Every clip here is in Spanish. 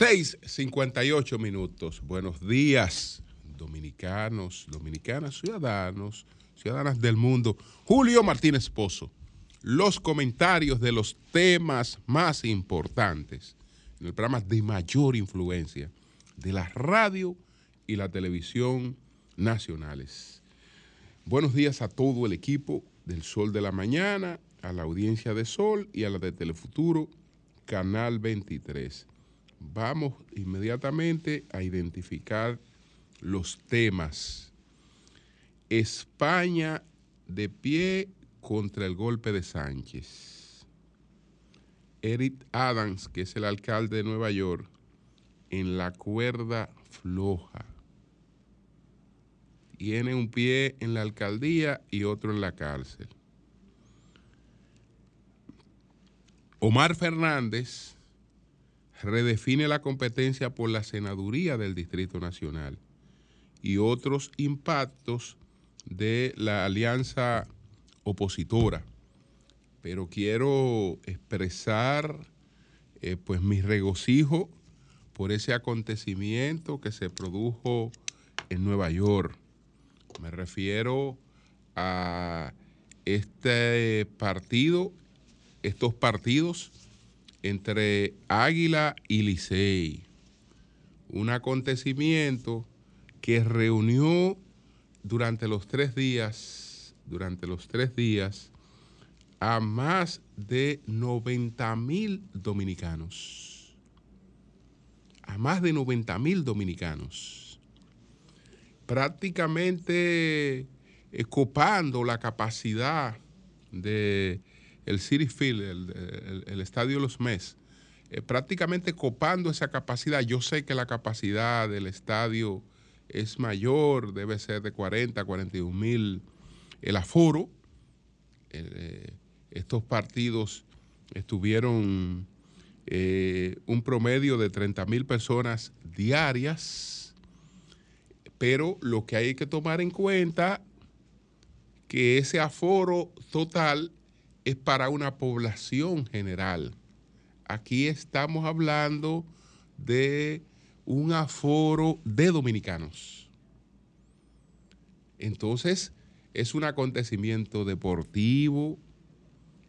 6:58 minutos. Buenos días, dominicanos, dominicanas, ciudadanos, ciudadanas del mundo. Julio Martínez Pozo. Los comentarios de los temas más importantes en el programa de mayor influencia de la radio y la televisión nacionales. Buenos días a todo el equipo del Sol de la Mañana, a la audiencia de Sol y a la de Telefuturo, Canal 23 vamos inmediatamente a identificar los temas. España de pie contra el golpe de Sánchez. Eric Adams, que es el alcalde de Nueva York, en la cuerda floja. Tiene un pie en la alcaldía y otro en la cárcel. Omar Fernández redefine la competencia por la senaduría del Distrito Nacional y otros impactos de la alianza opositora. Pero quiero expresar eh, pues mi regocijo por ese acontecimiento que se produjo en Nueva York. Me refiero a este partido, estos partidos entre Águila y Licey. Un acontecimiento que reunió durante los tres días, durante los tres días, a más de 90 mil dominicanos. A más de 90 mil dominicanos. Prácticamente eh, copando la capacidad de el City Field, el, Estadio los Mes, eh, prácticamente copando esa capacidad. Yo sé que la capacidad del estadio es mayor, debe ser de 40, 41 mil el aforo. Eh, estos partidos estuvieron eh, un promedio de 30 mil personas diarias, pero lo que hay que tomar en cuenta que ese aforo total es para una población general. Aquí estamos hablando de un aforo de dominicanos. Entonces, es un acontecimiento deportivo,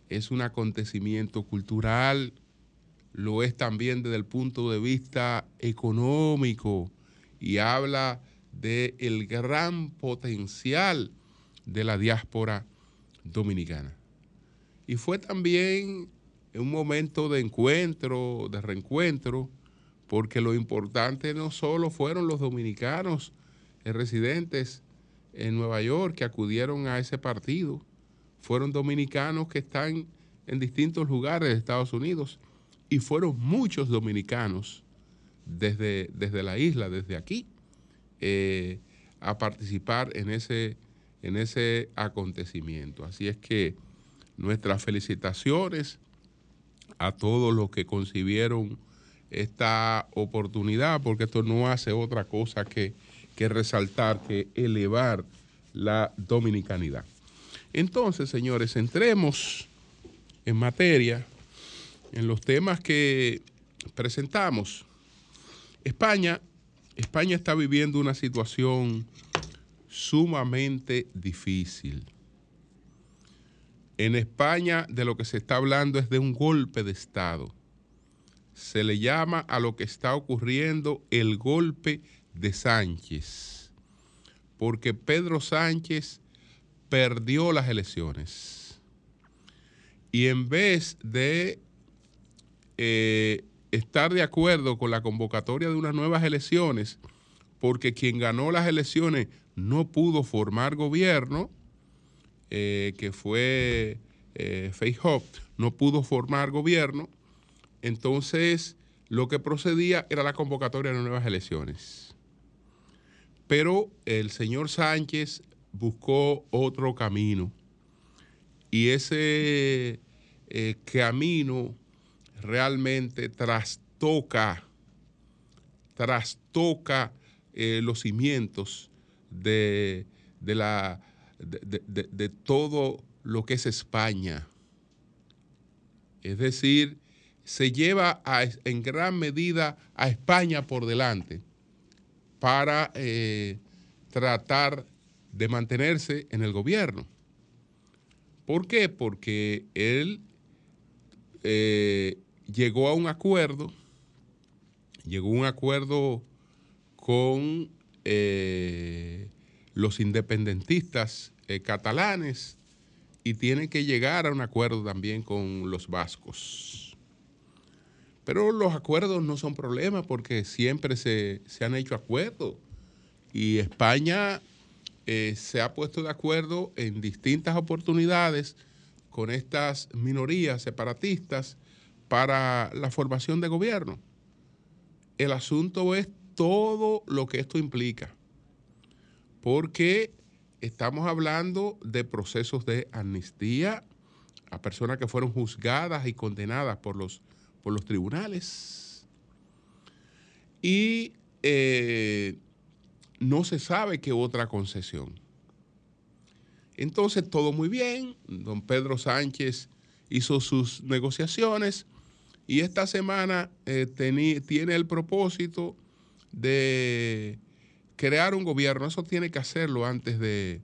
es un acontecimiento cultural, lo es también desde el punto de vista económico y habla del el gran potencial de la diáspora dominicana. Y fue también un momento de encuentro, de reencuentro, porque lo importante no solo fueron los dominicanos residentes en Nueva York que acudieron a ese partido, fueron dominicanos que están en distintos lugares de Estados Unidos y fueron muchos dominicanos desde, desde la isla, desde aquí, eh, a participar en ese, en ese acontecimiento. Así es que nuestras felicitaciones a todos los que concibieron esta oportunidad, porque esto no hace otra cosa que, resaltar, que elevar la dominicanidad. Entonces, señores, entremos en materia, en los temas que presentamos. España, España está viviendo una situación sumamente difícil. En España de lo que se está hablando es de un golpe de Estado. Se le llama a lo que está ocurriendo el golpe de Sánchez, porque Pedro Sánchez perdió las elecciones. Y en vez de eh, estar de acuerdo con la convocatoria de unas nuevas elecciones, porque quien ganó las elecciones no pudo formar gobierno, eh, que fue eh, no pudo formar gobierno, entonces lo que procedía era la convocatoria de nuevas elecciones. Pero el señor Sánchez buscó otro camino y ese eh, camino realmente trastoca, trastoca eh, los cimientos de, de la, de, de- todo lo que es España. Es decir, se lleva a- en gran medida a España por delante para eh, tratar de mantenerse en el gobierno. ¿Por qué? Porque él eh, llegó a un acuerdo, llegó a un acuerdo con eh, los independentistas catalanes y tiene que llegar a un acuerdo también con los vascos. Pero los acuerdos no son problema porque siempre se, se han hecho acuerdos y España eh, se ha puesto de acuerdo en distintas oportunidades con estas minorías separatistas para la formación de gobierno. El asunto es todo lo que esto implica, porque estamos hablando de procesos de amnistía a personas que fueron juzgadas y condenadas por los, por los tribunales. Y eh, no se sabe qué otra concesión. Entonces, todo muy bien. Don Pedro Sánchez hizo sus negociaciones y esta semana eh, tiene el propósito de crear un gobierno. Eso tiene que hacerlo antes de,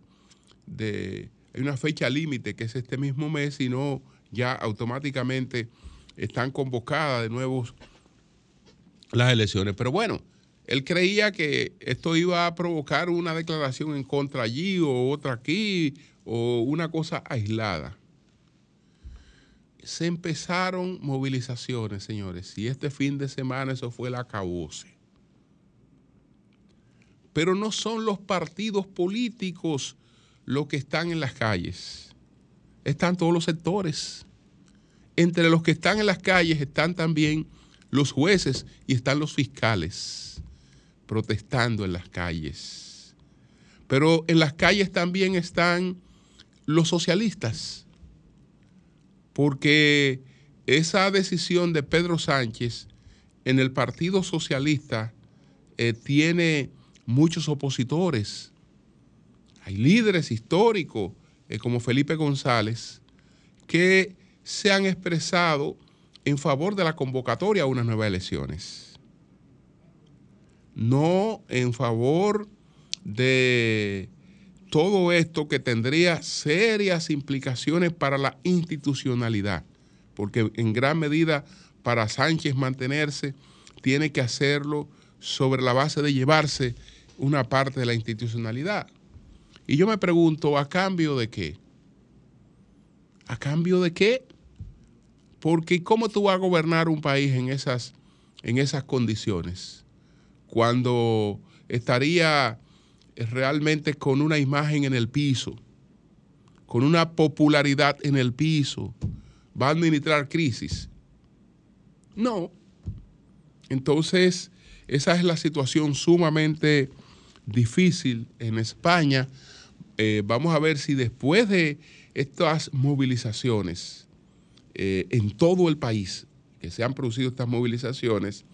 de- Hay una fecha límite que es este mismo mes, y no ya automáticamente están convocadas de nuevo las elecciones. Pero bueno, él creía que esto iba a provocar una declaración en contra allí o otra aquí o una cosa aislada. Se empezaron movilizaciones, señores, y este fin de semana eso fue el acabose. Pero no son los partidos políticos los que están en las calles. Están todos los sectores. Entre los que están en las calles están también los jueces y están los fiscales protestando en las calles. Pero en las calles también están los socialistas, porque esa decisión de Pedro Sánchez en el Partido Socialista eh, tiene muchos opositores. Hay líderes históricos eh, como Felipe González que se han expresado en favor de la convocatoria a unas nuevas elecciones. No en favor de todo esto que tendría serias implicaciones para la institucionalidad, porque en gran medida para Sánchez mantenerse tiene que hacerlo sobre la base de llevarse una parte de la institucionalidad. Y yo me pregunto, ¿a cambio de qué? ¿A cambio de qué? Porque ¿cómo tú vas a gobernar un país en esas, en esas condiciones? Cuando estaría realmente con una imagen en el piso, con una popularidad en el piso, va a administrar crisis. No. Entonces, esa es la situación sumamente difícil en España. Eh, vamos a ver si después de estas movilizaciones eh, en todo el país, que se han producido estas movilizaciones,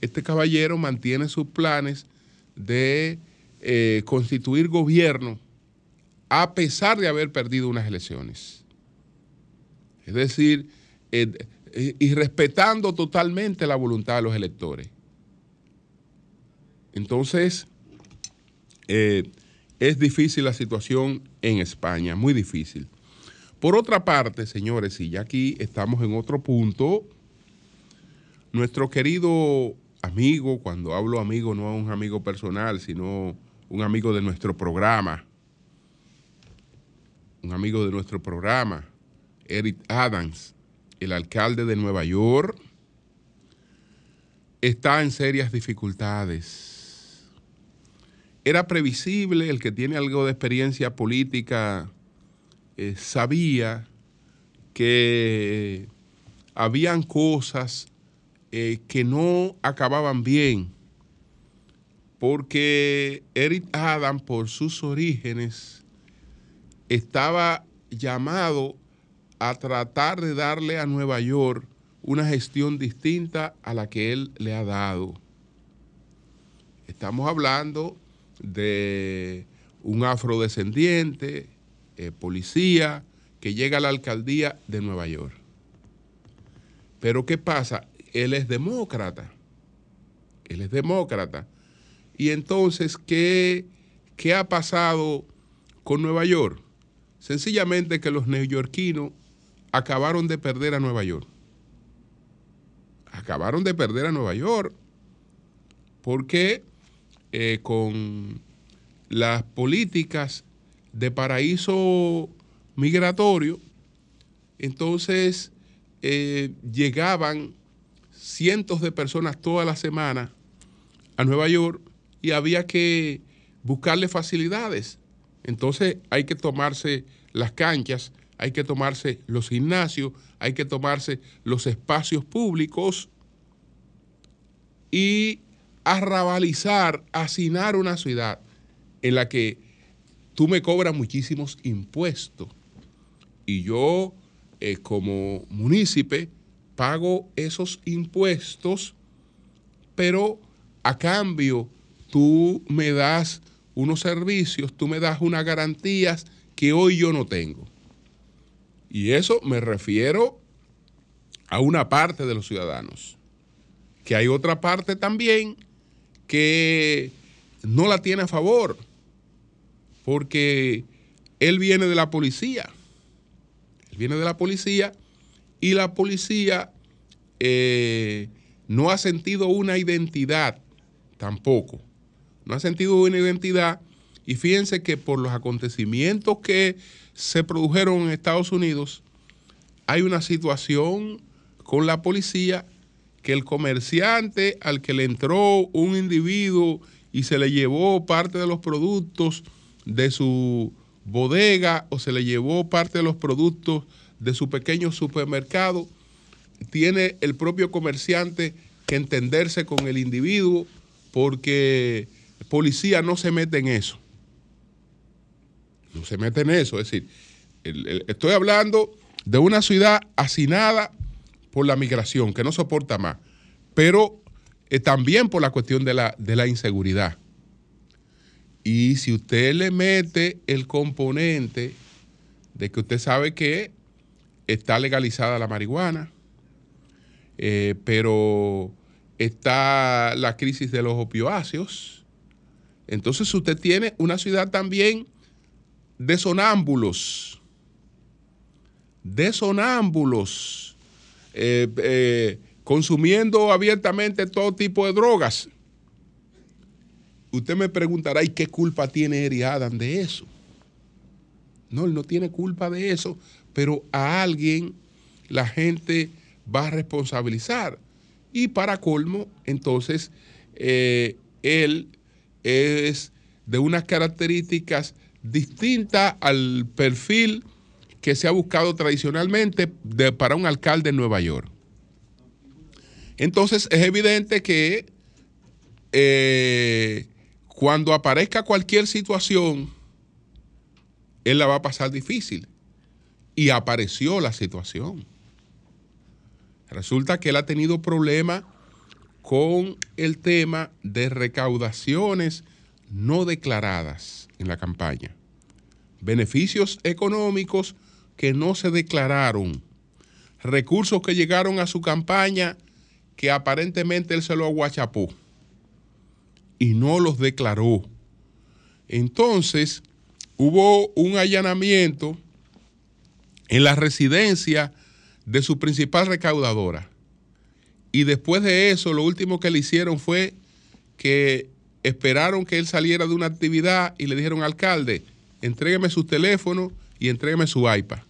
este caballero mantiene sus planes de eh, constituir gobierno a pesar de haber perdido unas elecciones. Es decir, eh, eh, y respetando totalmente la voluntad de los electores. Entonces, es difícil la situación en España, muy difícil. Por otra parte, señores, y ya aquí estamos en otro punto, nuestro querido amigo, cuando hablo amigo no es un amigo personal, sino un amigo de nuestro programa, un amigo de nuestro programa, Eric Adams, el alcalde de Nueva York, está en serias dificultades. Era previsible, el que tiene algo de experiencia política eh, sabía que habían cosas eh, que no acababan bien, porque Eric Adam, por sus orígenes, estaba llamado a tratar de darle a Nueva York una gestión distinta a la que él le ha dado. Estamos hablando de un afrodescendiente, eh, policía, que llega a la alcaldía de Nueva York. Pero ¿qué pasa? Él es demócrata. Él es demócrata. Y entonces, ¿qué, qué ha pasado con Nueva York? Sencillamente que los neoyorquinos acabaron de perder a Nueva York. Acabaron de perder a Nueva York porque eh, con las políticas de paraíso migratorio, entonces eh, llegaban cientos de personas toda la semana a Nueva York y había que buscarle facilidades. Entonces hay que tomarse las canchas, hay que tomarse los gimnasios, hay que tomarse los espacios públicos y arrabalizar, hacinar una ciudad en la que tú me cobras muchísimos impuestos y yo eh, como munícipe pago esos impuestos, pero a cambio tú me das unos servicios, tú me das unas garantías que hoy yo no tengo. Y eso me refiero a una parte de los ciudadanos. Que hay otra parte también que no la tiene a favor, porque él viene de la policía. Él viene de la policía y la policía eh, no ha sentido una identidad tampoco. No ha sentido una identidad y fíjense que por los acontecimientos que se produjeron en Estados Unidos, hay una situación con la policía que el comerciante al que le entró un individuo y se le llevó parte de los productos de su bodega o se le llevó parte de los productos de su pequeño supermercado, tiene el propio comerciante que entenderse con el individuo porque policía no se mete en eso no se mete en eso. Es decir, estoy hablando de una ciudad hacinada por la migración, que no soporta más, pero eh, también por la cuestión de la, de la inseguridad. Y si usted le mete el componente de que usted sabe que está legalizada la marihuana, eh, pero está la crisis de los opioáceos, entonces usted tiene una ciudad también de sonámbulos, de sonámbulos, eh, eh, consumiendo abiertamente todo tipo de drogas. Usted me preguntará, ¿y qué culpa tiene Eri Adam de eso? No, él no tiene culpa de eso, pero a alguien la gente va a responsabilizar. Y para colmo, entonces, eh, él es de unas características distinta al perfil que se ha buscado tradicionalmente para un alcalde en Nueva York. Entonces es evidente que eh, cuando aparezca cualquier situación, él la va a pasar difícil. Y apareció la situación. Resulta que él ha tenido problemas con el tema de recaudaciones no declaradas en la campaña beneficios económicos que no se declararon, recursos que llegaron a su campaña que aparentemente él se lo aguachapó y no los declaró. Entonces, hubo un allanamiento en la residencia de su principal recaudadora. Y después de eso, lo último que le hicieron fue que esperaron que él saliera de una actividad y le dijeron, alcalde, entrégueme su teléfono y entrégueme su iPad.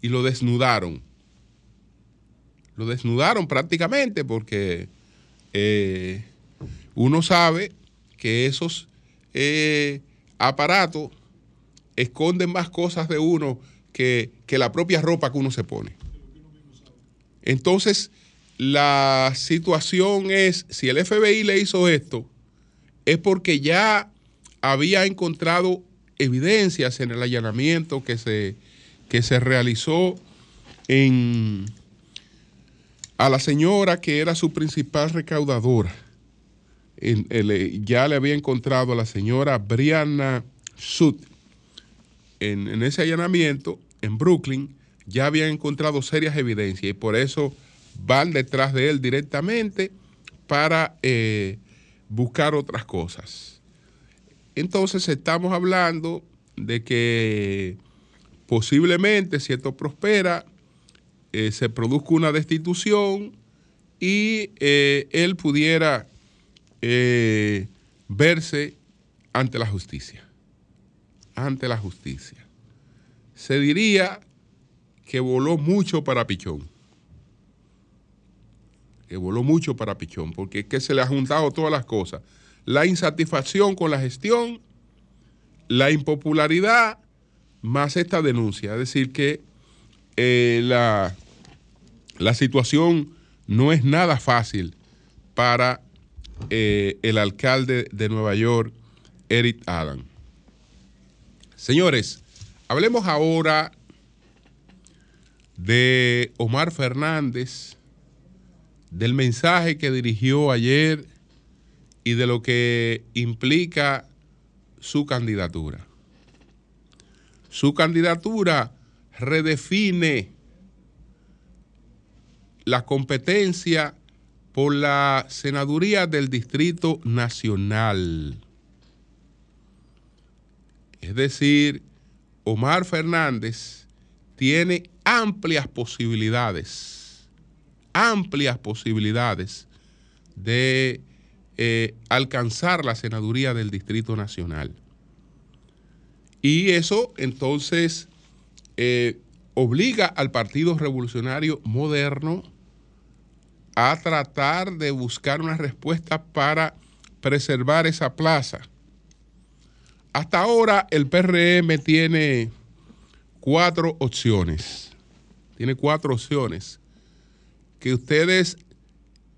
Y lo desnudaron. Lo desnudaron prácticamente porque eh, uno sabe que esos eh, aparatos esconden más cosas de uno que, que la propia ropa que uno se pone. Entonces, la situación es, si el FBI le hizo esto, es porque ya había encontrado evidencias en el allanamiento que se, que se realizó en, a la señora que era su principal recaudadora. El- ya le había encontrado a la señora Brianna Sud en, ese allanamiento en Brooklyn. Ya habían encontrado serias evidencias y por eso van detrás de él directamente para eh, buscar otras cosas. Entonces estamos hablando de que posiblemente, si esto prospera, eh, se produzca una destitución y eh, él pudiera eh, verse ante la justicia. Ante la justicia. Se diría que voló mucho para Pichón. Que voló mucho para Pichón, porque es que se le ha juntado todas las cosas. La insatisfacción con la gestión, la impopularidad, más esta denuncia. Es decir, que eh, la, la situación no es nada fácil para eh, el alcalde de Nueva York, Eric Adam. Señores, hablemos ahora de Omar Fernández, del mensaje que dirigió ayer y de lo que implica su candidatura. Su candidatura redefine la competencia por la senaduría del Distrito Nacional. Es decir, Omar Fernández tiene amplias posibilidades, amplias posibilidades de eh, alcanzar la senaduría del Distrito Nacional. Y eso entonces eh, obliga al Partido Revolucionario Moderno a tratar de buscar una respuesta para preservar esa plaza. Hasta ahora el PRM tiene cuatro opciones. Tiene cuatro opciones. Que ustedes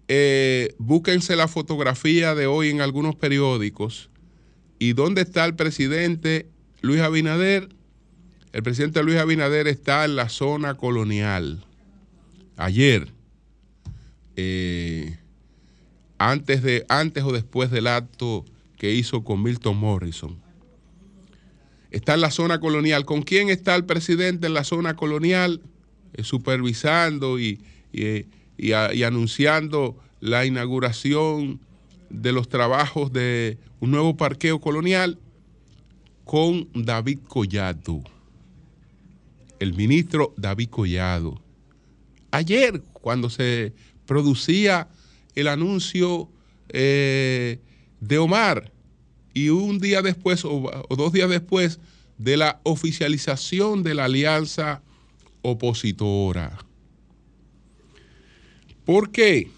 eh, búsquense la fotografía de hoy en algunos periódicos. ¿Y dónde está el presidente Luis Abinader? El presidente Luis Abinader está en la zona colonial. Ayer, eh, antes, de, antes o después del acto que hizo con Milton Morrison. Está en la zona colonial. ¿Con quién está el presidente en la zona colonial? Eh, supervisando a, y anunciando la inauguración de los trabajos de un nuevo parqueo colonial con David Collado, el ministro David Collado. Ayer, cuando se producía el anuncio eh, de Omar y un día después o, o, dos días después de la oficialización de la alianza opositora. ¿Por qué?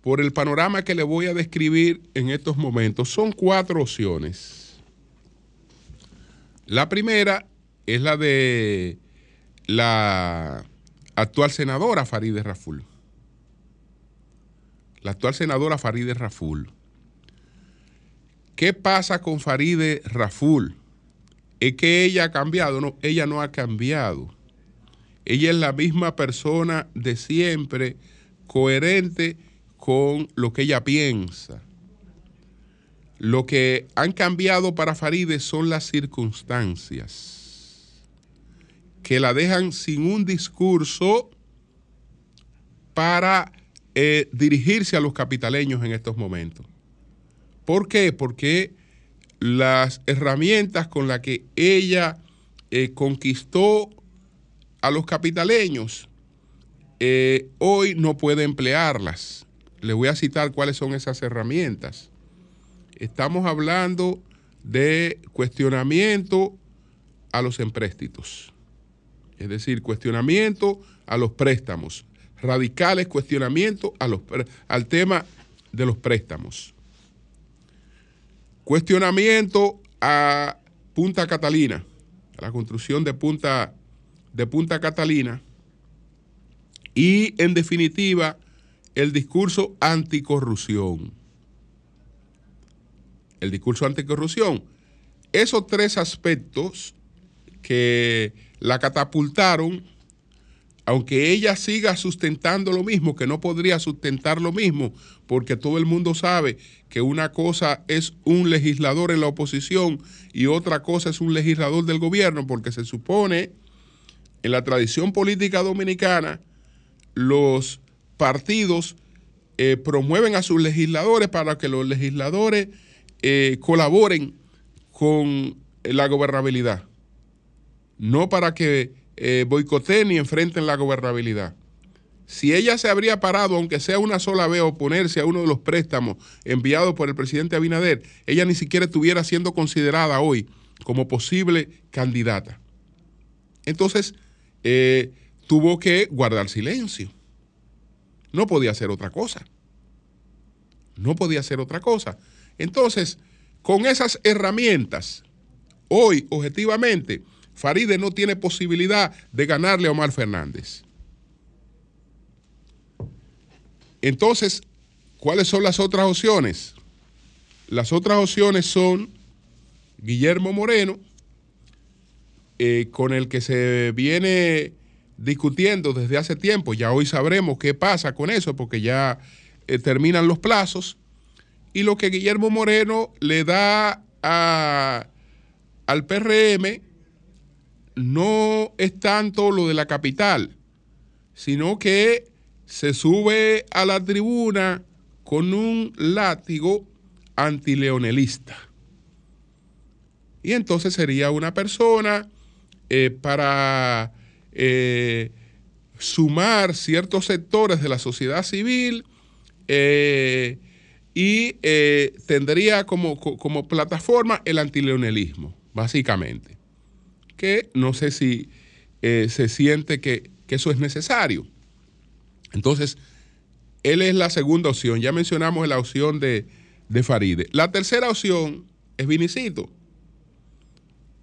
Por el panorama que le voy a describir en estos momentos. Son cuatro opciones. La primera es la de la actual senadora Farideh Raful. La actual senadora Farideh Raful. ¿Qué pasa con Farideh Raful? Es que ella ha cambiado, no, ella no ha cambiado. Ella es la misma persona de siempre, coherente con lo que ella piensa. Lo que han cambiado para Farideh son las circunstancias que la dejan sin un discurso para eh, dirigirse a los capitaleños en estos momentos. ¿Por qué? Porque las herramientas con las que ella eh, conquistó a los capitaleños eh, hoy no puede emplearlas. Le voy a citar cuáles son esas herramientas. Estamos hablando de cuestionamiento a los empréstitos, es decir, cuestionamiento a los préstamos, radicales cuestionamiento a los, al tema de los préstamos, cuestionamiento a Punta Catalina, a la construcción de Punta, de Punta Catalina y, en definitiva, el discurso anticorrupción. El discurso anticorrupción. Esos tres aspectos que la catapultaron aunque ella siga sustentando lo mismo, que no podría sustentar lo mismo, porque todo el mundo sabe que una cosa es un legislador en la oposición y otra cosa es un legislador del gobierno, porque se supone en la tradición política dominicana, los partidos eh, promueven a sus legisladores para que los legisladores eh, colaboren con la gobernabilidad, no para que eh, boicoteen y enfrenten la gobernabilidad. Si ella se habría parado, aunque sea una sola vez, a oponerse a uno de los préstamos enviados por el presidente Abinader, ella ni siquiera estuviera siendo considerada hoy como posible candidata. Entonces, eh, tuvo que guardar silencio. No podía hacer otra cosa. No podía hacer otra cosa. Entonces, con esas herramientas, hoy, objetivamente, Faride no tiene posibilidad de ganarle a Omar Fernández. Entonces, ¿cuáles son las otras opciones? Las otras opciones son Guillermo Moreno, eh, con el que se viene discutiendo desde hace tiempo. Ya hoy sabremos qué pasa con eso, porque ya eh, terminan los plazos. Y lo que Guillermo Moreno le da a, al PRM no es tanto lo de la capital, sino que se sube a la tribuna con un látigo antileonelista. Y entonces sería una persona eh, para eh, sumar ciertos sectores de la sociedad civil eh, y tendría como, como plataforma el antileonelismo, básicamente que no sé si eh, se siente que, eso es necesario. Entonces, él es la segunda opción. Ya mencionamos la opción de, de Faride. La tercera opción es Vinicito.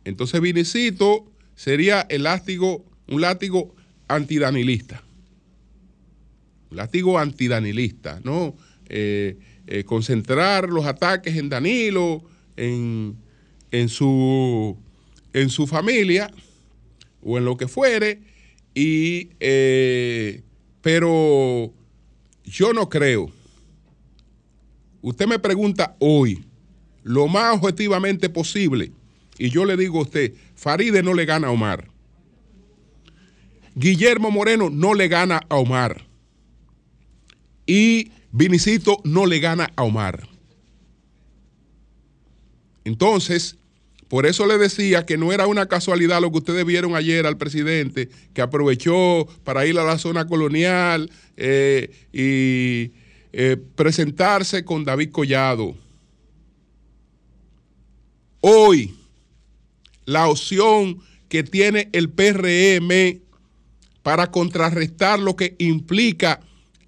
Entonces, Vinicito sería el látigo, un látigo antidanilista. Un látigo antidanilista, ¿no? Eh, eh, concentrar los ataques en Danilo, en, en su en su familia o en lo que fuere, y, eh, pero yo no creo. Usted me pregunta hoy, lo más objetivamente posible, y yo le digo a usted, Faride no le gana a Omar. Guillermo Moreno no le gana a Omar. Y Vinicito no le gana a Omar. Entonces, por eso le decía que no era una casualidad lo que ustedes vieron ayer al presidente, que aprovechó para ir a la zona colonial eh, y eh, presentarse con David Collado. Hoy, la opción que tiene el PRM para contrarrestar lo que implica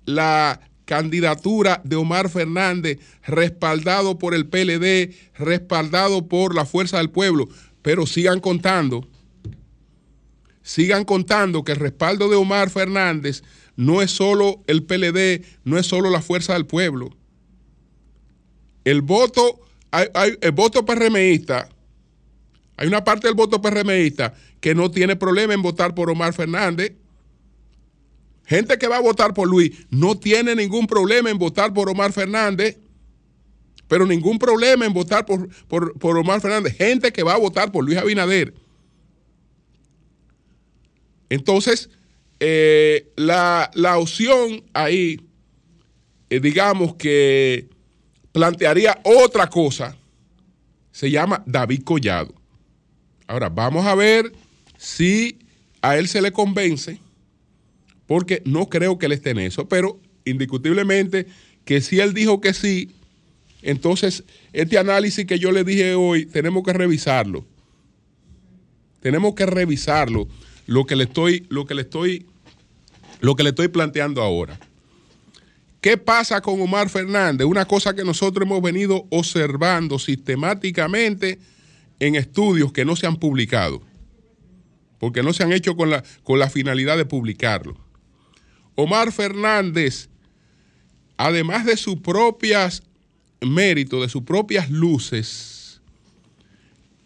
la candidatura de Omar Fernández, respaldado por el PLD, respaldado por la Fuerza del Pueblo, pero sigan contando, sigan contando que el respaldo de Omar Fernández no es solo el PLD, no es solo la Fuerza del Pueblo. El voto, hay, el voto PRMista, hay una parte del voto PRMista que no tiene problema en votar por Omar Fernández Gente que va a votar por Luis no tiene ningún problema en votar por Omar Fernández, pero ningún problema en votar por, por, Omar Fernández. Gente que va a votar por Luis Abinader. Entonces, eh, la, opción ahí, eh, digamos que plantearía otra cosa, se llama David Collado. Ahora, vamos a ver si a él se le convence porque no creo que él esté en eso, pero indiscutiblemente que si él dijo que sí, entonces este análisis que yo le dije hoy, tenemos que revisarlo. Tenemos que revisarlo, lo que le estoy, lo que le estoy, lo que le estoy planteando ahora. ¿Qué pasa con Omar Fernández? Una cosa que nosotros hemos venido observando sistemáticamente en estudios que no se han publicado, porque no se han hecho con la, con la finalidad de publicarlo. Omar Fernández, además de sus propias méritos, de sus propias luces,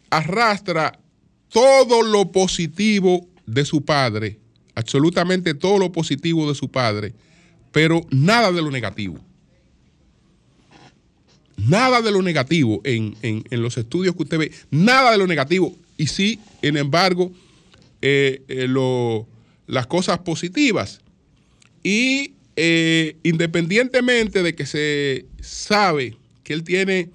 arrastra todo lo positivo de su padre absolutamente todo lo positivo de su padre, pero nada de lo negativo. Nada de lo negativo en, en- los estudios que usted ve, nada de lo negativo. Y sí, en embargo, eh, eh, lo- las cosas positivas. Y eh, independientemente de que se sabe que él tiene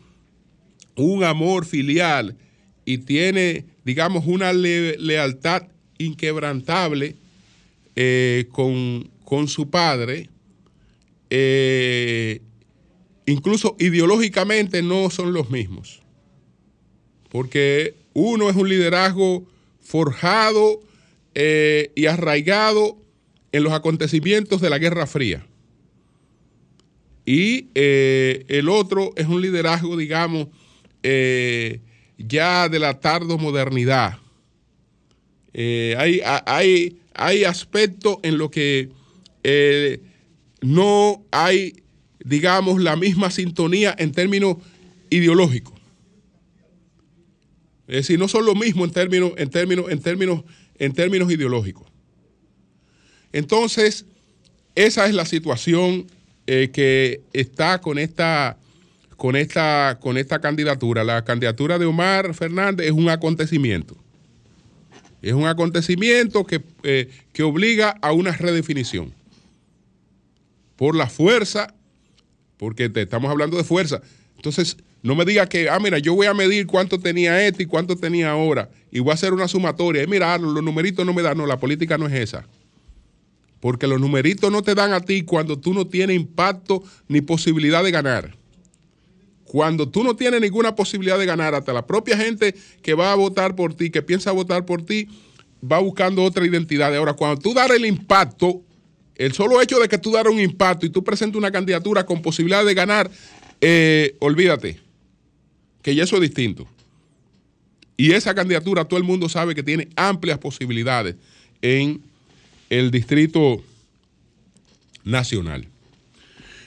un amor filial y tiene, digamos, una le- lealtad inquebrantable eh, con, con su padre, eh, incluso ideológicamente no son los mismos. Porque uno es un liderazgo forjado y arraigado en los acontecimientos de la Guerra Fría. Y eh, el otro es un liderazgo, digamos, eh, ya de la tardomodernidad. Eh, hay, hay, hay aspectos en los que eh, no hay, digamos, la misma sintonía en términos ideológicos. Es decir, no son lo mismo en términos, en términos, en términos, en términos ideológicos. Entonces, esa es la situación eh, que está con esta, con, esta, con esta candidatura. La candidatura de Omar Fernández es un acontecimiento. Es un acontecimiento que, eh, que obliga a una redefinición. Por la fuerza, porque te estamos hablando de fuerza. Entonces, no me diga que, ah, mira, yo voy a medir cuánto tenía este y cuánto tenía ahora, y voy a hacer una sumatoria. Y mira, los numeritos no me dan, no, la política no es esa. Porque los numeritos no te dan a ti cuando tú no tienes impacto ni posibilidad de ganar. Cuando tú no tienes ninguna posibilidad de ganar, hasta la propia gente que va a votar por ti, que piensa votar por ti, va buscando otra identidad. Ahora, cuando tú das el impacto, el solo hecho de que tú dar un impacto y tú presentes una candidatura con posibilidad de ganar, eh, olvídate, que ya eso es distinto. Y esa candidatura todo el mundo sabe que tiene amplias posibilidades en el Distrito Nacional.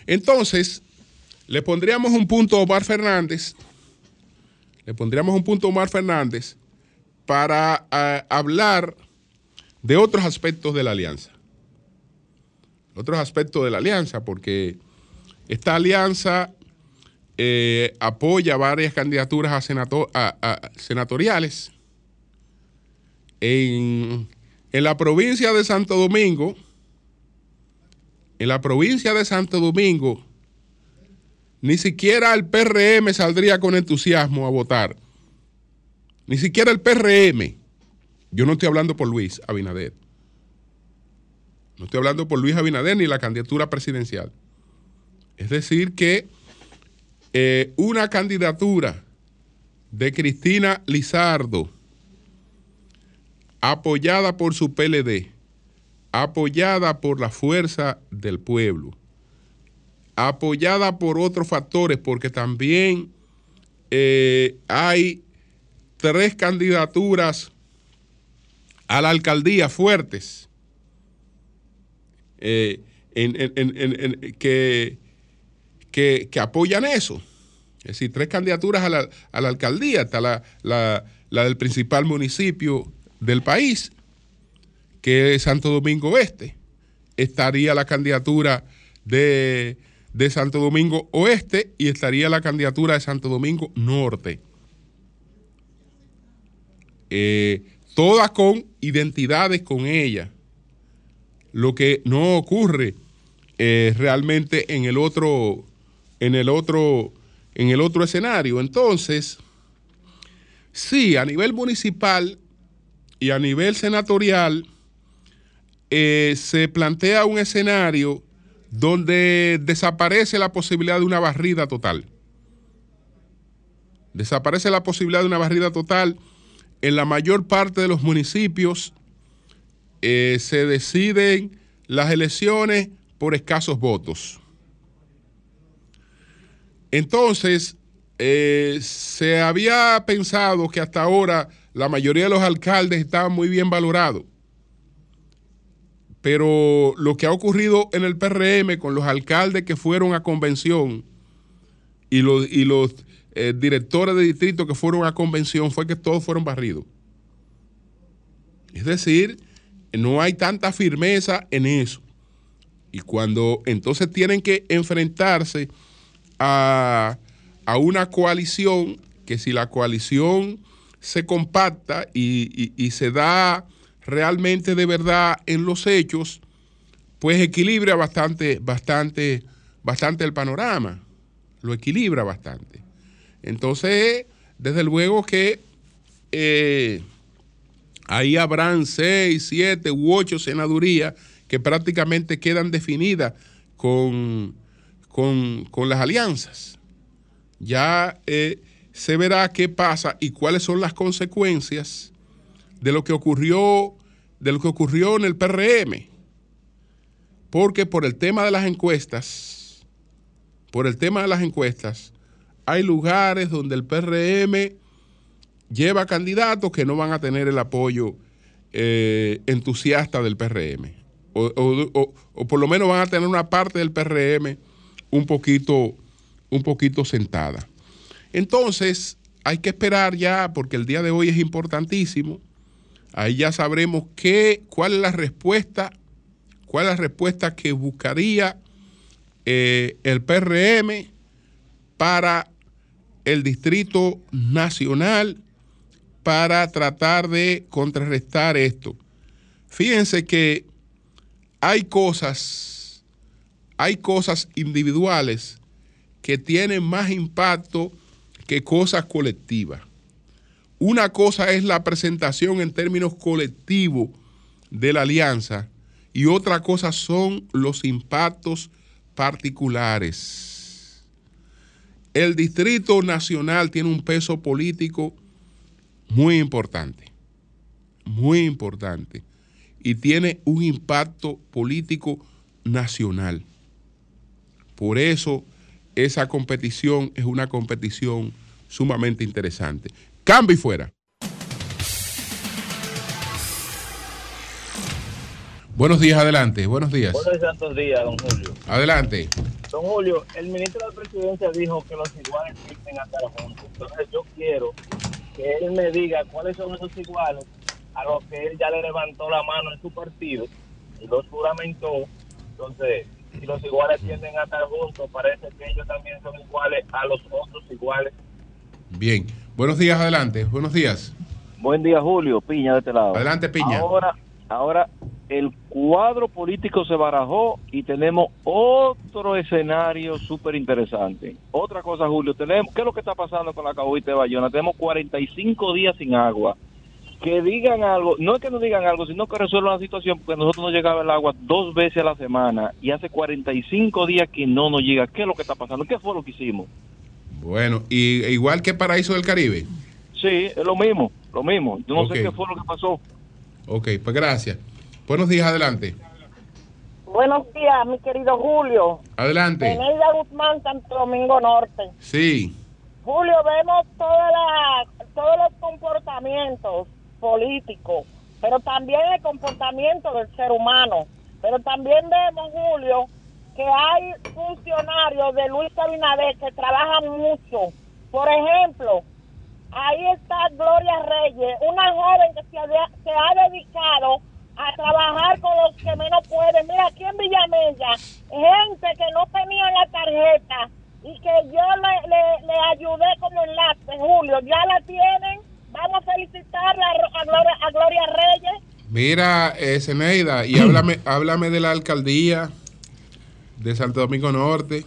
Entonces, le pondríamos un punto a Omar Fernández, le pondríamos un punto a Omar Fernández para ah, hablar de otros aspectos de la alianza. Otros aspectos de la alianza, porque esta alianza eh, apoya varias candidaturas a- a senatoriales. En, en la provincia de Santo Domingo, en la provincia de Santo Domingo, ni siquiera el PRM saldría con entusiasmo a votar. Ni siquiera el PRM. Yo no estoy hablando por Luis Abinader. No estoy hablando por Luis Abinader ni la candidatura presidencial. Es decir, que eh, una candidatura de Cristina Lizardo, apoyada por su PLD, apoyada por la fuerza del pueblo, apoyada por otros factores, porque también eh, hay tres candidaturas a la alcaldía fuertes eh, que, que, que apoyan eso. Es decir, tres candidaturas a la, a la alcaldía, está la, la- la del principal municipio del país, que es Santo Domingo Este. Estaría la candidatura de, de Santo Domingo Oeste y estaría la candidatura de Santo Domingo Norte. Eh, todas con identidades con ella. Lo que no ocurre eh, realmente en el otro, en el otro, en el otro escenario. Entonces, sí, a nivel municipal y a nivel senatorial, eh, se plantea un escenario donde desaparece la posibilidad de una barrida total. Desaparece la posibilidad de una barrida total. En la mayor parte de los municipios eh, se deciden las elecciones por escasos votos. Entonces, eh, se había pensado que hasta ahora la mayoría de los alcaldes estaban muy bien valorados. Pero lo que ha ocurrido en el PRM con los alcaldes que fueron a convención y los, y los eh, directores de distrito que fueron a convención fue que todos fueron barridos. Es decir, no hay tanta firmeza en eso. Y cuando entonces tienen que enfrentarse a, a una coalición, que si la coalición se compacta y, se da realmente de verdad en los hechos, pues equilibra bastante, bastante, bastante el panorama. Lo equilibra bastante. Entonces, desde luego que eh, ahí habrán seis, siete u ocho senadurías que prácticamente quedan definidas con, con, con las alianzas. Ya eh, se verá qué pasa y cuáles son las consecuencias de lo que ocurrió, de lo que ocurrió en el PRM. Porque por el tema de las encuestas, por el tema de las encuestas, hay lugares donde el PRM lleva candidatos que no van a tener el apoyo eh, entusiasta del PRM. O, o- por lo menos van a tener una parte del PRM un poquito, un poquito sentada. Entonces, hay que esperar ya, porque el día de hoy es importantísimo. Ahí ya sabremos qué, cuál es la respuesta, cuál es la respuesta que buscaría eh, el PRM para el Distrito Nacional para tratar de contrarrestar esto. Fíjense que hay cosas, hay cosas individuales que tienen más impacto que cosas colectivas. Una cosa es la presentación en términos colectivos de la alianza y otra cosa son los impactos particulares. El Distrito Nacional tiene un peso político muy importante, muy importante, y tiene un impacto político nacional. Por eso esa competición es una competición sumamente interesante. Cambio y fuera. Buenos días, adelante. Buenos días. Buenos santos días, don Julio. Adelante. Don Julio, el ministro de la presidencia dijo que los iguales tienen a estar juntos. Entonces yo quiero que él me diga cuáles son esos iguales a los que él ya le levantó la mano en su partido y los juramentó. Entonces, si los iguales tienden a estar juntos, parece que ellos también son iguales a los otros iguales. Bien. Buenos días, adelante. Buenos días. Buen día, Julio. Piña de este lado. Adelante, Piña. Ahora, ahora el cuadro político se barajó y tenemos otro escenario súper interesante. Otra cosa, Julio, tenemos, ¿qué es lo que está pasando con la cabuita de Bayona? Tenemos 45 días sin agua. Que digan algo, no es que nos digan algo, sino que resuelvan la situación, porque nosotros nos llegaba el agua dos veces a la semana y hace 45 días que no nos llega. ¿Qué es lo que está pasando? ¿Qué fue lo que hicimos? Bueno, y e igual que Paraíso del Caribe. Sí, es lo mismo, lo mismo. Yo no sé qué fue lo que pasó. Ok, pues gracias. Buenos días, adelante. Buenos días, mi querido Julio. Adelante. Eneida Guzmán, Santo Domingo Norte. Sí, Julio, vemos toda la, todos los comportamientos políticos, pero también el comportamiento del ser humano. Pero también vemos, Julio, que hay funcionarios de Luis Abinader que trabajan mucho. Por ejemplo, ahí está Gloria Reyes, una joven que se ha dedicado a trabajar con los que menos pueden. Mira, aquí en Villamella, gente que no tenía la tarjeta y que yo le, le, le ayudé como enlace, Julio, ya la tienen. Vamos a felicitarla a, Gloria, a Gloria Reyes. mira, eh, Zeneida, y háblame, háblame de la alcaldía de Santo Domingo Norte.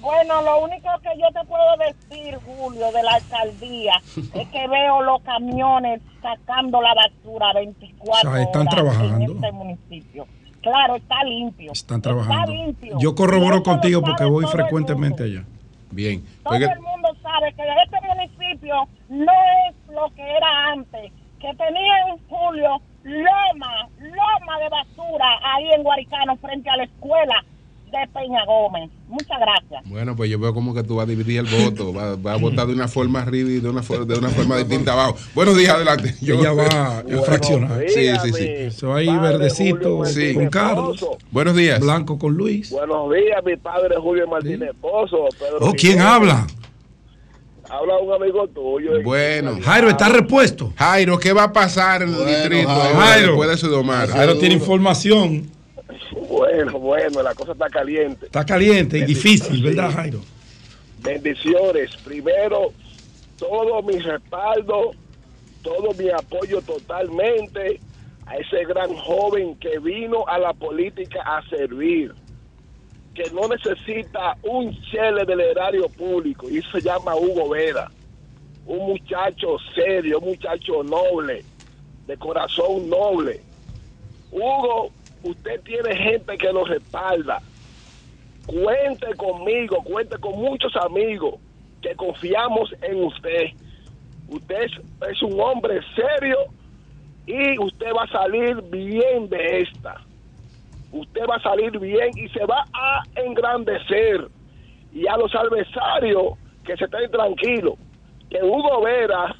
Bueno, lo único que yo te puedo decir, Julio, de la alcaldía, es que veo los camiones sacando la basura 24 O sea, están horas trabajando. en este municipio. Claro, está limpio. Están Está trabajando. limpio. Yo corroboro contigo porque voy frecuentemente allá. Bien. Todo el mundo sabe que este municipio no es lo que era antes, que tenía en Julio loma, loma de basura ahí en Guaricano frente a la escuela de Peña Gómez. Muchas gracias. Bueno, pues yo veo como que tú vas a dividir el voto, vas va a votar de una forma arriba y de una, for- de una forma distinta abajo. Buenos días, adelante. Yo- Ella va a fraccionar. Sí, sí, sí. Eso ahí verdecito Sí. con Carlos, Buenos días. blanco con Luis. Buenos días, mi padre Julio Martínez Pozo. Pedro Oh, ¿quién habla? habla un amigo tuyo. Bueno. Jairo, ¿está repuesto? Jairo, ¿qué va a pasar en el distrito ahora Jairo. después de Sudomar? Jairo tiene información. Bueno, bueno, la cosa está caliente. Está caliente y difícil, ¿verdad, Jairo? Bendiciones. Primero, todo mi respaldo, todo mi apoyo totalmente a ese gran joven que vino a la política a servir, que no necesita un chele del erario público, y se llama Hugo Vera, un muchacho serio, un muchacho noble, de corazón noble. Hugo, usted tiene gente que lo respalda. Cuente conmigo, cuente con muchos amigos que confiamos en usted. Usted es, un hombre serio y usted va a salir bien de esta. Usted va a salir bien y se va a engrandecer. Y a los adversarios que se estén tranquilos, que Hugo Vera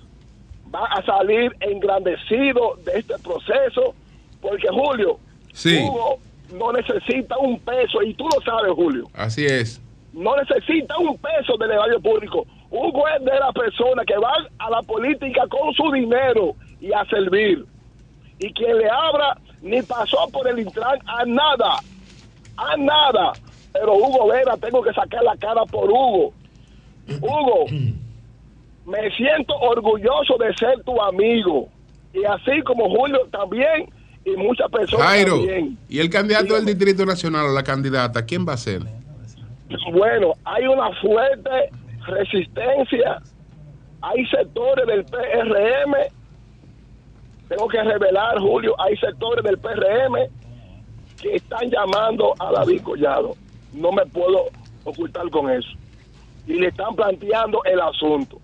va a salir engrandecido de este proceso, porque Julio, Sí. Hugo no necesita un peso, y tú lo sabes, Julio Así es. no necesita un peso del erario público. Hugo es de las personas que van a la política con su dinero y a servir. Y quien le abra ni pasó por el Intran a nada, a nada. Pero Hugo Vera, tengo que sacar la cara por Hugo. Hugo, me siento orgulloso de ser tu amigo. Y así como Julio también, y muchas personas Jairo, también. ¿y el candidato del Distrito Nacional o la candidata, quién va a ser? Bueno, hay una fuerte resistencia. Hay sectores del PRM. Tengo que revelar, Julio, hay sectores del PRM que están llamando a David Collado. No me puedo ocultar con eso. Y le están planteando el asunto.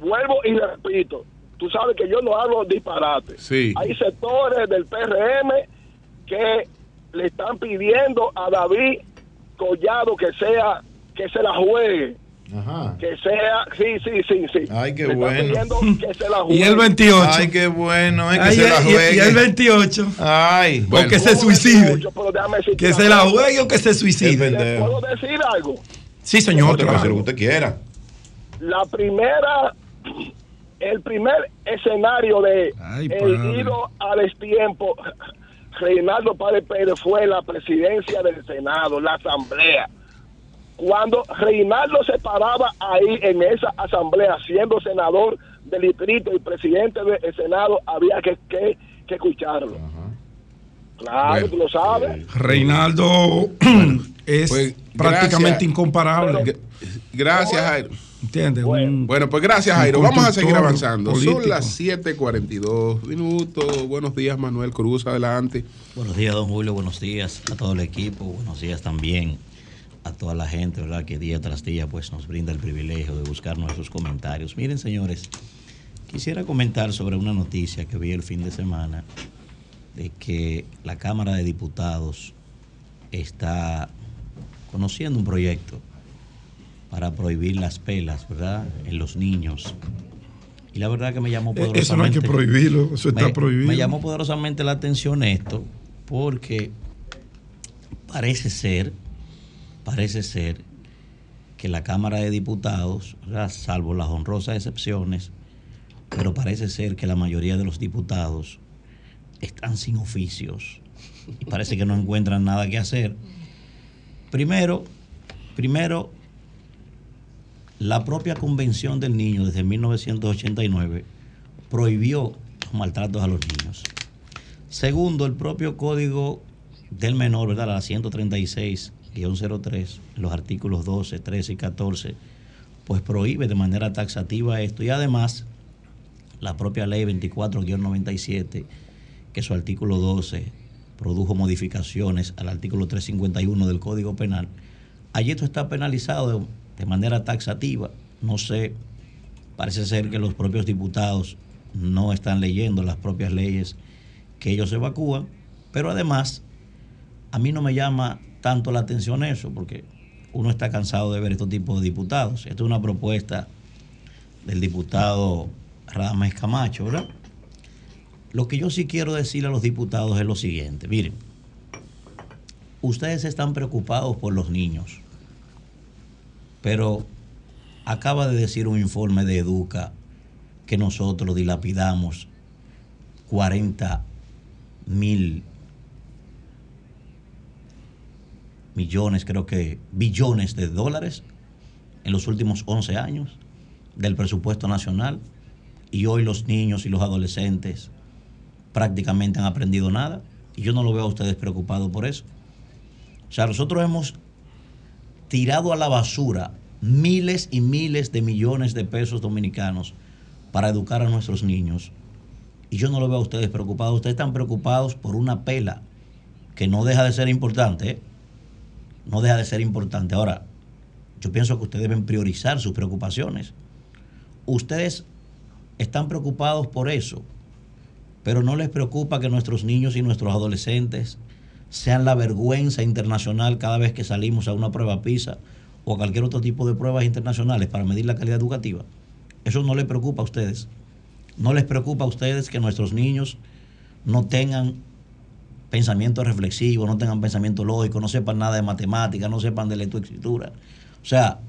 Vuelvo y repito. Tú sabes que yo no hablo disparate. Sí. Hay sectores del PRM que le están pidiendo a David Collado que sea que se la juegue. Que sea, sí, sí, sí, sí. Ay, qué bueno. pidiendo que se la juegue. Y el 28. Ay, qué bueno, es que Ay, se la y- y- juegue. y el 28. Ay. O que se suicide. Que se la juegue o que se suicide. ¿Puedo decir algo? Sí, señor. Usted puede hacer lo que usted quiera. La primera, el primer escenario de Ay, el padre. ido a destiempo, Reinaldo Párez Pérez fue la presidencia del Senado, la asamblea. Cuando Reinaldo se paraba ahí en esa asamblea, siendo senador del distrito y presidente del Senado, había que, que, que escucharlo. Claro, Bueno, tú lo sabes. Reinaldo es Pues, prácticamente gracias. incomparable. Gr- Gracias, Jairo. ¿Entiendes? Un- Bueno, pues gracias, Jairo. Vamos a seguir avanzando. político. Son las 7:42 minutos. Buenos días, Manuel Cruz. Adelante. Buenos días, don Julio. Buenos días a todo el equipo. Buenos días también a toda la gente, ¿verdad? Que día tras día pues nos brinda el privilegio de buscar nuestros comentarios. Miren, señores, quisiera comentar sobre una noticia que vi el fin de semana de que la Cámara de Diputados está conociendo un proyecto para prohibir las pelas, ¿verdad? En los niños. Y la verdad que me llamó Eh, Eso no hay poderosamente. que prohibirlo, eso está me, prohibido. Me llamó poderosamente la atención esto, porque parece ser, parece ser que la Cámara de Diputados, ¿verdad? salvo las honrosas excepciones, pero parece ser que la mayoría de los diputados están sin oficios y parece que no encuentran nada que hacer. Primero, primero, la propia Convención del Niño desde 1989 prohibió los maltratos a los niños. Segundo, el propio Código del Menor, ¿verdad? La 136-03, en los artículos 12, 13 y 14, pues prohíbe de manera taxativa esto. Y además, la propia ley 24-97, que su artículo 12 produjo modificaciones al artículo 351 del Código Penal, allí esto está penalizado de manera taxativa. No sé, parece ser que los propios diputados no están leyendo las propias leyes que ellos evacúan, pero además a mí no me llama tanto la atención eso, porque uno está cansado de ver estos tipos de diputados. Esto es una propuesta del diputado Radamés Camacho, ¿verdad? Lo que yo sí quiero decirle a los diputados es lo siguiente, miren, ustedes están preocupados por los niños, pero acaba de decir un informe de Educa que nosotros dilapidamos 40 mil millones, creo que billones de dólares en los últimos 11 años del presupuesto nacional y hoy los niños y los adolescentes prácticamente han aprendido nada y yo no lo veo a ustedes preocupados por eso. O sea, nosotros hemos tirado a la basura miles y miles de millones de pesos dominicanos para educar a nuestros niños. Y yo no lo veo a ustedes preocupados. Ustedes están preocupados por una pela que no deja de ser importante. ¿eh? No deja de ser importante. Ahora, yo pienso que ustedes deben priorizar sus preocupaciones. Ustedes están preocupados por eso, pero no les preocupa que nuestros niños y nuestros adolescentes sean la vergüenza internacional cada vez que salimos a una prueba PISA o a cualquier otro tipo de pruebas internacionales para medir la calidad educativa. Eso no les preocupa a ustedes. No les preocupa a ustedes que nuestros niños no tengan pensamiento reflexivo, no tengan pensamiento lógico, no sepan nada de matemáticas, no sepan de lectoescritura. O sea,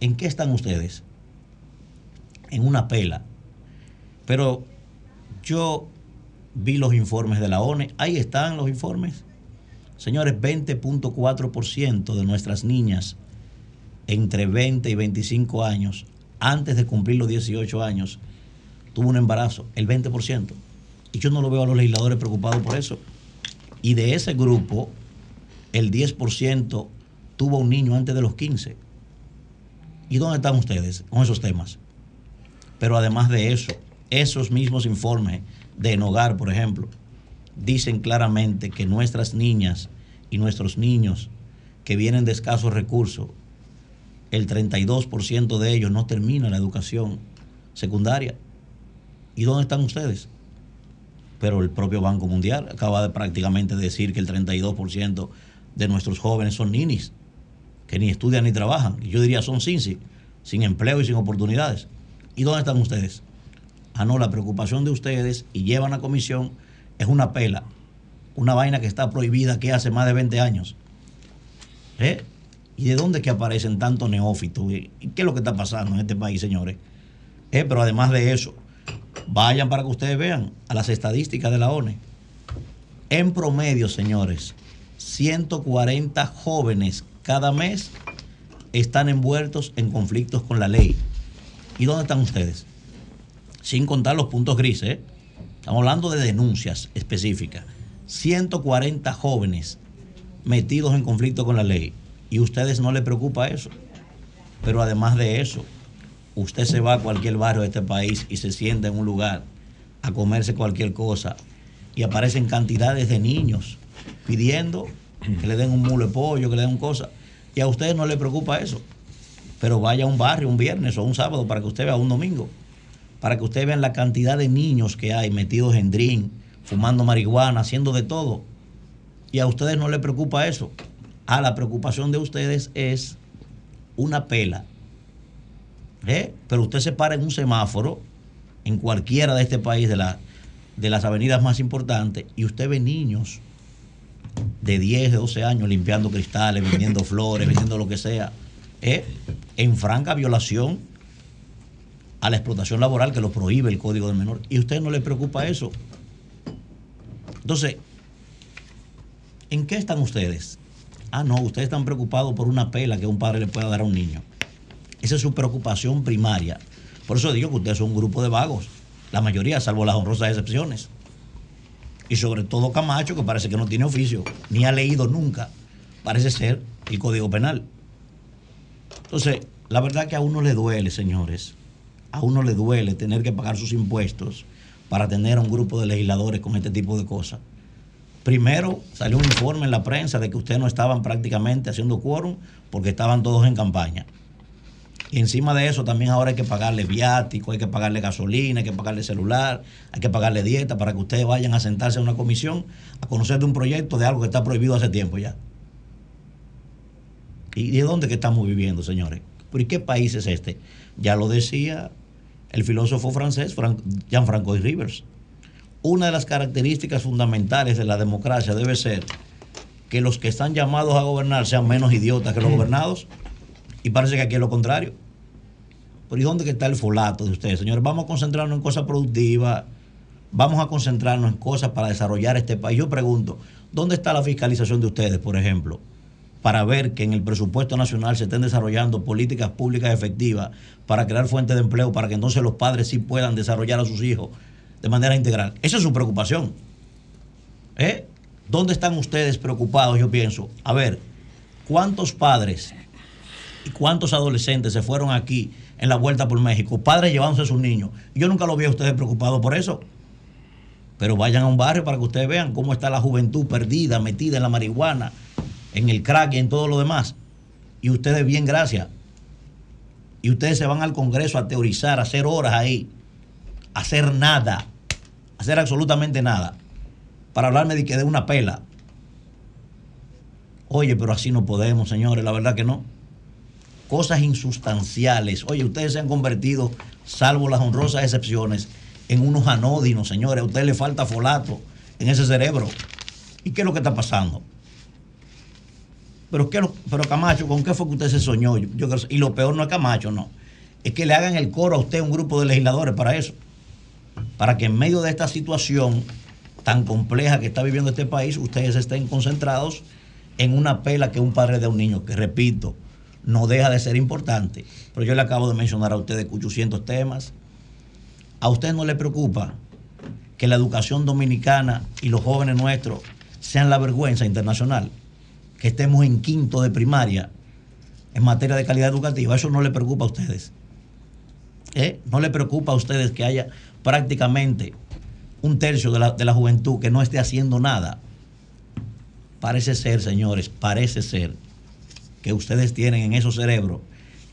¿en qué están ustedes? En una pela. Pero yo vi los informes de la ONE, ahí están los informes. Señores, 20.4% de nuestras niñas entre 20 y 25 años, antes de cumplir los 18 años, tuvo un embarazo, el 20%. Y yo no lo veo a los legisladores preocupados por eso. Y de ese grupo, el 10% tuvo un niño antes de los 15. ¿Y dónde están ustedes con esos temas? Pero además de eso, esos mismos informes de Enogar, por ejemplo, dicen claramente que nuestras niñas y nuestros niños que vienen de escasos recursos, el 32% de ellos no termina la educación secundaria. ¿Y dónde están ustedes? Pero el propio Banco Mundial acaba de prácticamente decir que el 32% de nuestros jóvenes son ninis, que ni estudian ni trabajan. Yo diría son sin, sin empleo y sin oportunidades. ¿Y dónde están ustedes? Ah, no, la preocupación de ustedes y llevan a comisión es una pela, una vaina que está prohibida que hace más de 20 años. ¿Eh? ¿Y de dónde es que aparecen tantos neófitos? ¿Y qué es lo que está pasando en este país, señores? Eh, pero además de eso, vayan para que ustedes vean a las estadísticas de la ONE. En promedio, señores, 140 jóvenes cada mes están envueltos en conflictos con la ley. ¿Y dónde están ustedes? Sin contar los puntos grises. ¿eh? Estamos hablando de denuncias específicas. 140 jóvenes metidos en conflicto con la ley. Y a ustedes no les preocupa eso. Pero además de eso, usted se va a cualquier barrio de este país y se sienta en un lugar a comerse cualquier cosa y aparecen cantidades de niños pidiendo que le den un mulo de pollo, que le den cosa. Y a ustedes no les preocupa eso. Pero vaya a un barrio un viernes o un sábado para que usted vea un domingo. Para que usted vean la cantidad de niños que hay metidos en drink, fumando marihuana, haciendo de todo. Y a ustedes no les preocupa eso. Ah, la preocupación de ustedes es una pela. ¿Eh? Pero usted se para en un semáforo, en cualquiera de este país, de, la, de las avenidas más importantes, y usted ve niños de 10, de 12 años limpiando cristales, vendiendo flores, vendiendo lo que sea, ¿eh? en franca violación a la explotación laboral que lo prohíbe el Código del Menor. ¿Y a usted no le preocupa eso? Entonces, ¿en qué están ustedes? Ah, no, ustedes están preocupados por una pela que un padre le pueda dar a un niño. Esa es su preocupación primaria. Por eso digo que ustedes son un grupo de vagos. La mayoría, salvo las honrosas excepciones. Y sobre todo Camacho, que parece que no tiene oficio, ni ha leído nunca, parece ser el Código Penal. Entonces, la verdad que a uno le duele, señores. A uno le duele tener que pagar sus impuestos para tener a un grupo de legisladores con este tipo de cosas. Primero salió un informe en la prensa de que ustedes no estaban prácticamente haciendo quórum porque estaban todos en campaña. Y encima de eso también ahora hay que pagarle viático, hay que pagarle gasolina, hay que pagarle celular, hay que pagarle dieta para que ustedes vayan a sentarse en una comisión a conocer de un proyecto de algo que está prohibido hace tiempo ya. ¿Y de dónde estamos viviendo, señores? ¿Por qué país es este? Ya lo decía el filósofo francés Jean-Francois Rivers. Una de las características fundamentales de la democracia debe ser que los que están llamados a gobernar sean menos idiotas que los gobernados. Y parece que aquí es lo contrario. Pero ¿y dónde que está el folato de ustedes, señores? Vamos a concentrarnos en cosas productivas, vamos a concentrarnos en cosas para desarrollar este país. Yo pregunto, ¿dónde está la fiscalización de ustedes, por ejemplo? Para ver que en el presupuesto nacional se estén desarrollando políticas públicas efectivas para crear fuentes de empleo, para que entonces los padres sí puedan desarrollar a sus hijos de manera integral. Esa es su preocupación. ¿Eh? ¿Dónde están ustedes preocupados? Yo pienso, a ver, ¿cuántos padres y cuántos adolescentes se fueron aquí en la vuelta por México? Padres llevándose a sus niños. Yo nunca lo vi a ustedes preocupados por eso. Pero vayan a un barrio para que ustedes vean cómo está la juventud perdida, metida en la marihuana, en el crack y en todo lo demás. Y ustedes bien, gracias. Y ustedes se van al Congreso a teorizar, a hacer horas ahí, a hacer nada, a hacer absolutamente nada, para hablarme de que de una pela. Oye, pero así no podemos, señores, la verdad que no. Cosas insustanciales. Oye, ustedes se han convertido, salvo las honrosas excepciones, en unos anódinos, señores. A ustedes le falta folato en ese cerebro. ¿Y qué es lo que está pasando? Pero, ¿qué, pero Camacho, ¿con qué fue que usted se soñó? Y lo peor no es Camacho, no. Es que le hagan el coro a usted un grupo de legisladores para eso. Para que en medio de esta situación tan compleja que está viviendo este país, ustedes estén concentrados en una pela que un padre de un niño, que repito, no deja de ser importante. Pero yo le acabo de mencionar a ustedes 800 temas. ¿A usted no le preocupa que la educación dominicana y los jóvenes nuestros sean la vergüenza internacional? Que estemos en quinto de primaria en materia de calidad educativa. Eso no le preocupa a ustedes. ¿Eh? ¿No le preocupa a ustedes que haya prácticamente un tercio de la, de la juventud que no esté haciendo nada? Parece ser, señores, parece ser que ustedes tienen en esos cerebros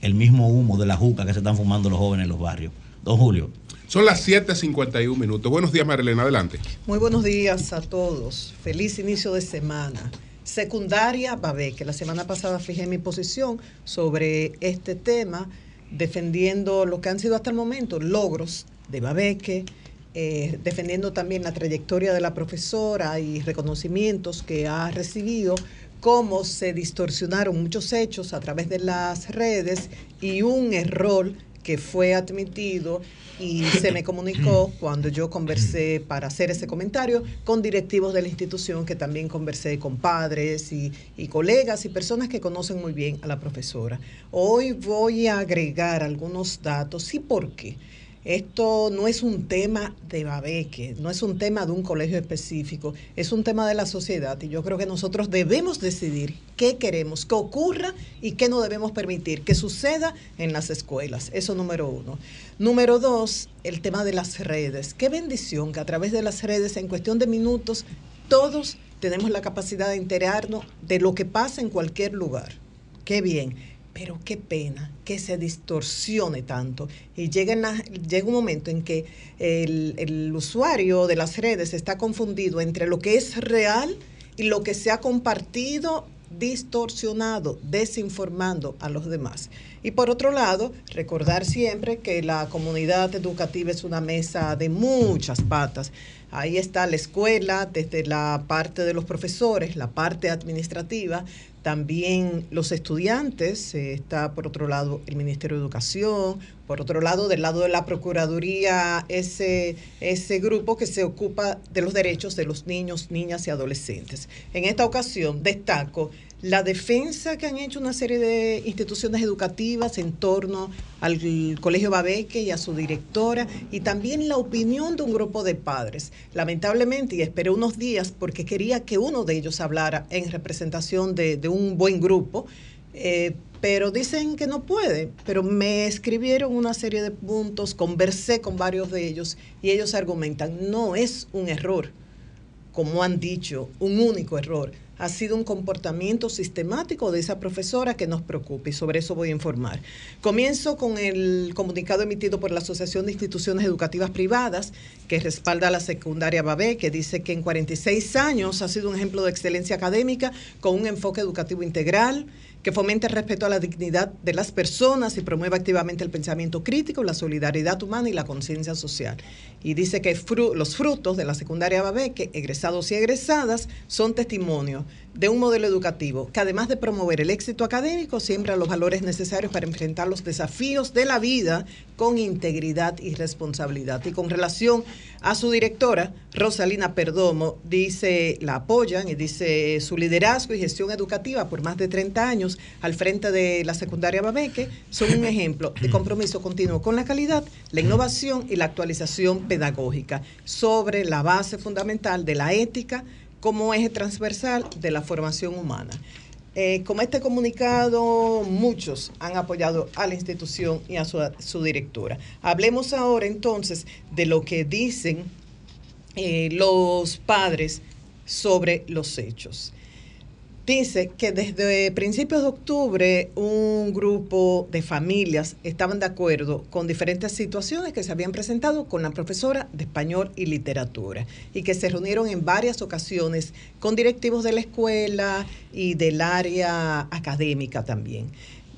el mismo humo de la juca que se están fumando los jóvenes en los barrios. Don Julio. Son las 7.51 minutos. Buenos días, Marilena. Adelante. Muy buenos días a todos. Feliz inicio de semana. Secundaria Babeque. La semana pasada fijé mi posición sobre este tema, defendiendo lo que han sido hasta el momento logros de Babeque, eh, defendiendo también la trayectoria de la profesora y reconocimientos que ha recibido, cómo se distorsionaron muchos hechos a través de las redes y un error que fue admitido y se me comunicó cuando yo conversé para hacer ese comentario con directivos de la institución, que también conversé con padres y, y colegas y personas que conocen muy bien a la profesora. Hoy voy a agregar algunos datos y por qué. Esto no es un tema de Babeque, no es un tema de un colegio específico, es un tema de la sociedad y yo creo que nosotros debemos decidir qué queremos que ocurra y qué no debemos permitir que suceda en las escuelas. Eso número uno. Número dos, el tema de las redes. Qué bendición que a través de las redes, en cuestión de minutos, todos tenemos la capacidad de enterarnos de lo que pasa en cualquier lugar. Qué bien. Pero qué pena que se distorsione tanto y llega, llega un momento en que el, el usuario de las redes está confundido entre lo que es real y lo que se ha compartido distorsionado, desinformando a los demás. Y por otro lado, recordar siempre que la comunidad educativa es una mesa de muchas patas. Ahí está la escuela, desde la parte de los profesores, la parte administrativa, también los estudiantes, eh, está por otro lado el Ministerio de Educación, por otro lado del lado de la Procuraduría, ese, ese grupo que se ocupa de los derechos de los niños, niñas y adolescentes. En esta ocasión destaco la defensa que han hecho una serie de instituciones educativas en torno al Colegio Babeque y a su directora y también la opinión de un grupo de padres. Lamentablemente, y esperé unos días porque quería que uno de ellos hablara en representación de, un buen grupo, eh, pero dicen que no puede, pero me escribieron una serie de puntos, conversé con varios de ellos y ellos argumentan, no es un error, como han dicho, un único error. Ha sido un comportamiento sistemático de esa profesora que nos preocupa y sobre eso voy a informar. Comienzo con el comunicado emitido por la Asociación de Instituciones Educativas Privadas que respalda a la secundaria Babé, que dice que en 46 años ha sido un ejemplo de excelencia académica con un enfoque educativo integral, que fomente el respeto a la dignidad de las personas y promueva activamente el pensamiento crítico, la solidaridad humana y la conciencia social. Y dice que los frutos de la secundaria Babeque, egresados y egresadas, son testimonio de un modelo educativo que además de promover el éxito académico, siembra los valores necesarios para enfrentar los desafíos de la vida con integridad y responsabilidad. Y con relación a su directora, Rosalina Perdomo, dice, la apoyan y dice su liderazgo y gestión educativa por más de 30 años al frente de la secundaria Babeque son un ejemplo de compromiso continuo con la calidad, la innovación y la actualización pedagógica sobre la base fundamental de la ética como eje transversal de la formación humana. Eh, con este comunicado, muchos han apoyado a la institución y a su, su directora. Hablemos ahora entonces de lo que dicen eh, los padres sobre los hechos. Dice que desde principios de octubre un grupo de familias estaban de acuerdo con diferentes situaciones que se habían presentado con la profesora de español y literatura y que se reunieron en varias ocasiones con directivos de la escuela y del área académica también.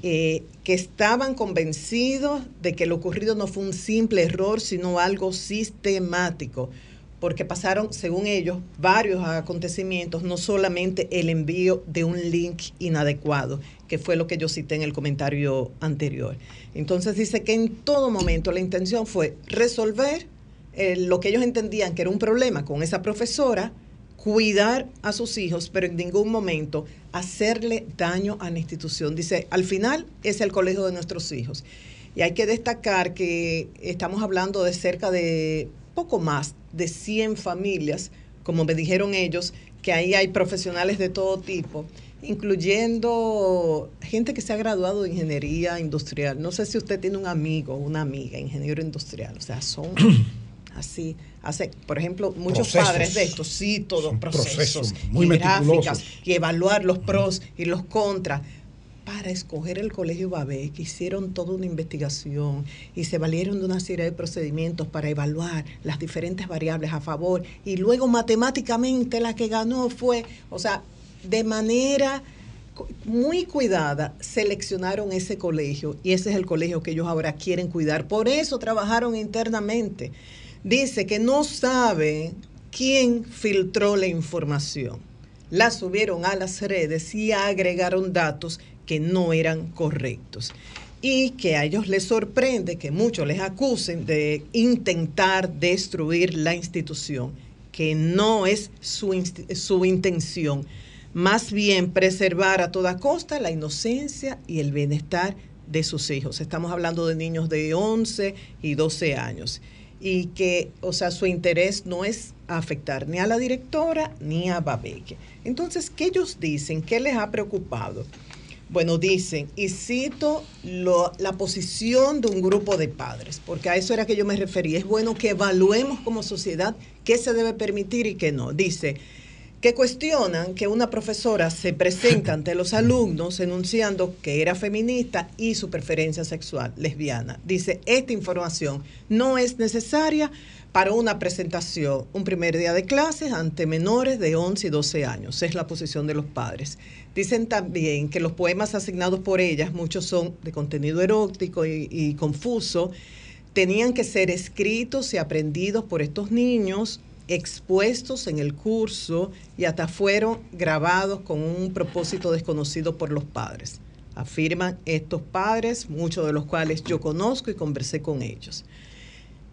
eh, que estaban convencidos de que lo ocurrido no fue un simple error, sino algo sistemático porque pasaron, según ellos, varios acontecimientos, no solamente el envío de un link inadecuado, que fue lo que yo cité en el comentario anterior. Entonces dice que en todo momento la intención fue resolver eh, lo que ellos entendían que era un problema con esa profesora, cuidar a sus hijos, pero en ningún momento hacerle daño a la institución. Dice, al final es el colegio de nuestros hijos. Y hay que destacar que estamos hablando de cerca de poco más de 100 familias, como me dijeron ellos, que ahí hay profesionales de todo tipo, incluyendo gente que se ha graduado de ingeniería industrial. No sé si usted tiene un amigo o una amiga ingeniero industrial, o sea, son así. Hace, por ejemplo, muchos Procesos. padres de estos, sí, todos procesos, procesos muy y gráficas, y evaluar los pros y los contras para escoger el colegio Babé, que hicieron toda una investigación y se valieron de una serie de procedimientos para evaluar las diferentes variables a favor y luego matemáticamente la que ganó fue, o sea, de manera muy cuidada seleccionaron ese colegio y ese es el colegio que ellos ahora quieren cuidar. Por eso trabajaron internamente. Dice que no sabe quién filtró la información la subieron a las redes y agregaron datos que no eran correctos. Y que a ellos les sorprende que muchos les acusen de intentar destruir la institución, que no es su, su intención. Más bien preservar a toda costa la inocencia y el bienestar de sus hijos. Estamos hablando de niños de 11 y 12 años y que, o sea, su interés no es afectar ni a la directora ni a Babeque. Entonces, ¿qué ellos dicen? ¿Qué les ha preocupado? Bueno, dicen, y cito lo- la posición de un grupo de padres, porque a eso era que yo me refería. Es bueno que evaluemos como sociedad qué se debe permitir y qué no. Dice que cuestionan que una profesora se presenta ante los alumnos enunciando que era feminista y su preferencia sexual lesbiana. Dice, esta información no es necesaria para una presentación, un primer día de clases ante menores de 11 y 12 años. Es la posición de los padres. Dicen también que los poemas asignados por ellas, muchos son de contenido erótico y, confuso, tenían que ser escritos y aprendidos por estos niños expuestos en el curso y hasta fueron grabados con un propósito desconocido por los padres. Afirman estos padres, muchos de los cuales yo conozco y conversé con ellos.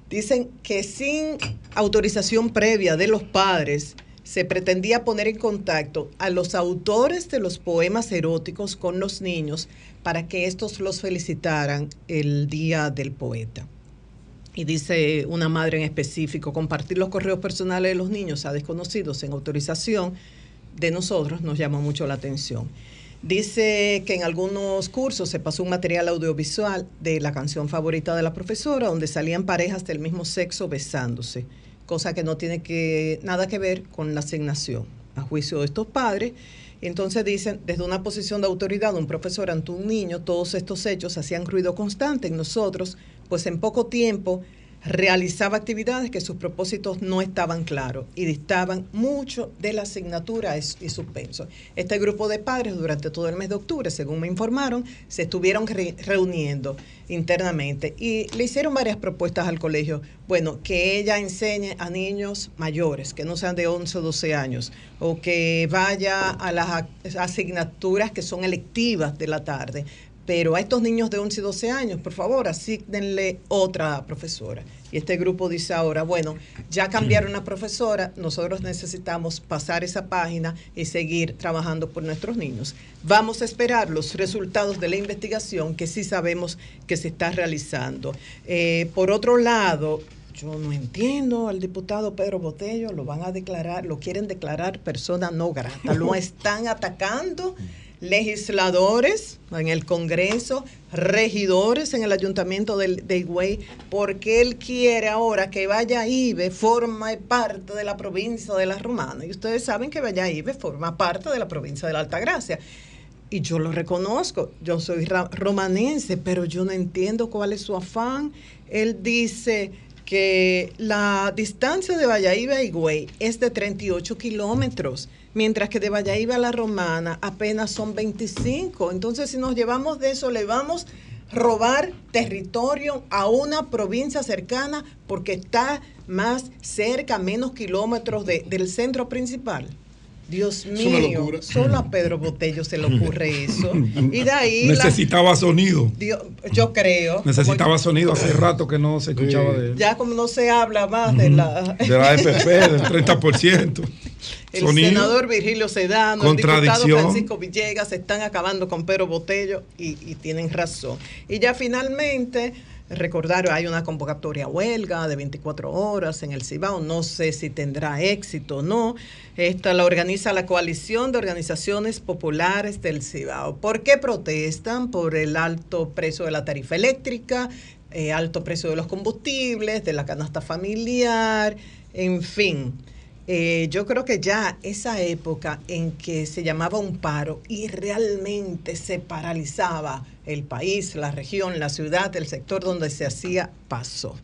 Dicen que sin autorización previa de los padres se pretendía poner en contacto a los autores de los poemas eróticos con los niños para que estos los felicitaran el día del poeta. Y dice una madre en específico, compartir los correos personales de los niños a desconocidos sin autorización de nosotros nos llama mucho la atención. Dice que en algunos cursos se pasó un material audiovisual de la canción favorita de la profesora, donde salían parejas del mismo sexo besándose, cosa que no tiene que, nada que ver con la asignación, a juicio de estos padres. Entonces dicen, desde una posición de autoridad, un profesor ante un niño, todos estos hechos hacían ruido constante en nosotros, pues en poco tiempo realizaba actividades que sus propósitos no estaban claros y distaban mucho de la asignatura y suspenso. Este grupo de padres durante todo el mes de octubre, según me informaron, se estuvieron re- reuniendo internamente y le hicieron varias propuestas al colegio. Bueno, que ella enseñe a niños mayores, que no sean de 11 o 12 años, o que vaya a las asignaturas que son electivas de la tarde. Pero a estos niños de 11 y 12 años, por favor, asígnenle otra profesora. Y este grupo dice ahora, bueno, ya cambiaron una profesora, nosotros necesitamos pasar esa página y seguir trabajando por nuestros niños. Vamos a esperar los resultados de la investigación que sí sabemos que se está realizando. Eh, por otro lado, yo no entiendo al diputado Pedro Botello, lo van a declarar, lo quieren declarar persona no grata, lo están atacando legisladores en el Congreso, regidores en el Ayuntamiento del- de Higüey, porque él quiere ahora que Valladolid forma parte de la provincia de la Romana. Y ustedes saben que Valladolid forma parte de la provincia de la Altagracia. Y yo lo reconozco, yo soy romanense, pero yo no entiendo cuál es su afán. Él dice que la distancia de Valladolid a Higüey es de 38 kilómetros, mientras que de Valladolid a la Romana apenas son 25. Entonces, si nos llevamos de eso, le vamos a robar territorio a una provincia cercana porque está más cerca, menos kilómetros de- del centro principal. Dios mío, solo a Pedro Botello se le ocurre eso. Y de ahí la- Necesitaba sonido. Dios- yo creo. Necesitaba sonido hace rato que no se escuchaba de él. Ya como no se habla más de la... De la AFP, del 30%. El Sonido. senador Virgilio Sedano, el diputado. Francisco Villegas se están acabando con Pedro Botello y, y tienen razón. Y ya finalmente, recordar, hay una convocatoria a huelga de 24 horas en el Cibao. No sé si tendrá éxito o no. Esta la organiza la Coalición de Organizaciones Populares del Cibao. ¿Por qué protestan? Por el alto precio de la tarifa eléctrica, eh, alto precio de los combustibles, de la canasta familiar, en fin. Eh, yo creo que ya esa época en que se llamaba un paro y realmente se paralizaba el país, la región, la ciudad, el sector donde se hacía, pasó.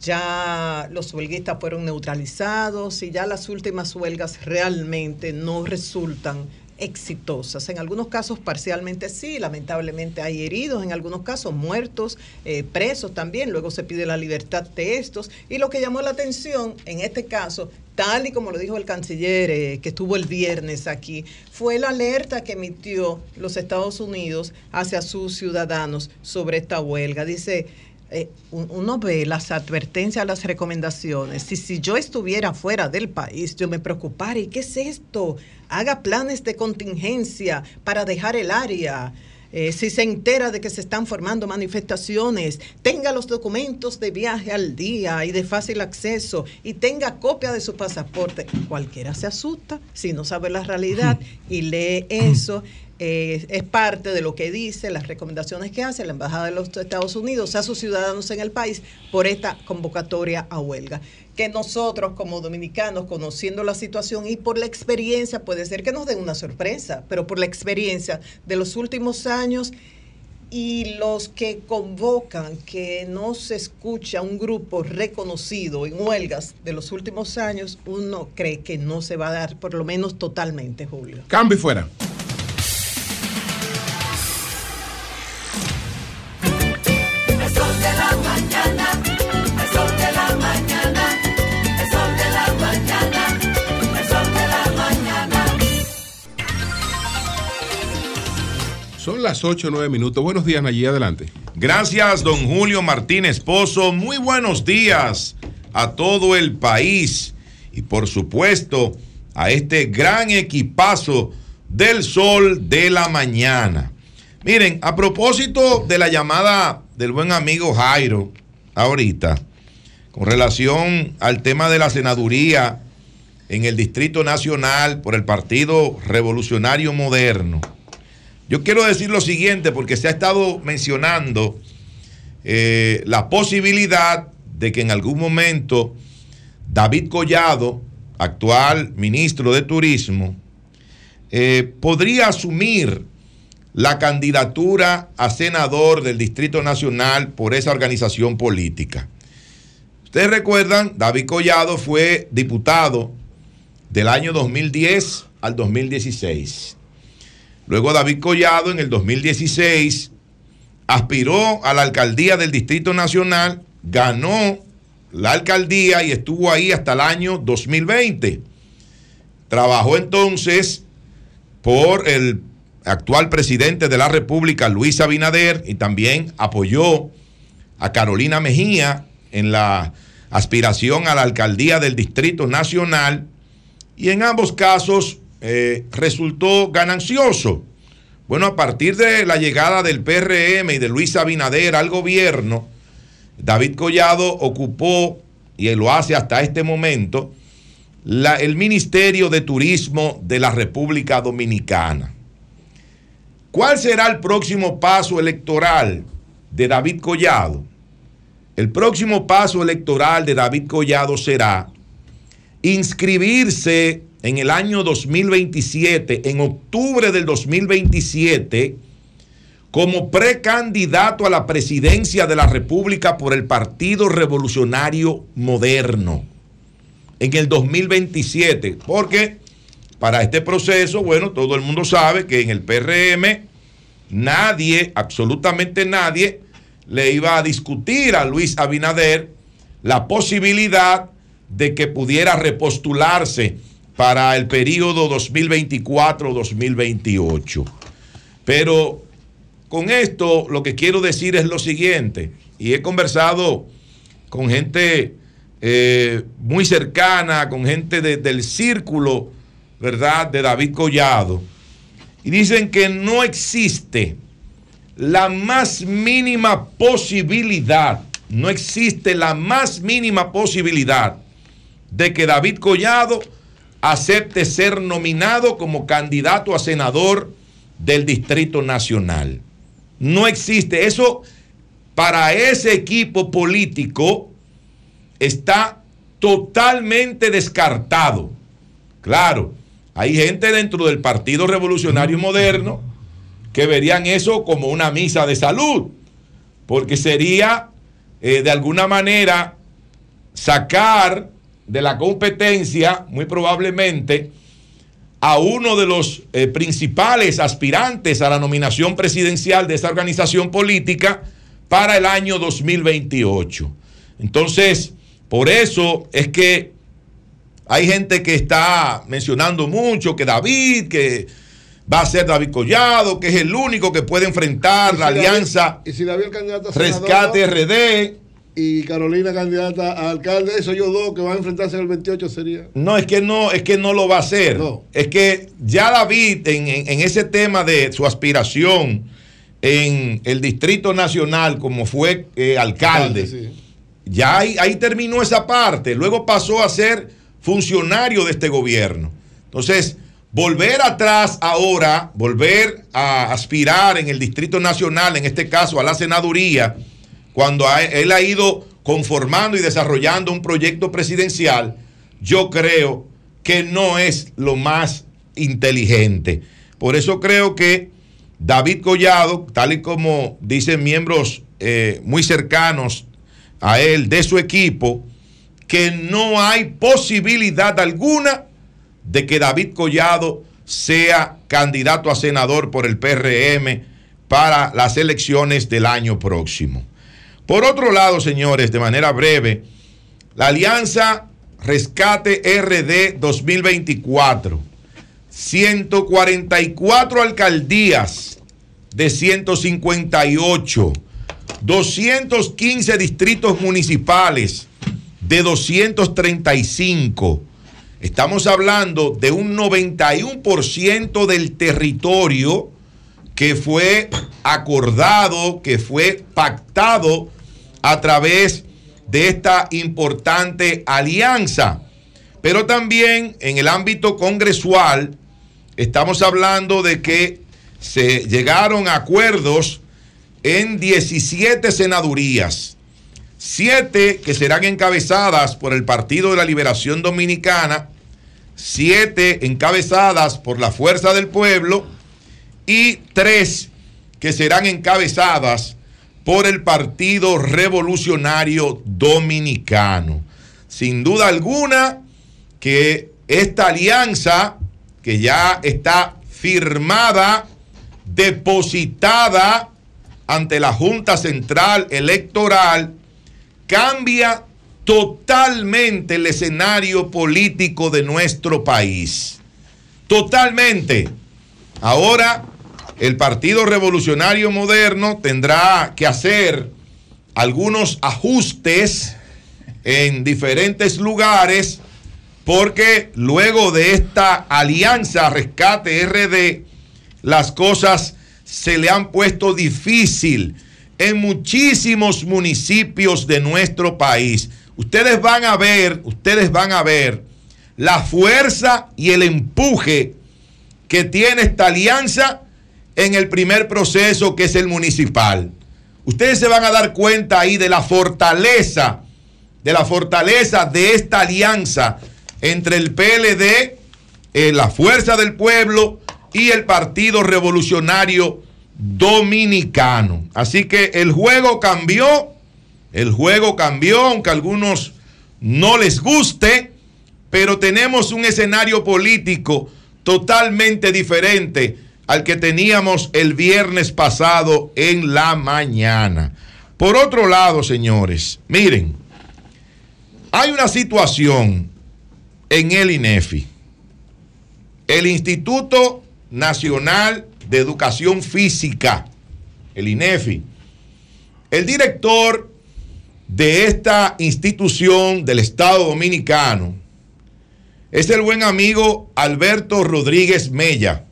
Ya los huelguistas fueron neutralizados y ya las últimas huelgas realmente no resultan exitosas. En algunos casos parcialmente sí, lamentablemente hay heridos, en algunos casos muertos, eh, presos también, luego se pide la libertad de estos. Y lo que llamó la atención en este caso, tal y como lo dijo el canciller eh, que estuvo el viernes aquí, fue la alerta que emitió los Estados Unidos hacia sus ciudadanos sobre esta huelga. Dice, eh, un- uno ve las advertencias, las recomendaciones. Si, si yo estuviera fuera del país, yo me preocupara. ¿Y qué es esto? Haga planes de contingencia para dejar el área. Eh, si se entera de que se están formando manifestaciones, tenga los documentos de viaje al día y de fácil acceso y tenga copia de su pasaporte. Cualquiera se asusta si no sabe la realidad y lee eso. Eh, es parte de lo que dice, las recomendaciones que hace la Embajada de los Estados Unidos a sus ciudadanos en el país por esta convocatoria a huelga. Que nosotros como dominicanos, conociendo la situación y por la experiencia, puede ser que nos den una sorpresa, pero por la experiencia de los últimos años y los que convocan que no se escucha un grupo reconocido en huelgas de los últimos años, uno cree que no se va a dar por lo menos totalmente, Julio. Cambio y fuera. Son las 8 o 9 minutos. Buenos días, allí adelante. Gracias, don Julio Martínez Pozo. Muy buenos días a todo el país y por supuesto a este gran equipazo del sol de la mañana. Miren, a propósito de la llamada del buen amigo Jairo ahorita, con relación al tema de la senaduría en el Distrito Nacional por el Partido Revolucionario Moderno. Yo quiero decir lo siguiente porque se ha estado mencionando eh, la posibilidad de que en algún momento David Collado, actual ministro de Turismo, eh, podría asumir la candidatura a senador del Distrito Nacional por esa organización política. Ustedes recuerdan, David Collado fue diputado del año 2010 al 2016. Luego David Collado en el 2016 aspiró a la alcaldía del Distrito Nacional, ganó la alcaldía y estuvo ahí hasta el año 2020. Trabajó entonces por el actual presidente de la República, Luis Abinader, y también apoyó a Carolina Mejía en la aspiración a la alcaldía del Distrito Nacional, y en ambos casos eh, resultó ganancioso. Bueno, a partir de la llegada del PRM y de Luis Abinader al gobierno, David Collado ocupó, y lo hace hasta este momento, la- el Ministerio de Turismo de la República Dominicana. ¿Cuál será el próximo paso electoral de David Collado? El próximo paso electoral de David Collado será inscribirse en el año 2027, en octubre del 2027, como precandidato a la presidencia de la República por el Partido Revolucionario Moderno en el 2027, porque para este proceso, bueno, todo el mundo sabe que en el PRM nadie, absolutamente nadie, le iba a discutir a Luis Abinader la posibilidad de que pudiera repostularse para el periodo 2024-2028. Pero con esto lo que quiero decir es lo siguiente, y he conversado con gente eh, muy cercana, con gente de- del círculo, ¿verdad?, de David Collado, y dicen que no existe la más mínima posibilidad, no existe la más mínima posibilidad de que David Collado acepte ser nominado como candidato a senador del Distrito Nacional. No existe. Eso para ese equipo político está totalmente descartado. Claro, hay gente dentro del Partido Revolucionario Moderno que verían eso como una misa de salud, porque sería eh, de alguna manera sacar de la competencia, muy probablemente, a uno de los eh, principales aspirantes a la nominación presidencial de esa organización política para el año 2028. Entonces, por eso es que hay gente que está mencionando mucho que David, que va a ser David Collado, que es el único que puede enfrentar la David- alianza Y si David candidato senador, Rescate RD. Y Carolina candidata a alcalde, esos yo dos que van a enfrentarse en el 28 sería. No, es que no, es que no lo va a hacer. Es que ya David, en, en- en ese tema de su aspiración en el Distrito Nacional, como fue eh, alcalde, ya ahí, ahí terminó esa parte. Luego pasó a ser funcionario de este gobierno. Entonces, volver atrás ahora, volver a aspirar en el Distrito Nacional, en este caso a la senaduría, cuando él ha ido conformando y desarrollando un proyecto presidencial, yo creo que no es lo más inteligente. Por eso creo que David Collado, tal y como dicen miembros eh, muy cercanos a él de su equipo, que no hay posibilidad alguna de que David Collado sea candidato a senador por el PRM para las elecciones del año próximo. Por otro lado, señores, de manera breve, la Alianza Rescate RD 2024, 144 alcaldías de 158, 215 distritos municipales de 235. Estamos hablando de un 91% del territorio que fue acordado, que fue pactado a través de esta importante alianza. Pero también en el ámbito congresual estamos hablando de que se llegaron a acuerdos en 17 senadurías, 7 que serán encabezadas por el Partido de la Liberación Dominicana, 7 encabezadas por la Fuerza del Pueblo y 3 que serán encabezadas por el Partido Revolucionario Dominicano. Sin duda alguna que esta alianza que ya está firmada, depositada ante la Junta Central Electoral, cambia totalmente el escenario político de nuestro país. Totalmente. Ahora el Partido Revolucionario Moderno tendrá que hacer algunos ajustes en diferentes lugares porque luego de esta alianza Rescate RD, las cosas se le han puesto difícil en muchísimos municipios de nuestro país. Ustedes van a ver, ustedes van a ver la fuerza y el empuje que tiene esta alianza en el primer proceso que es el municipal. Ustedes se van a dar cuenta ahí de la fortaleza, de la fortaleza de esta alianza entre el PLD, eh, la Fuerza del Pueblo y el Partido Revolucionario Dominicano. Así que el juego cambió, el juego cambió, aunque a algunos no les guste, pero tenemos un escenario político totalmente diferente al que teníamos el viernes pasado en la mañana. Por otro lado, señores, miren, hay una situación en el INEFI. El Instituto Nacional de Educación Física, el INEFI. El director de esta institución del Estado Dominicano es el buen amigo Alberto Rodríguez Mella.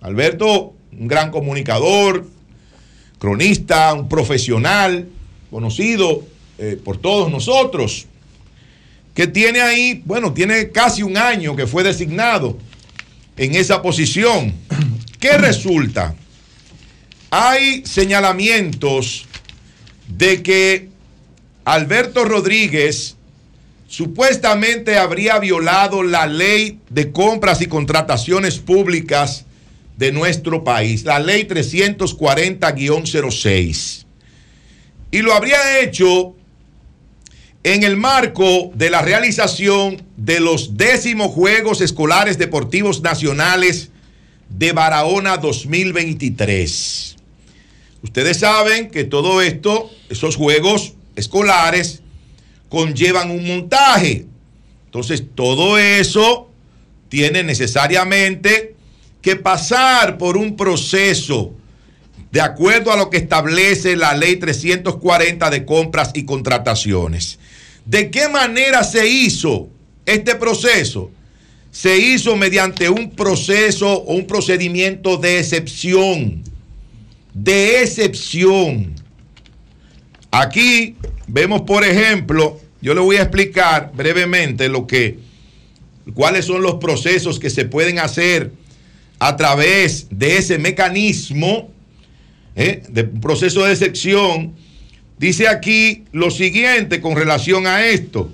Alberto, un gran comunicador, cronista, un profesional, conocido eh, por todos nosotros que tiene ahí, bueno, tiene casi un año que fue designado en esa posición. ¿Qué resulta? Hay señalamientos de que Alberto Rodríguez supuestamente habría violado la ley de compras y contrataciones públicas de nuestro país, la ley 340-06. Y lo habría hecho en el marco de la realización de los décimos Juegos Escolares Deportivos Nacionales de Barahona 2023. Ustedes saben que todo esto, esos Juegos Escolares, conllevan un montaje. Entonces, todo eso tiene necesariamente que pasar por un proceso de acuerdo a lo que establece la ley 340 de compras y contrataciones. ¿De qué manera se hizo este proceso? Se hizo mediante un proceso o un procedimiento de excepción. De excepción. Aquí vemos, por ejemplo, yo le voy a explicar brevemente lo que, cuáles son los procesos que se pueden hacer a través de ese mecanismo ¿eh? de proceso de excepción Dice aquí lo siguiente con relación a esto.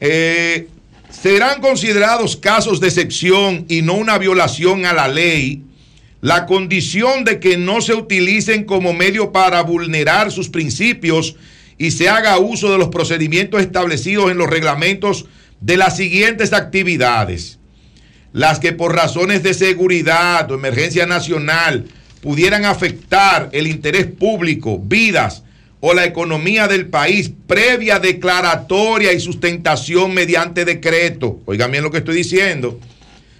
Eh, serán considerados casos de excepción y no una violación a la ley la condición de que no se utilicen como medio para vulnerar sus principios y se haga uso de los procedimientos establecidos en los reglamentos de las siguientes actividades. Las que por razones de seguridad o emergencia nacional pudieran afectar el interés público, vidas, o la economía del país previa declaratoria y sustentación mediante decreto. Oigan bien lo que estoy diciendo.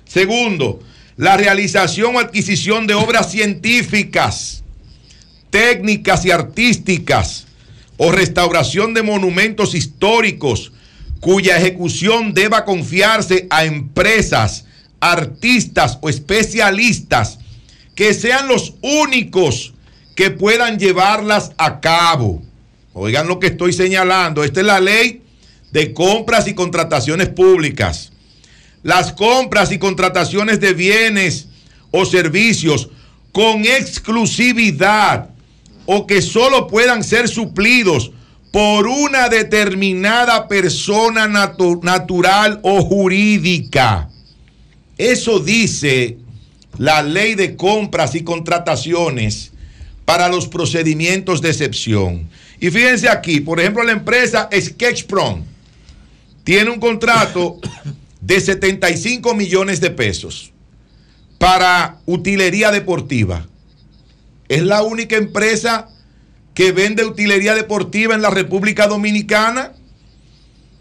Segundo, la realización o adquisición de obras científicas, técnicas y artísticas o restauración de monumentos históricos cuya ejecución deba confiarse a empresas, artistas o especialistas que sean los únicos que puedan llevarlas a cabo. Oigan lo que estoy señalando. Esta es la ley de compras y contrataciones públicas. Las compras y contrataciones de bienes o servicios con exclusividad o que solo puedan ser suplidos por una determinada persona natural o jurídica. Eso dice la ley de compras y contrataciones para los procedimientos de excepción. Y fíjense aquí, por ejemplo, la empresa Sketchprom tiene un contrato de 75 millones de pesos para utilería deportiva. Es la única empresa que vende utilería deportiva en la República Dominicana.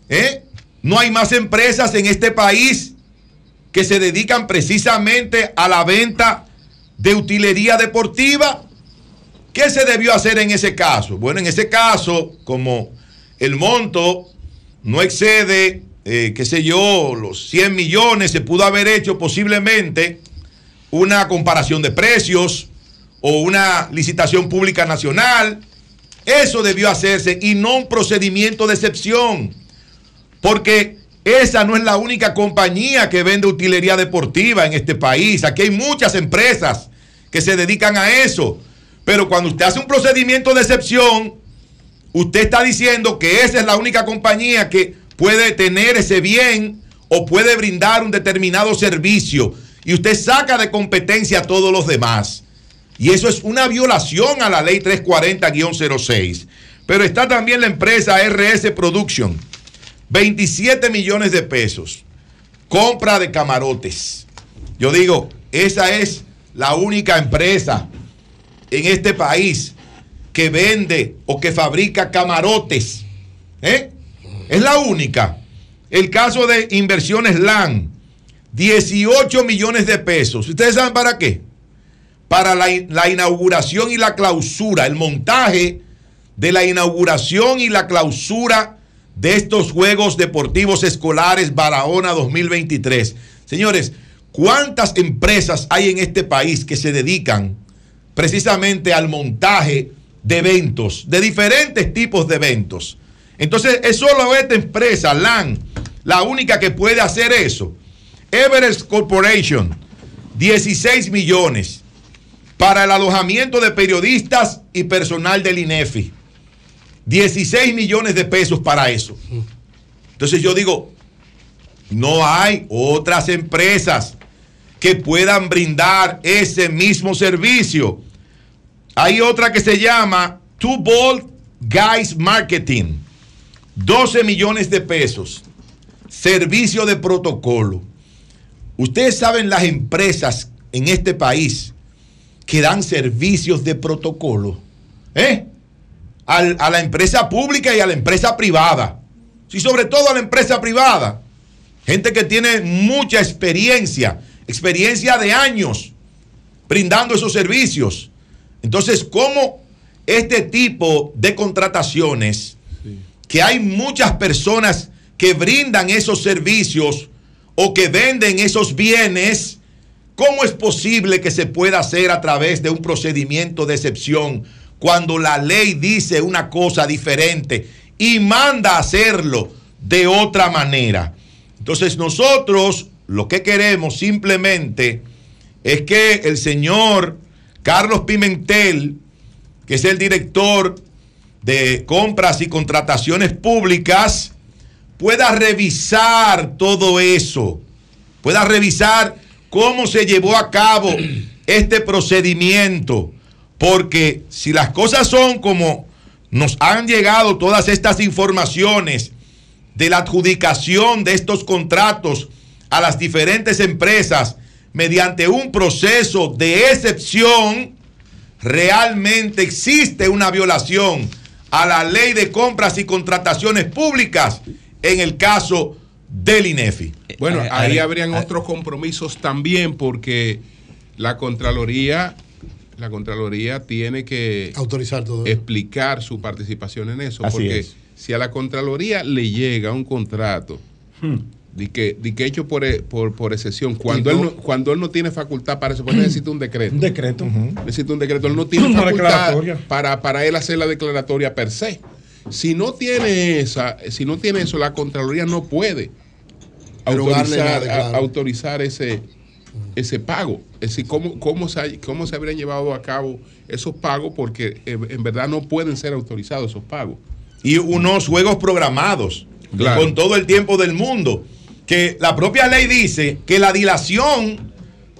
¿Eh? No hay más empresas en este país que se dedican precisamente a la venta de utilería deportiva. ¿Qué se debió hacer en ese caso? Bueno, en ese caso, como el monto no excede, eh, qué sé yo, los 100 millones, se pudo haber hecho posiblemente una comparación de precios o una licitación pública nacional. Eso debió hacerse y no un procedimiento de excepción. Porque esa no es la única compañía que vende utilería deportiva en este país. Aquí hay muchas empresas que se dedican a eso. Pero cuando usted hace un procedimiento de excepción, usted está diciendo que esa es la única compañía que puede tener ese bien o puede brindar un determinado servicio. Y usted saca de competencia a todos los demás. Y eso es una violación a la ley 340-06. Pero está también la empresa RS Production. 27 millones de pesos. Compra de camarotes. Yo digo, esa es la única empresa en este país que vende o que fabrica camarotes. ¿Eh? Es la única. El caso de inversiones LAN, 18 millones de pesos. ¿Ustedes saben para qué? Para la, la inauguración y la clausura, el montaje de la inauguración y la clausura de estos Juegos Deportivos Escolares Barahona 2023. Señores, ¿cuántas empresas hay en este país que se dedican precisamente al montaje de eventos, de diferentes tipos de eventos? Entonces, es solo esta empresa, LAN, la única que puede hacer eso. Everest Corporation, 16 millones para el alojamiento de periodistas y personal del INEFI. 16 millones de pesos para eso. Entonces yo digo, no hay otras empresas que puedan brindar ese mismo servicio. Hay otra que se llama Two Bold Guys Marketing. 12 millones de pesos. Servicio de protocolo. Ustedes saben las empresas en este país que dan servicios de protocolo. ¿Eh? A la empresa pública y a la empresa privada. Sí, sobre todo a la empresa privada. Gente que tiene mucha experiencia, experiencia de años brindando esos servicios. Entonces, ¿cómo este tipo de contrataciones, que hay muchas personas que brindan esos servicios o que venden esos bienes, ¿cómo es posible que se pueda hacer a través de un procedimiento de excepción cuando la ley dice una cosa diferente y manda a hacerlo de otra manera? Entonces nosotros lo que queremos simplemente es que el señor Carlos Pimentel, que es el director de compras y contrataciones públicas, pueda revisar todo eso, pueda revisar cómo se llevó a cabo este procedimiento, porque si las cosas son como nos han llegado todas estas informaciones de la adjudicación de estos contratos a las diferentes empresas mediante un proceso de excepción, realmente existe una violación a la ley de compras y contrataciones públicas en el caso del INEFI. Bueno, Eh, ahí habrían eh, otros compromisos también porque la Contraloría, la Contraloría tiene que autorizar todo. explicar su participación en eso. Así porque es. si a la Contraloría le llega un contrato de que, de que hecho por, e- por, por excepción, cuando él, no- cuando él no tiene facultad para eso, pues necesita un decreto. Un decreto. Necesita un decreto. Él no tiene Una facultad para, para él hacer la declaratoria per se. Si no tiene esa, si no tiene eso, la Contraloría no puede autorizar, a- autorizar ese, ese pago. Es decir, ¿cómo, cómo, se, cómo se habrían llevado a cabo esos pagos, porque eh, en verdad no pueden ser autorizados esos pagos. y unos juegos programados Claro. con todo el tiempo del mundo. Que la propia ley dice que la dilación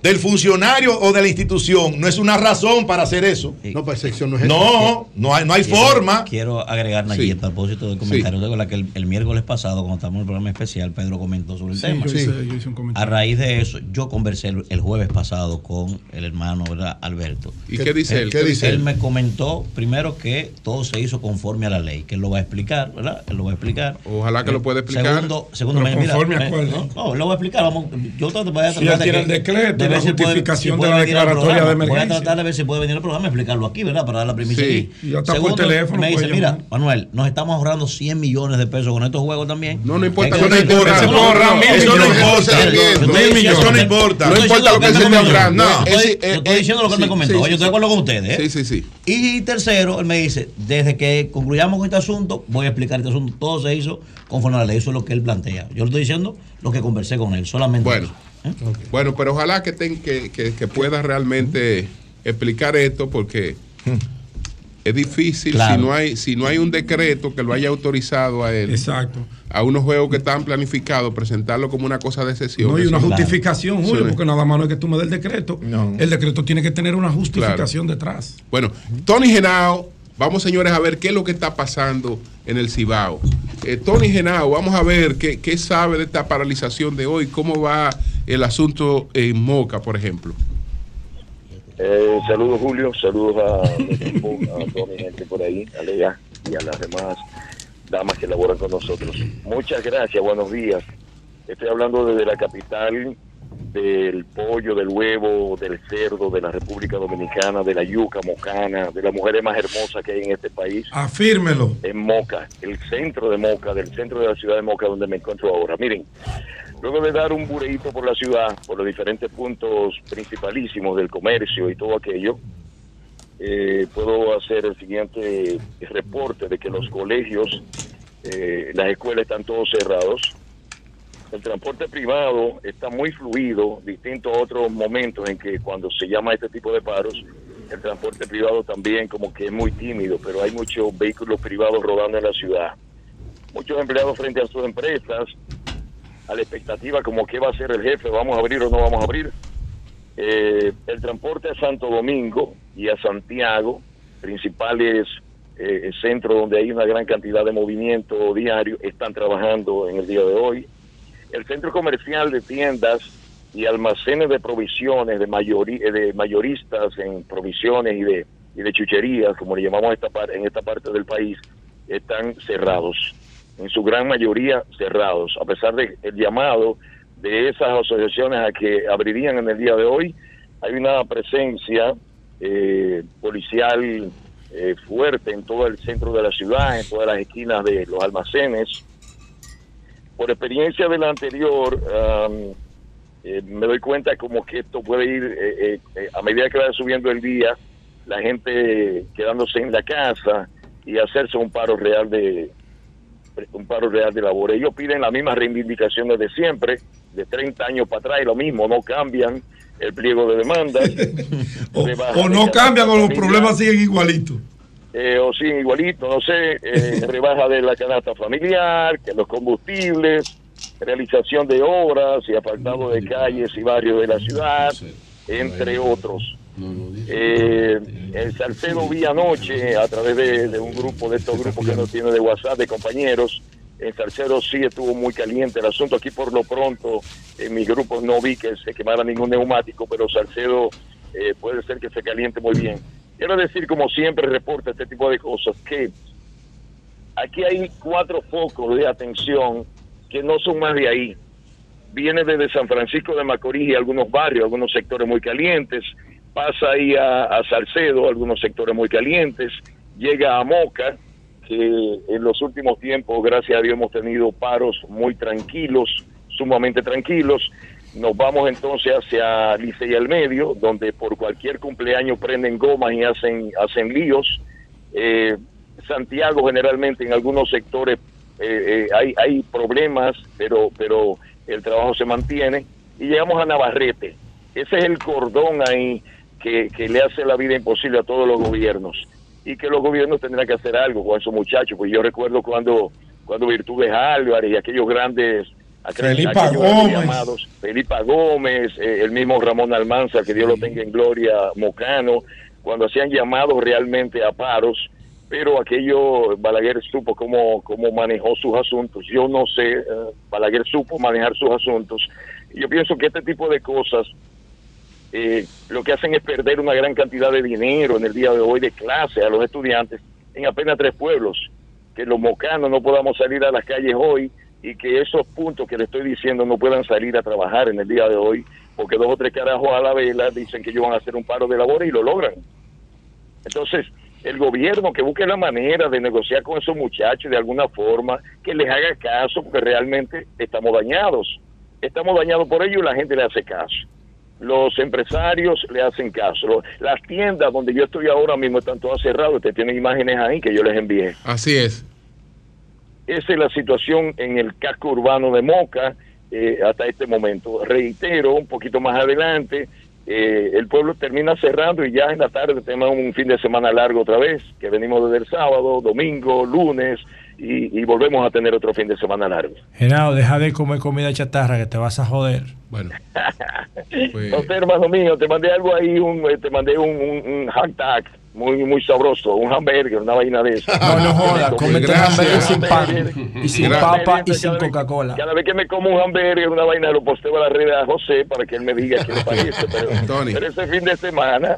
del funcionario o de la institución no es una razón para hacer eso. No, percepción no es No, no hay, no hay Quiero- forma. Quiero agregar, Nayib, a propósito del comentario. Recuerda que el, el miércoles pasado, cuando estábamos en el programa especial, Pedro comentó sobre el Sí, tema. yo hice- yo hice un A raíz de eso, yo conversé el, el jueves pasado con el hermano ¿verdad? Alberto. ¿Y qué dice él? ¿Qué dice él él? me comentó primero que todo se hizo conforme a la ley, que él lo va a explicar, ¿verdad? Él lo va a explicar. Ojalá que lo pueda explicar. Segundo, segundo me- mira, conforme a me- cuál, no, no, lo voy a explicar. Vamos, yo trato- voy a Si tratar él de tiene que- el decreto, de ver la si puede- justificación si puede de la declaratoria de Voy a emergencia. tratar de ver si puede venir al programa y explicarlo aquí, ¿verdad? Para dar la primicia Sí, aquí. y ya está por Segundo, teléfono, Me dice, puede mira, llamar. Manuel, nos estamos ahorrando 100 millones de pesos con estos juegos también. No, no importa Es que que- no importa. eso no importa. lo No importa. No importa lo que se comentó. ahorrando. Estoy- estoy diciendo lo que él me comentó. Yo estoy de acuerdo con ustedes. ¿eh? Sí, sí, sí. Y tercero, él me dice, desde que concluyamos con este asunto, voy a explicar este asunto. Todo se hizo conforme a la ley. Eso es lo que él plantea. Yo le estoy diciendo lo que conversé con él, solamente. Bueno. eso. Bueno, pero ojalá que, ten- que, que- que pueda realmente explicar esto porque es difícil Claro. si no hay si no hay un decreto que lo haya autorizado a él. Exacto. A unos juegos que están planificados, presentarlo como una cosa de sesión. No hay eso una no- justificación, Julio, Sí. porque nada más no es que tú me des el decreto. El decreto tiene que tener una justificación detrás. Bueno, Tony Genao, vamos señores a ver qué es lo que está pasando en el Cibao. Eh, Tony Genao, vamos a ver qué, qué sabe de esta paralización de hoy, cómo va el asunto en Moca, por ejemplo. Eh, saludos Julio, saludos a a toda mi gente por ahí, a Lea y a las demás damas que laboran con nosotros. Muchas gracias, buenos días. Estoy hablando desde la capital del pollo, del huevo, del cerdo, de la República Dominicana, de la yuca mocana, de las mujeres más hermosas que hay en este país. Afírmelo. En Moca, el centro de Moca, del centro de la ciudad de Moca donde me encuentro ahora. Miren, luego de dar un bureíto por la ciudad, por los diferentes puntos principalísimos del comercio y todo aquello, eh, puedo hacer el siguiente reporte de que los colegios, eh, las escuelas están todos cerrados. El transporte privado está muy fluido, distinto a otros momentos en que cuando se llama este tipo de paros, el transporte privado también como que es muy tímido, pero hay muchos vehículos privados rodando en la ciudad. Muchos empleados frente a sus empresas, a la expectativa como qué va a hacer el jefe, vamos a abrir o no vamos a abrir. Eh, el transporte a Santo Domingo y a Santiago, principales eh, centros donde hay una gran cantidad de movimiento diario, están trabajando en el día de hoy. El centro comercial de tiendas y almacenes de provisiones, de, mayori- eh, de mayoristas en provisiones y de, y de chucherías, como le llamamos esta en esta parte del país, están cerrados. En su gran mayoría cerrados, a pesar del llamado de esas asociaciones a que abrirían en el día de hoy, hay una presencia eh, policial eh, fuerte en todo el centro de la ciudad, en todas las esquinas de los almacenes. Por experiencia de la anterior, eh, me doy cuenta como que esto puede ir, eh, eh, a medida que vaya subiendo el día, la gente quedándose en la casa y hacerse un paro real de un paro real de labor. Ellos piden las mismas reivindicaciones de siempre, de 30 años para atrás, y lo mismo, no cambian el pliego de demandas. O de no cambian o los problemas siguen igualitos. eh, o siguen igualito, no sé, eh, rebaja de la canasta familiar, que los combustibles, realización de obras y apartado de calles y barrios de la ciudad, entre otros. Eh, el Salcedo vi anoche a través de, de un grupo de estos grupos que no tiene de WhatsApp de compañeros. En Salcedo sí estuvo muy caliente el asunto. Aquí por lo pronto en mi grupo no vi que se quemara ningún neumático, pero Salcedo eh, puede ser que se caliente muy bien. Quiero decir, como siempre reporta este tipo de cosas, que aquí hay cuatro focos de atención que no son más de ahí. Viene desde San Francisco de Macorís y algunos barrios, algunos sectores muy calientes, pasa ahí a, Salcedo, algunos sectores muy calientes, llega a Moca, que en los últimos tiempos, gracias a Dios, hemos tenido paros muy tranquilos, sumamente tranquilos. Nos vamos entonces hacia Licey al Medio, donde por cualquier cumpleaños prenden gomas y hacen, hacen líos. Eh, Santiago generalmente en algunos sectores eh, eh, hay, hay problemas, pero, pero el trabajo se mantiene. Y llegamos a Navarrete. Ese es el cordón ahí que, que le hace la vida imposible a todos los gobiernos. Y que los gobiernos tendrán que hacer algo con esos muchachos. Pues yo recuerdo cuando, cuando Virtudes Álvarez y aquellos grandes aquel- Felipa aquellos Gómez. llamados, Felipa Gómez, eh, el mismo Ramón Almanza, que Dios lo tenga en gloria, Mocano, cuando hacían llamados realmente a paros, pero aquello Balaguer supo cómo, cómo manejó sus asuntos. Yo no sé, eh, Balaguer supo manejar sus asuntos. Yo pienso que este tipo de cosas eh, lo que hacen es perder una gran cantidad de dinero en el día de hoy de clase a los estudiantes en apenas tres pueblos. Que los mocanos no podamos salir a las calles hoy y que esos puntos que le estoy diciendo no puedan salir a trabajar en el día de hoy porque dos o tres carajos a la vela dicen que ellos van a hacer un paro de labores y lo logran. Entonces, el gobierno que busque la manera de negociar con esos muchachos de alguna forma, que les haga caso, porque realmente estamos dañados. Estamos dañados por ello y la gente le hace caso. Los empresarios le hacen caso. Las tiendas donde yo estoy ahora mismo están todas cerradas. Ustedes tienen imágenes ahí que yo les envié. Así es. Esa es la situación en el casco urbano de Moca eh, hasta este momento. Reitero, un poquito más adelante, eh, el pueblo termina cerrando y ya en la tarde tenemos un fin de semana largo otra vez, que venimos desde el sábado, domingo, lunes y, y volvemos a tener otro fin de semana largo. Genaro, deja de comer comida chatarra que te vas a joder. Bueno. No sé, hermano mío, te mandé algo ahí, un, eh, te mandé un, un, un hot dog muy, muy sabroso, un hamburger, una vaina de eso. No, no jodas, cómete hamburger sin pan y sin Gracias. papa y sin Coca-Cola. Cada vez que me como un hamburger, una vaina, lo posteo a la red a José para que él me diga qué le parece. Pero, pero ese fin de semana,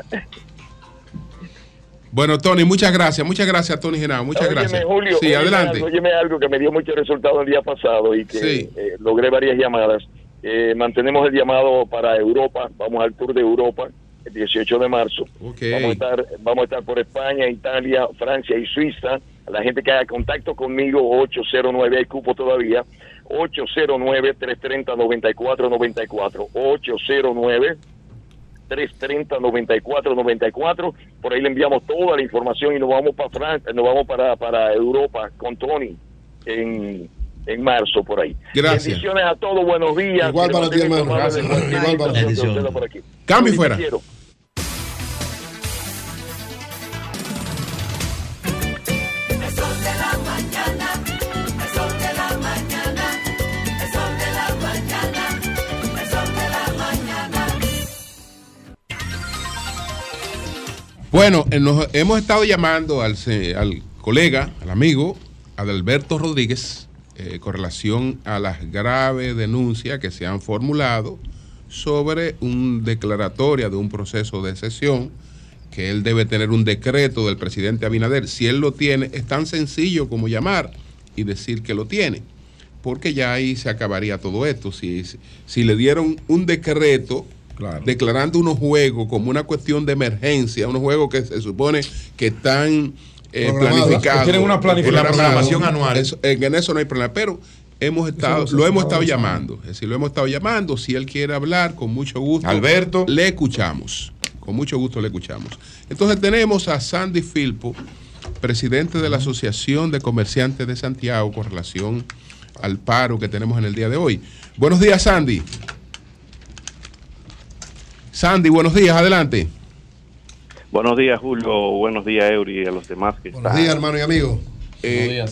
Bueno, Tony, muchas gracias. Muchas gracias, Tony Genao. Muchas Óyeme, gracias. Julio, sí, óyeme adelante. Algo, óyeme algo que me dio mucho resultado el día pasado y que Sí. eh, logré varias llamadas. Eh, mantenemos el llamado para Europa, vamos al tour de Europa el 18 de marzo. Vamos, a estar, vamos a estar por España, Italia, Francia y Suiza. La gente que haga contacto conmigo, 809, hay cupo todavía, 809-330-9494, 809 330-9494. Por ahí le enviamos toda la información y nos vamos para Francia, nos vamos para, para Europa con Tony en, en marzo por ahí. Gracias. Bendiciones a todos, buenos días. Igual para ti, hermano. Gracias. Igual para ti. Cambio fuera. Bueno, eh, nos hemos estado llamando al, al colega, al amigo Adalberto Rodríguez, eh, con relación a las graves denuncias que se han formulado sobre un declaratoria de un proceso de sesión que él debe tener un decreto del presidente Abinader. Si él lo tiene, es tan sencillo como llamar y decir que lo tiene, porque ya ahí se acabaría todo esto. Si, si le dieron un decreto declarando unos juegos como una cuestión de emergencia, unos juegos que se supone que están eh, planificados. Tienen una planificación. Una programación anual. Eso- en eso no hay problema, pero hemos estado, lo hemos estado llamando. Es decir, lo hemos estado llamando. Si él quiere hablar, con mucho gusto. Alberto. Le escuchamos. Con mucho gusto le escuchamos. Entonces tenemos a Sandy Filpo, presidente de la Asociación de Comerciantes de Santiago, con relación al paro que tenemos en el día de hoy. Buenos días, Sandy. Sandy, buenos días, adelante. Buenos días, Julio. Buenos días, Eury, y a los demás que Buenos días, hermano y amigo. Eh,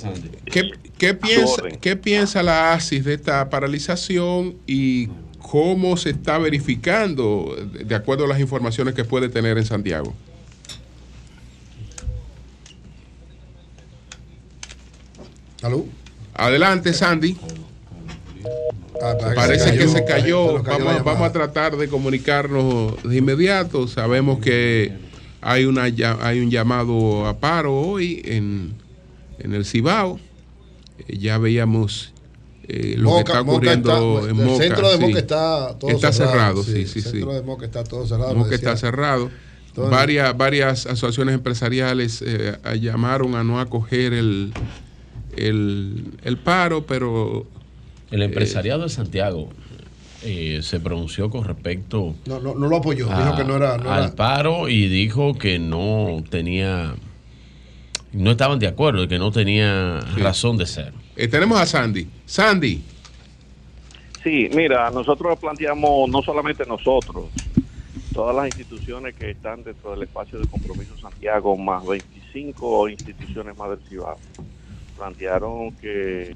¿qué, qué piensa, ¿Qué piensa la ASIS de esta paralización y cómo se está verificando de- de acuerdo a las informaciones que puede tener en Santiago? ¿Aló? Adelante, Sandy. Ah, Parece que se se cayó. cayó la Vamos, a tratar de comunicarnos de inmediato. Sabemos que hay, una, hay un llamado a paro hoy en, en el Cibao. Eh, Ya veíamos eh, lo Moca- que está ocurriendo está- en el Moca. centro de sí. Moca está todo Está cerrado, cerrado, sí, sí, el centro de Moca está todo cerrado, Moca está cerrado. Entonces- varias, varias asociaciones empresariales eh, llamaron a no acoger el, el, el paro, pero... El eh, empresariado de Santiago eh, se pronunció con respecto No, no, no lo apoyó. Dijo que no era. No al era paro y dijo que no tenía, no estaban de acuerdo y que no tenía razón de ser. Eh, tenemos a Sandy. Sandy. Sí, mira, nosotros planteamos, no solamente nosotros, todas las instituciones que están dentro del espacio de compromiso Santiago, más 25 instituciones más del Cibao, plantearon que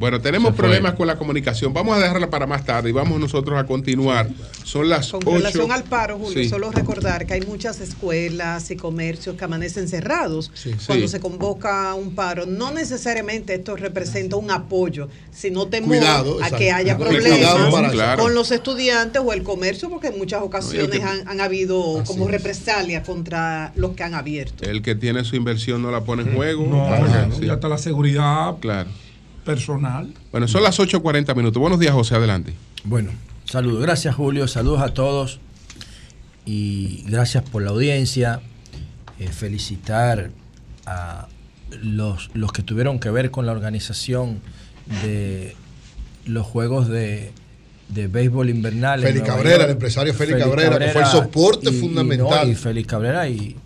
Bueno, tenemos problemas con la comunicación. Vamos a dejarla para más tarde y vamos nosotros a continuar. Son las Con 8. relación al paro, Julio, Sí. solo recordar que hay muchas escuelas y comercios que amanecen cerrados cuando Sí. se convoca un paro. No necesariamente esto representa un apoyo, sino temor Cuidado, a exacto. que haya problemas para- Claro. con los estudiantes o el comercio, porque en muchas ocasiones que- han, han habido como represalias contra los que han abierto. El que tiene su inversión no la pone en juego. No, Ajá, no, sí. ya está la seguridad Claro. Personal. Bueno, son las 8.40 minutos. Buenos días, José. Adelante. Bueno, saludos. Gracias, Julio. Saludos a todos. Y gracias por la audiencia. Eh, felicitar a los, los que tuvieron que ver con la organización de los juegos de, de béisbol invernal. Félix Cabrera, York. el empresario Félix Cabrera, que fue el soporte y- y fundamental. no, y Félix Cabrera y,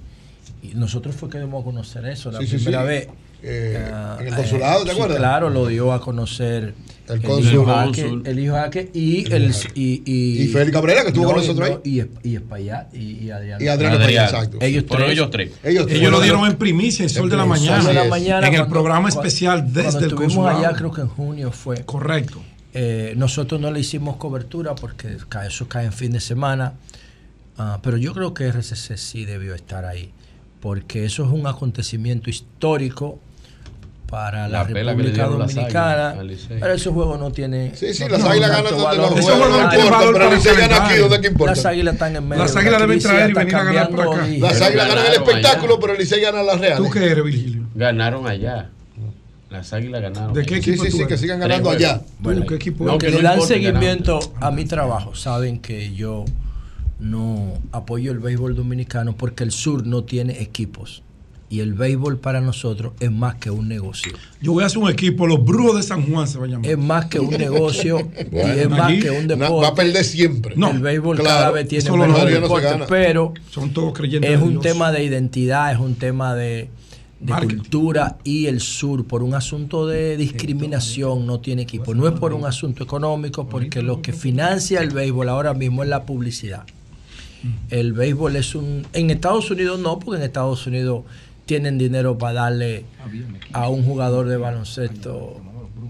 y nosotros fue que a conocer eso la Sí, sí, primera sí. vez. Eh, Ah, en el consulado, ¿te sí, acuerdas? Claro, lo dio a conocer El cónsul. El hijo Jaque y el y, y, Y Félix Cabrera, que estuvo con nosotros ahí. Y, y Espaillat y, y Adriano. Y Espaillat, exacto. Ellos tres. ellos tres. Ellos Ellos lo dieron en primicia, el sol de la mañana. Sol de la mañana, en el programa cuando- especial desde cuando el estuvimos consulado. allá, creo que en junio fue. Correcto. Eh, nosotros no le hicimos cobertura porque eso cae en fin de semana, Ah, pero yo creo que RCC sí debió estar ahí, porque eso es un acontecimiento histórico para la, República Dominicana. Águilas. Pero ese juego no tiene. Sí, sí, no las águilas ganan donde valor. los Ese juegos juego no valor pero Licey gana aquí. ¿dónde que importa? Las águilas están en medio. Las águilas deben traer y venir a ganar por acá. Las águilas ganan el espectáculo, allá. pero el Licey gana las reales. ¿Tú qué eres, Virgilio? Ganaron allá. Las águilas ganaron. ¿De qué. Sí, equipo sí, sí, que sigan ganando allá. juegos. Bueno, ¿Tú qué equipo no, eres? que que no le dan seguimiento a mi trabajo saben que yo no apoyo el béisbol dominicano porque el sur no tiene equipos y el béisbol para nosotros es más que un negocio. Yo voy a hacer un equipo, los Brujos de San Juan se va a llamar. Es más que un negocio y es más que un deporte. va a perder siempre. No, el béisbol claro, cada vez tiene menos no deporte, pero Son todos creyentes es un tema de identidad, es un tema de, de cultura y el sur por un asunto de discriminación no tiene equipo. No es por un asunto económico, porque lo que financia el béisbol ahora mismo es la publicidad. El béisbol es un... En Estados Unidos no, porque en Estados Unidos tienen dinero para darle a un jugador de baloncesto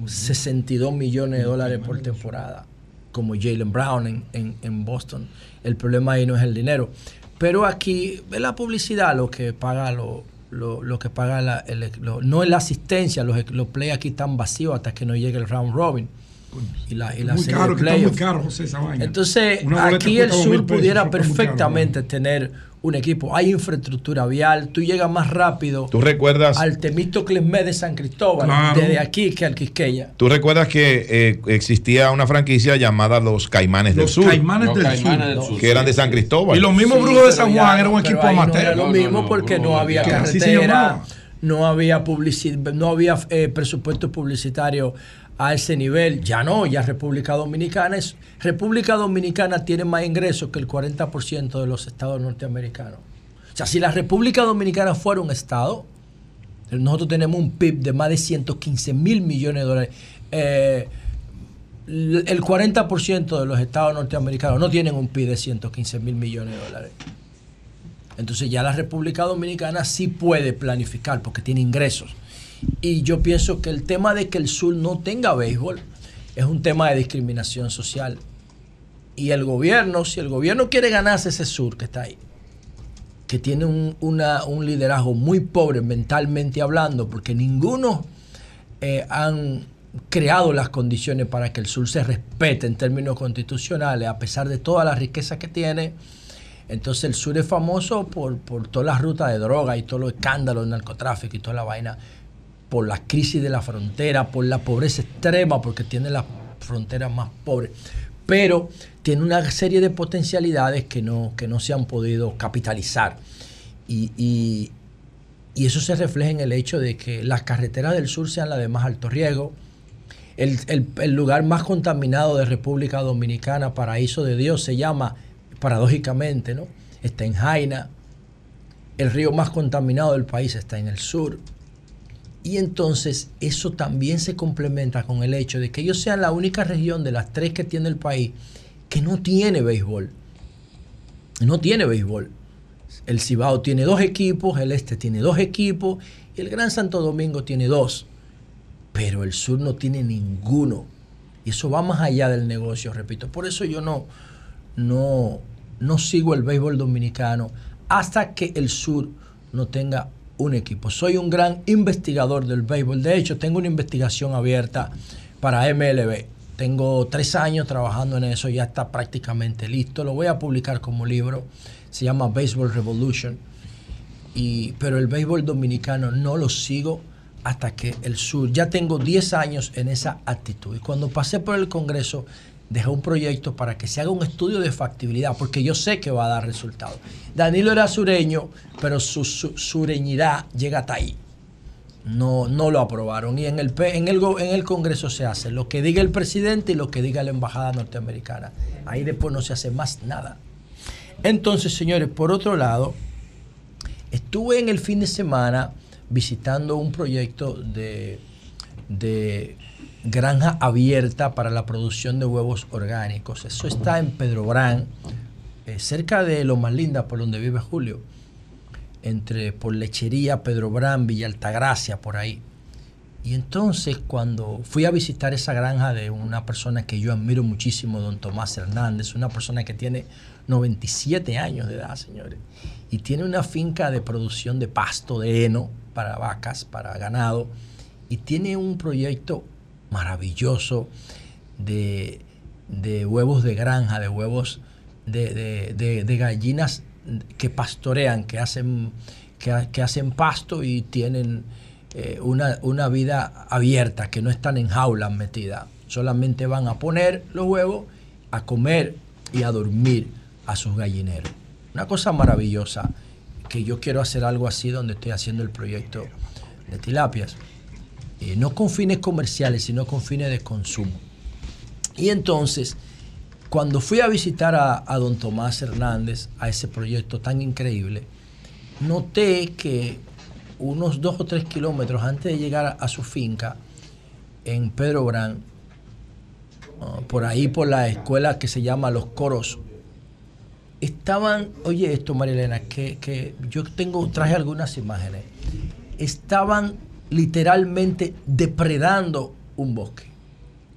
62 millones de dólares por temporada, como Jalen Brown en, en- en Boston. El problema ahí no es el dinero. Pero aquí es la publicidad lo que paga lo, lo, lo que paga la, el- lo- no es la asistencia, los, los play aquí están vacíos hasta que no llegue el round robin. Y la, y la muy serie caro, muy caro, José, esa vaina. Entonces, aquí el sur pudiera caro, perfectamente tener un equipo. Hay infraestructura vial, tú llegas más rápido ¿Tú recuerdas, al Temístocles Med de San Cristóbal, Claro. desde aquí que al Quisqueya. tú recuerdas que eh, existía una franquicia llamada Los Caimanes del Los Sur, Caimanes Los del Caimanes Sur. del Sur. que eran de San Cristóbal. Y los mismos Sí, Brujos de San Juan no, era un equipo ahí no amateur. era lo No, mismo no, no, porque Brujo no había carretera, no había publici- no había eh, presupuesto publicitario a ese nivel. Ya no, ya República Dominicana es República Dominicana tiene más ingresos que el 40% de los estados norteamericanos. O sea, si la República Dominicana fuera un estado, nosotros tenemos un PIB de más de 115 mil millones de dólares. Eh, el 40% de los estados norteamericanos no tienen un PIB de 115 mil millones de dólares. Entonces ya la República Dominicana sí puede planificar porque tiene ingresos. Y yo pienso que el tema de que el sur no tenga béisbol es un tema de discriminación social. Y el gobierno, si el gobierno quiere ganarse ese sur que está ahí, que tiene un, un liderazgo muy pobre mentalmente hablando, porque ninguno eh, han creado las condiciones para que el sur se respete en términos constitucionales, a pesar de toda la riqueza que tiene. Entonces el sur es famoso por, por todas las rutas de droga y todos los escándalos de narcotráfico y toda la vaina, por la crisis de la frontera, por la pobreza extrema, porque tiene las fronteras más pobres. Pero tiene una serie de potencialidades que no, que no se han podido capitalizar. Y, y- eso se refleja en el hecho de que las carreteras del sur sean las de más alto riesgo. El, el- el lugar más contaminado de República Dominicana, Paraíso de Dios, se llama, paradójicamente, ¿no? Está en Jaina. El río más contaminado del país está en el sur. Y entonces eso también se complementa con el hecho de que ellos sean la única región de las tres que tiene el país que no tiene béisbol. No tiene béisbol. El Cibao tiene dos equipos, el Este tiene dos equipos y el Gran Santo Domingo tiene dos. pero el sur no tiene ninguno. Y eso va más allá del negocio, repito. Por eso yo no, no, no sigo el béisbol dominicano hasta que el sur no tenga un equipo. Soy un gran investigador del béisbol. De hecho, tengo una investigación abierta para MLB. Tengo tres años trabajando en eso, ya está prácticamente listo. Lo voy a publicar como libro. Se llama Baseball Revolution. Y, pero el béisbol dominicano no lo sigo hasta que el sur. Ya tengo 10 años en esa actitud. Y cuando pasé por el Congreso, dejé un proyecto para que se haga un estudio de factibilidad, porque yo sé que va a dar resultados. Danilo era sureño, pero su, su- sureñidad llega hasta ahí. No, no lo aprobaron. Y en el, en, el, en el Congreso se hace lo que diga el presidente y lo que diga la embajada norteamericana. Ahí después no se hace más nada. Entonces, señores, por otro lado, estuve en el fin de semana visitando un proyecto de, de granja abierta para la producción de huevos orgánicos. Eso está en Pedro Brán, eh, cerca de Lo Más Linda, por donde vive Julio, entre por Lechería, Pedro Brán, Villa Altagracia, por ahí. Y entonces cuando fui a visitar esa granja de una persona que yo admiro muchísimo, don Tomás Hernández, una persona que tiene 97 años de edad, señores, y tiene una finca de producción de pasto, de heno, para vacas, para ganado, y tiene un proyecto maravilloso de, de huevos de granja, de huevos de, de- de- gallinas que pastorean, que hacen, que, ha- que hacen pasto y tienen eh, una, una vida abierta, que no están en jaulas metidas. Solamente van a poner los huevos, a comer y a dormir a sus gallineros. Una cosa maravillosa, que yo quiero hacer algo así donde estoy haciendo el proyecto de tilapias. Eh, no con fines comerciales, sino con fines de consumo. Y entonces, cuando fui a visitar a, don Tomás Hernández, a ese proyecto tan increíble, noté que unos dos o tres kilómetros antes de llegar a, su finca, en Pedro Brán, ah, por ahí por la escuela que se llama Los Coros, estaban, oye esto Marilena, que, que yo tengo, traje algunas imágenes, estaban literalmente depredando un bosque.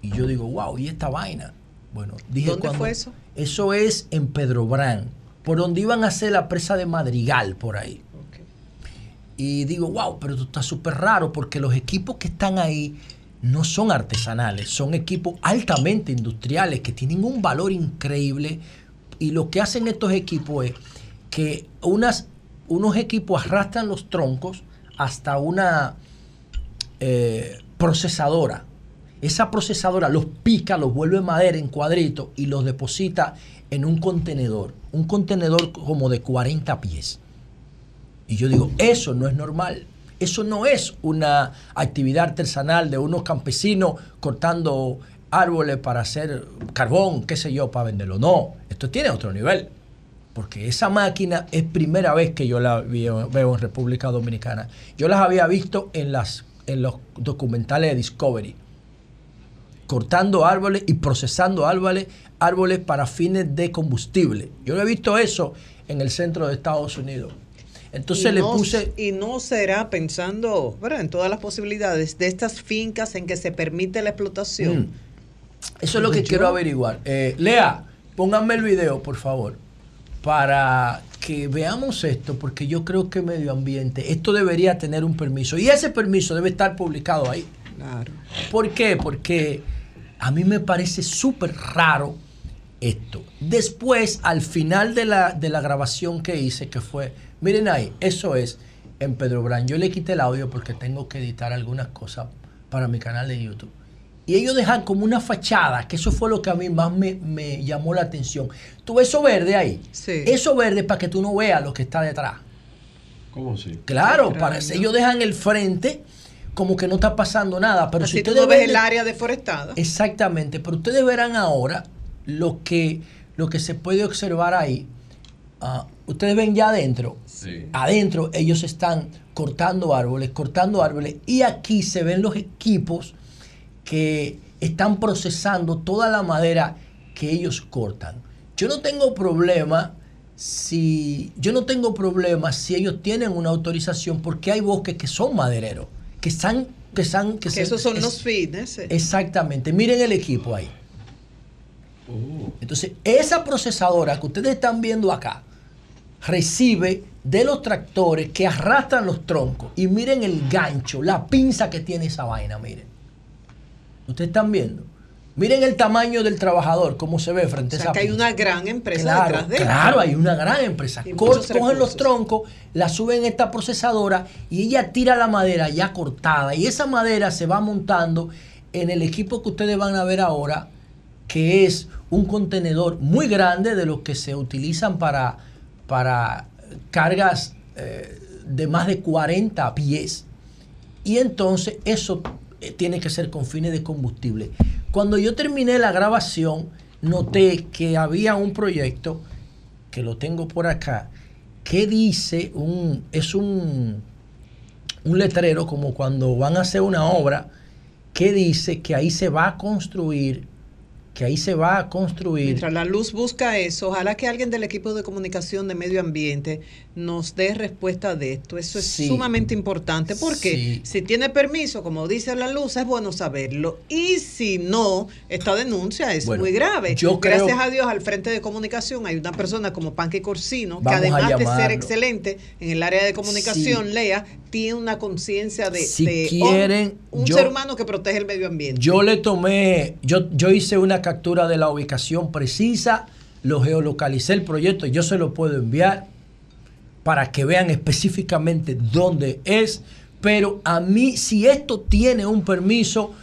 Y yo digo, wow, ¿y esta vaina? Bueno, dije ¿Dónde cuando- fue eso? Eso es en Pedro Brán, por donde iban a hacer la presa de Madrigal, por ahí. Y digo, wow, pero esto está súper raro porque los equipos que están ahí no son artesanales, son equipos altamente industriales que tienen un valor increíble. Y lo que hacen estos equipos es que unas, unos equipos arrastran los troncos hasta una eh, procesadora. Esa procesadora los pica, los vuelve madera en cuadritos y los deposita en un contenedor. Un contenedor como de 40 pies. Y yo digo, eso no es normal. Eso no es una actividad artesanal de unos campesinos cortando árboles para hacer carbón, qué sé yo, para venderlo. No, esto tiene otro nivel. Porque esa máquina es primera vez que yo la veo, veo en República Dominicana. Yo las había visto en, las, en los documentales de Discovery. Cortando árboles y procesando árboles, árboles para fines de combustible. Yo no he visto eso en el centro de Estados Unidos. Entonces y le no- puse Y no será pensando en todas las posibilidades de estas fincas en que se permite la explotación. Mm. Eso es lo que Yo- quiero averiguar. Eh, Lea, pónganme el video, por favor, para que veamos esto, porque yo creo que medio ambiente, esto debería tener un permiso. Y ese permiso debe estar publicado ahí. Claro. ¿Por qué? Porque a mí me parece súper raro esto. Después, al final de la, de la grabación que hice, que fue, miren ahí, eso es en Pedro Brán. Yo le quité el audio porque tengo que editar algunas cosas para mi canal de YouTube. Y ellos dejan como una fachada, que eso fue lo que a mí más me, me llamó la atención. ¿Tú ves eso verde ahí? Sí. Eso verde para que tú no veas lo que está detrás. ¿Cómo así? Claro, Qué para, ellos dejan el frente como que no está pasando nada. Pero Así si tú ustedes no ves ven el área deforestada. Exactamente, pero ustedes verán ahora lo que, lo que se puede observar ahí. Ah, ustedes ven ya adentro, adentro ellos están cortando árboles, cortando árboles, y aquí se ven los equipos que están procesando toda la madera que ellos cortan. Yo no tengo problema si yo no tengo problema si ellos tienen una autorización porque hay bosques que son madereros, que están que están... Que, Que se- esos son es- los fines. Exactamente. Miren el equipo ahí. Entonces, esa procesadora que ustedes están viendo acá recibe de los tractores que arrastran los troncos. Y miren el gancho, la pinza que tiene esa vaina, miren. Ustedes están viendo. Miren el tamaño del trabajador, cómo se ve frente O a sea esa que hay una gran empresa Claro, detrás de esto. claro, hay una gran empresa. Cogen los troncos, la suben a esta procesadora y ella tira la madera ya cortada. Y esa madera se va montando en el equipo que ustedes van a ver ahora, que es un contenedor muy grande de los que se utilizan para, para cargas eh, de más de 40 pies. Y entonces eso eh, tiene que ser con fines de combustible. Cuando yo terminé la grabación, noté que había un proyecto, que lo tengo por acá, que dice, un, es un, un letrero como cuando van a hacer una obra, que dice que ahí se va a construir, que ahí se va a construir Mientras la luz busca eso, ojalá que alguien del equipo de comunicación de medio ambiente nos dé respuesta de esto. Eso es Sí. sumamente importante porque Sí. si tiene permiso, como dice la luz, es bueno saberlo. Y si no, esta denuncia es Bueno, muy grave. yo creo- Gracias a Dios, al frente de comunicación hay una persona como Panque Corsino, que además de ser excelente en el área de comunicación, Sí. Lea, tiene una conciencia de, Si de quieren, un, un yo- ser humano que protege el medio ambiente. Yo le tomé, yo, yo hice una captura de la ubicación precisa, lo geolocalicé el proyecto, yo se lo puedo enviar para que vean específicamente dónde es, pero a mí, si esto tiene un permiso,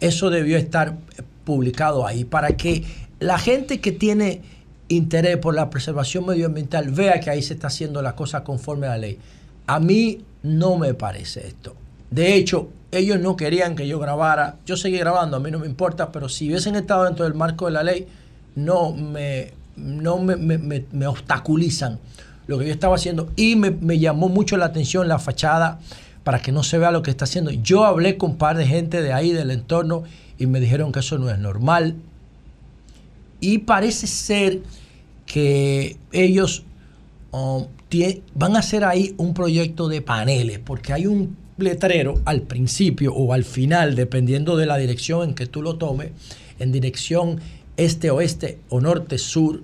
eso debió estar publicado ahí, para que la gente que tiene interés por la preservación medioambiental vea que ahí se está haciendo la cosa conforme a la ley. A mí no me parece esto. De hecho, ellos no querían que yo grabara. Yo seguí grabando, a mí no me importa, pero si hubiesen estado dentro del marco de la ley, no me, no me, me- me- me obstaculizan lo que yo estaba haciendo. Y me, llamó mucho la atención la fachada para que no se vea lo que está haciendo. Yo hablé con un par de gente de ahí, del entorno, y me dijeron que eso no es normal. Y parece ser que ellos um, van a hacer ahí un proyecto de paneles, porque hay un letrero al principio o al final, dependiendo de la dirección en que tú lo tomes, en dirección este-oeste o norte-sur,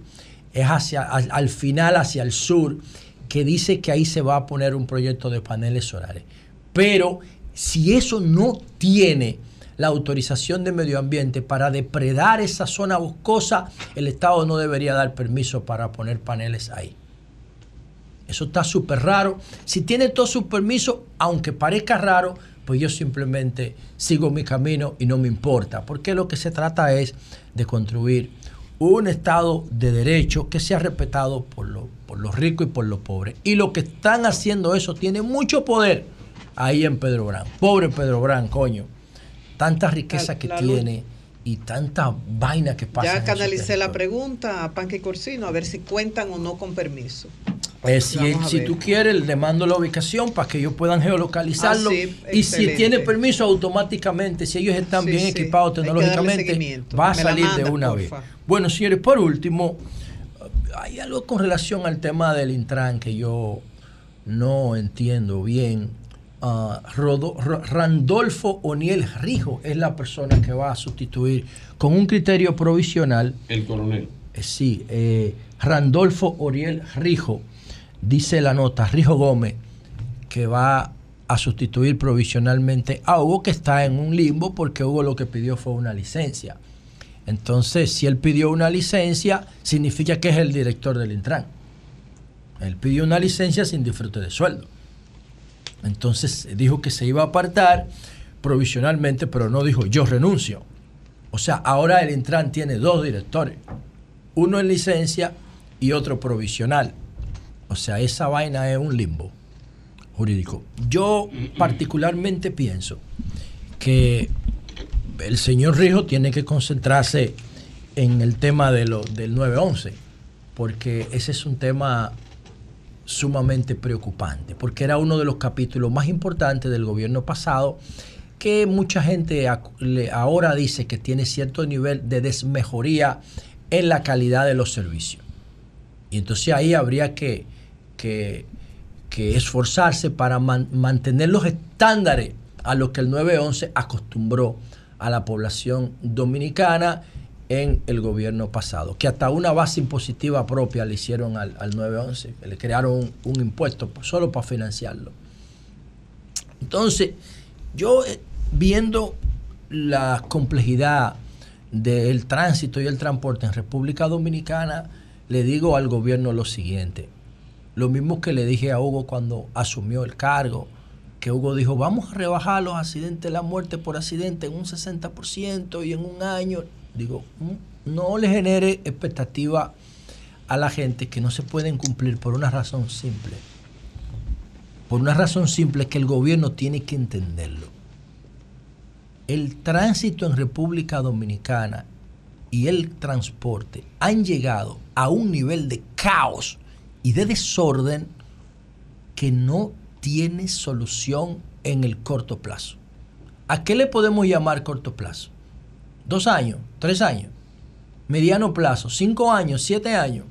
es hacia, al, al final hacia el sur, que dice que ahí se va a poner un proyecto de paneles solares. Pero si eso no tiene la autorización de medio ambiente para depredar esa zona boscosa, el Estado no debería dar permiso para poner paneles ahí. Eso está súper raro. Si tiene todos sus permisos, aunque parezca raro, pues yo simplemente sigo mi camino y no me importa, porque lo que se trata es de construir un Estado de derecho que sea respetado por, lo- por los ricos y por los pobres. Y lo que están haciendo eso tiene mucho poder ahí en Pedro Brán. Pobre Pedro Brán, coño. Tanta riqueza La- que la tiene y tanta vaina que pasa. Ya canalicé la pregunta a Panque Corsino a ver si cuentan o no con permiso. Eh, si si tú quieres, le mando la ubicación para que ellos puedan geolocalizarlo. Ah, sí, y si tiene permiso, automáticamente, si ellos están Sí, bien sí, equipados tecnológicamente, va a Me salir de una vez. Bueno, señores, por último, hay algo con relación al tema del Intran que yo no entiendo bien. Ah, Rodo- Ro- Randolfo Oniel Rijo es la persona que va a sustituir con un criterio provisional El coronel. eh, Sí, eh, Randolfo Oriel Rijo, dice la nota, Rijo Gómez, que va a sustituir provisionalmente a Hugo, que está en un limbo porque Hugo lo que pidió fue una licencia. Entonces, si él pidió una licencia, significa que es el director del Intran. Él pidió una licencia sin disfrute de sueldo. Entonces dijo que se iba a apartar provisionalmente, pero no dijo yo renuncio. O sea, ahora el Intran tiene dos directores, uno en licencia y otro provisional. O sea, esa vaina es un limbo jurídico. Yo particularmente pienso que el señor Rijo tiene que concentrarse en el tema de lo, del 911, porque ese es un tema sumamente preocupante, porque era uno de los capítulos más importantes del gobierno pasado, que mucha gente ahora dice que tiene cierto nivel de desmejoría en la calidad de los servicios. Y entonces ahí habría que, que- esforzarse para man- mantener los estándares a lo que el 911 acostumbró a la población dominicana en el gobierno pasado, que hasta una base impositiva propia le hicieron al, al 911, que le crearon un, un impuesto solo para financiarlo. Entonces, yo eh, viendo la complejidad del tránsito y el transporte en República Dominicana, le digo al gobierno lo siguiente. Lo mismo que le dije a Hugo cuando asumió el cargo, que Hugo dijo, vamos a rebajar los accidentes, la muerte por accidente en un 60% y en un año. Digo, "Mm, no le genere expectativa a la gente que no se pueden cumplir por una razón simple. Por una razón simple que el gobierno tiene que entenderlo. El tránsito en República Dominicana y el transporte han llegado a un nivel de caos y de desorden que no tiene solución en el corto plazo. ¿A qué le podemos llamar corto plazo? Dos años, tres años, mediano plazo, cinco años, siete años,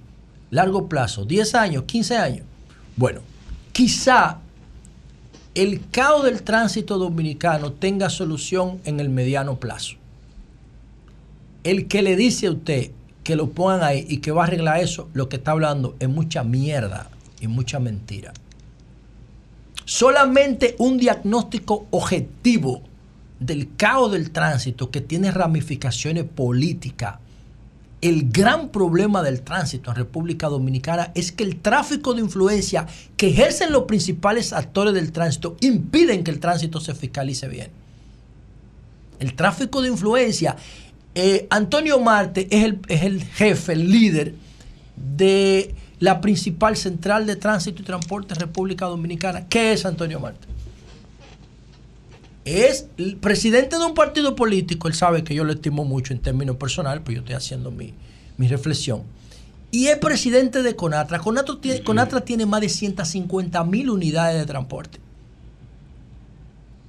largo plazo, diez años, quince años. Bueno, quizá el caos del tránsito dominicano tenga solución en el mediano plazo. El que le dice a usted que lo pongan ahí y que va a arreglar eso, lo que está hablando es mucha mierda y mucha mentira. Solamente un diagnóstico objetivo del caos del tránsito que tiene ramificaciones políticas. El gran problema del tránsito en República Dominicana es que el tráfico de influencia que ejercen los principales actores del tránsito impiden que el tránsito se fiscalice bien. El tráfico de influencia, eh, Antonio Marte es el, es el jefe, el líder de la principal central de tránsito y transporte en República Dominicana. ¿Qué es Antonio Marte? Es el presidente de un partido político, él sabe que yo lo estimo mucho en términos personales, pues yo estoy haciendo mi, mi reflexión. Y es presidente de Conatra. Conatra tiene, Conatra tiene más de 150 mil unidades de transporte.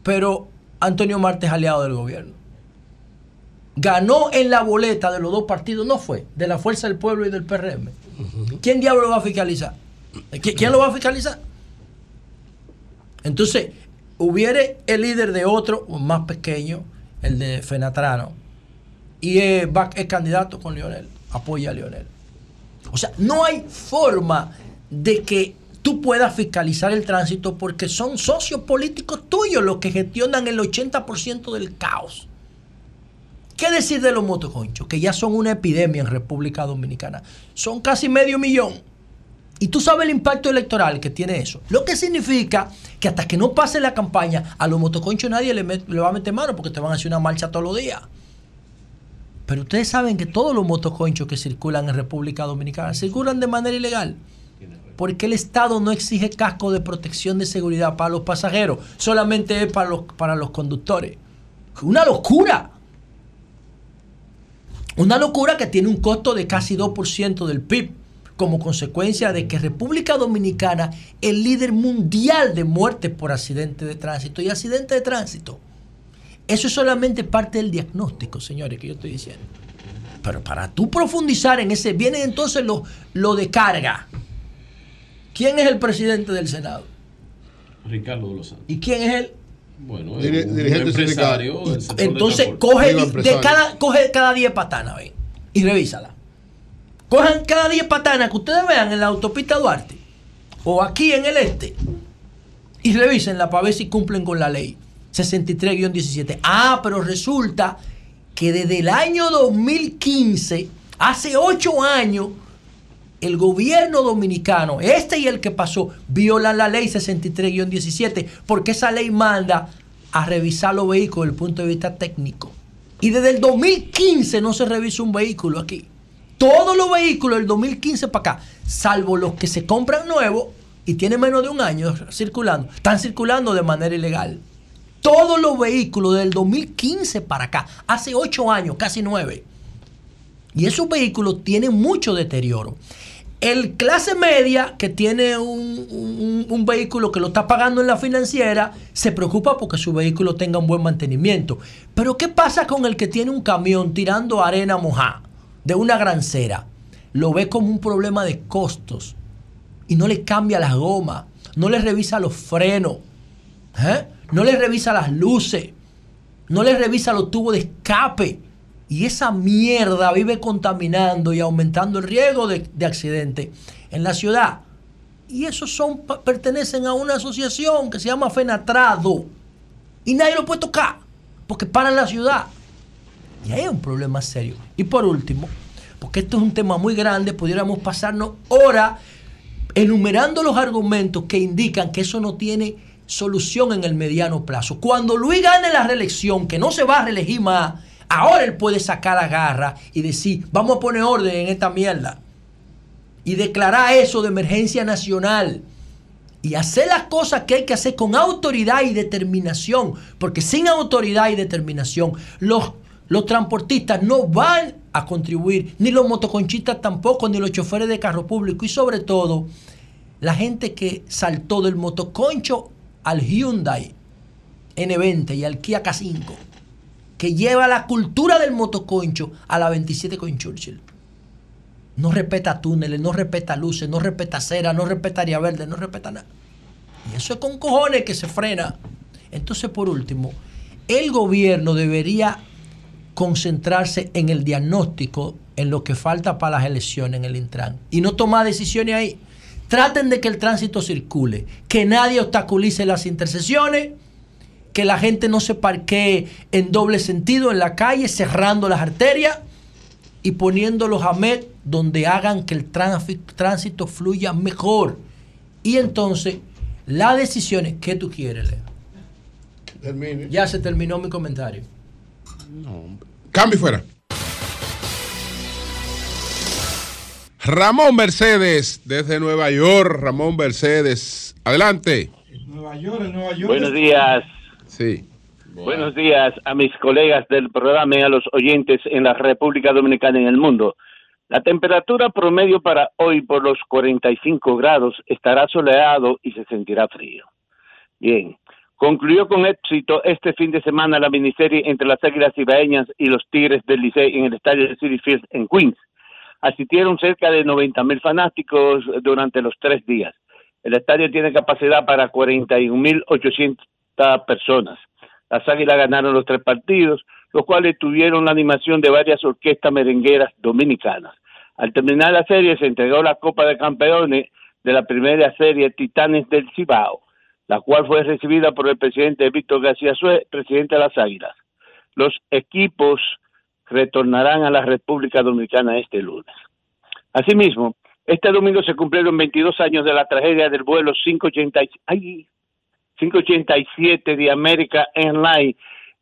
Pero Antonio Marte es aliado del gobierno. Ganó en la boleta de los dos partidos, no fue, de la Fuerza del Pueblo y del PRM. ¿Quién diablo lo va a fiscalizar? ¿Qui- ¿Quién lo va a fiscalizar? Entonces, hubiere el líder de otro, más pequeño, el de Fenatrano, y es, va- es candidato con Leonel, apoya a Leonel. O sea, no hay forma de que tú puedas fiscalizar el tránsito porque son socios políticos tuyos los que gestionan el 80% del caos. ¿Qué decir de los motoconchos? Que ya son una epidemia en República Dominicana. Son casi medio millón. Y tú sabes el impacto electoral que tiene eso. Lo que significa que hasta que no pase la campaña, a los motoconchos nadie le, va a meter mano porque te van a hacer una marcha todos los días. Pero ustedes saben que todos los motoconchos que circulan en República Dominicana circulan de manera ilegal. Porque el Estado no exige casco de protección de seguridad para los pasajeros, solamente es para los, para los conductores. Una locura. Una locura que tiene un costo de casi 2% del PIB, como consecuencia de que República Dominicana es el líder mundial de muertes por accidente de tránsito y accidente de tránsito. Eso es solamente parte del diagnóstico, señores, que yo estoy diciendo. Pero para tú profundizar en ese, viene entonces lo, lo de carga. ¿Quién es el presidente del Senado? Ricardo de los Santos. ¿Y quién es él? Bueno, Dir- un dirigente empresario sindical. del sector de Entonces coge de cada, coge cada 10 patanas ven, y revísala. Cojan cada 10 patanas que ustedes vean en la autopista Duarte o aquí en el este y revísenla para ver si cumplen con la ley 63-17. Ah, pero resulta que desde el año 2015, hace 8 años, el gobierno dominicano, este y el que pasó, violan la ley 63-17, porque esa ley manda a revisar los vehículos desde el punto de vista técnico. Y desde el 2015 no se revisa un vehículo aquí. Todos los vehículos del 2015 para acá, salvo los que se compran nuevos y tienen menos de un año circulando, están circulando de manera ilegal. Todos los vehículos del 2015 para acá, hace 8 años, casi 9. Y esos vehículos tienen mucho deterioro. El clase media que tiene un, un- vehículo que lo está pagando en la financiera se preocupa porque su vehículo tenga un buen mantenimiento. Pero ¿qué pasa con el que tiene un camión tirando arena mojada de una grancera? Lo ve como un problema de costos y no le cambia las gomas, no le revisa los frenos, ¿eh? no le revisa las luces, no le revisa los tubos de escape. Y esa mierda vive contaminando y aumentando el riesgo de, de accidente en la ciudad. Y esos son, pertenecen a una asociación que se llama Fenatrado. Y nadie lo puede tocar, porque paran la ciudad. Y ahí hay un problema serio. Y por último, porque esto es un tema muy grande, pudiéramos pasarnos horas enumerando los argumentos que indican que eso no tiene solución en el mediano plazo. Cuando Luis gane la reelección, que no se va a reelegir más, ahora él puede sacar la garra y decir, vamos a poner orden en esta mierda. Y declarar eso de emergencia nacional. Y hacer las cosas que hay que hacer con autoridad y determinación. Porque sin autoridad y determinación, los, los transportistas no van a contribuir, ni los motoconchistas tampoco, ni los choferes de carro público. Y sobre todo, la gente que saltó del motoconcho al Hyundai N20 y al Kia K5, que lleva la cultura del motoconcho a la 27 con Churchill. No respeta túneles, no respeta luces, no respeta cera, no respeta área verde, no respeta nada. Y eso es con cojones que se frena. Entonces, por último, el gobierno debería concentrarse en el diagnóstico, en lo que falta para las elecciones en el Intran. Y no tomar decisiones ahí. Traten de que el tránsito circule, que nadie obstaculice las intersecciones, que la gente no se parquee en doble sentido en la calle, cerrando las arterias y poniendo los AMED donde hagan que el tránsito fluya mejor. Y entonces, las decisiones que tú quieres, Leo. Ya se terminó mi comentario. Cambio y fuera. Ramón Mercedes, desde Nueva York. Ramón Mercedes, adelante. Nueva York, en Nueva York. Buenos días. Sí. Buenos días a mis colegas del programa y a los oyentes en la República Dominicana y en el mundo. La temperatura promedio para hoy por los 45 grados estará soleado y se sentirá frío. Bien, concluyó con éxito este fin de semana la miniserie entre las Águilas Ibaeñas y los Tigres del Licey en el estadio de City Field en Queens. Asistieron cerca de 90 mil fanáticos durante los tres días. El estadio tiene capacidad para 41.800 personas. Las Águilas ganaron los tres partidos, los cuales tuvieron la animación de varias orquestas merengueras dominicanas. Al terminar la serie se entregó la Copa de Campeones de la primera serie Titanes del Cibao, la cual fue recibida por el presidente Víctor García Sue, presidente de las Águilas. Los equipos retornarán a la República Dominicana este lunes. Asimismo, este domingo se cumplieron 22 años de la tragedia del vuelo 580 ay, 587 de America Airlines,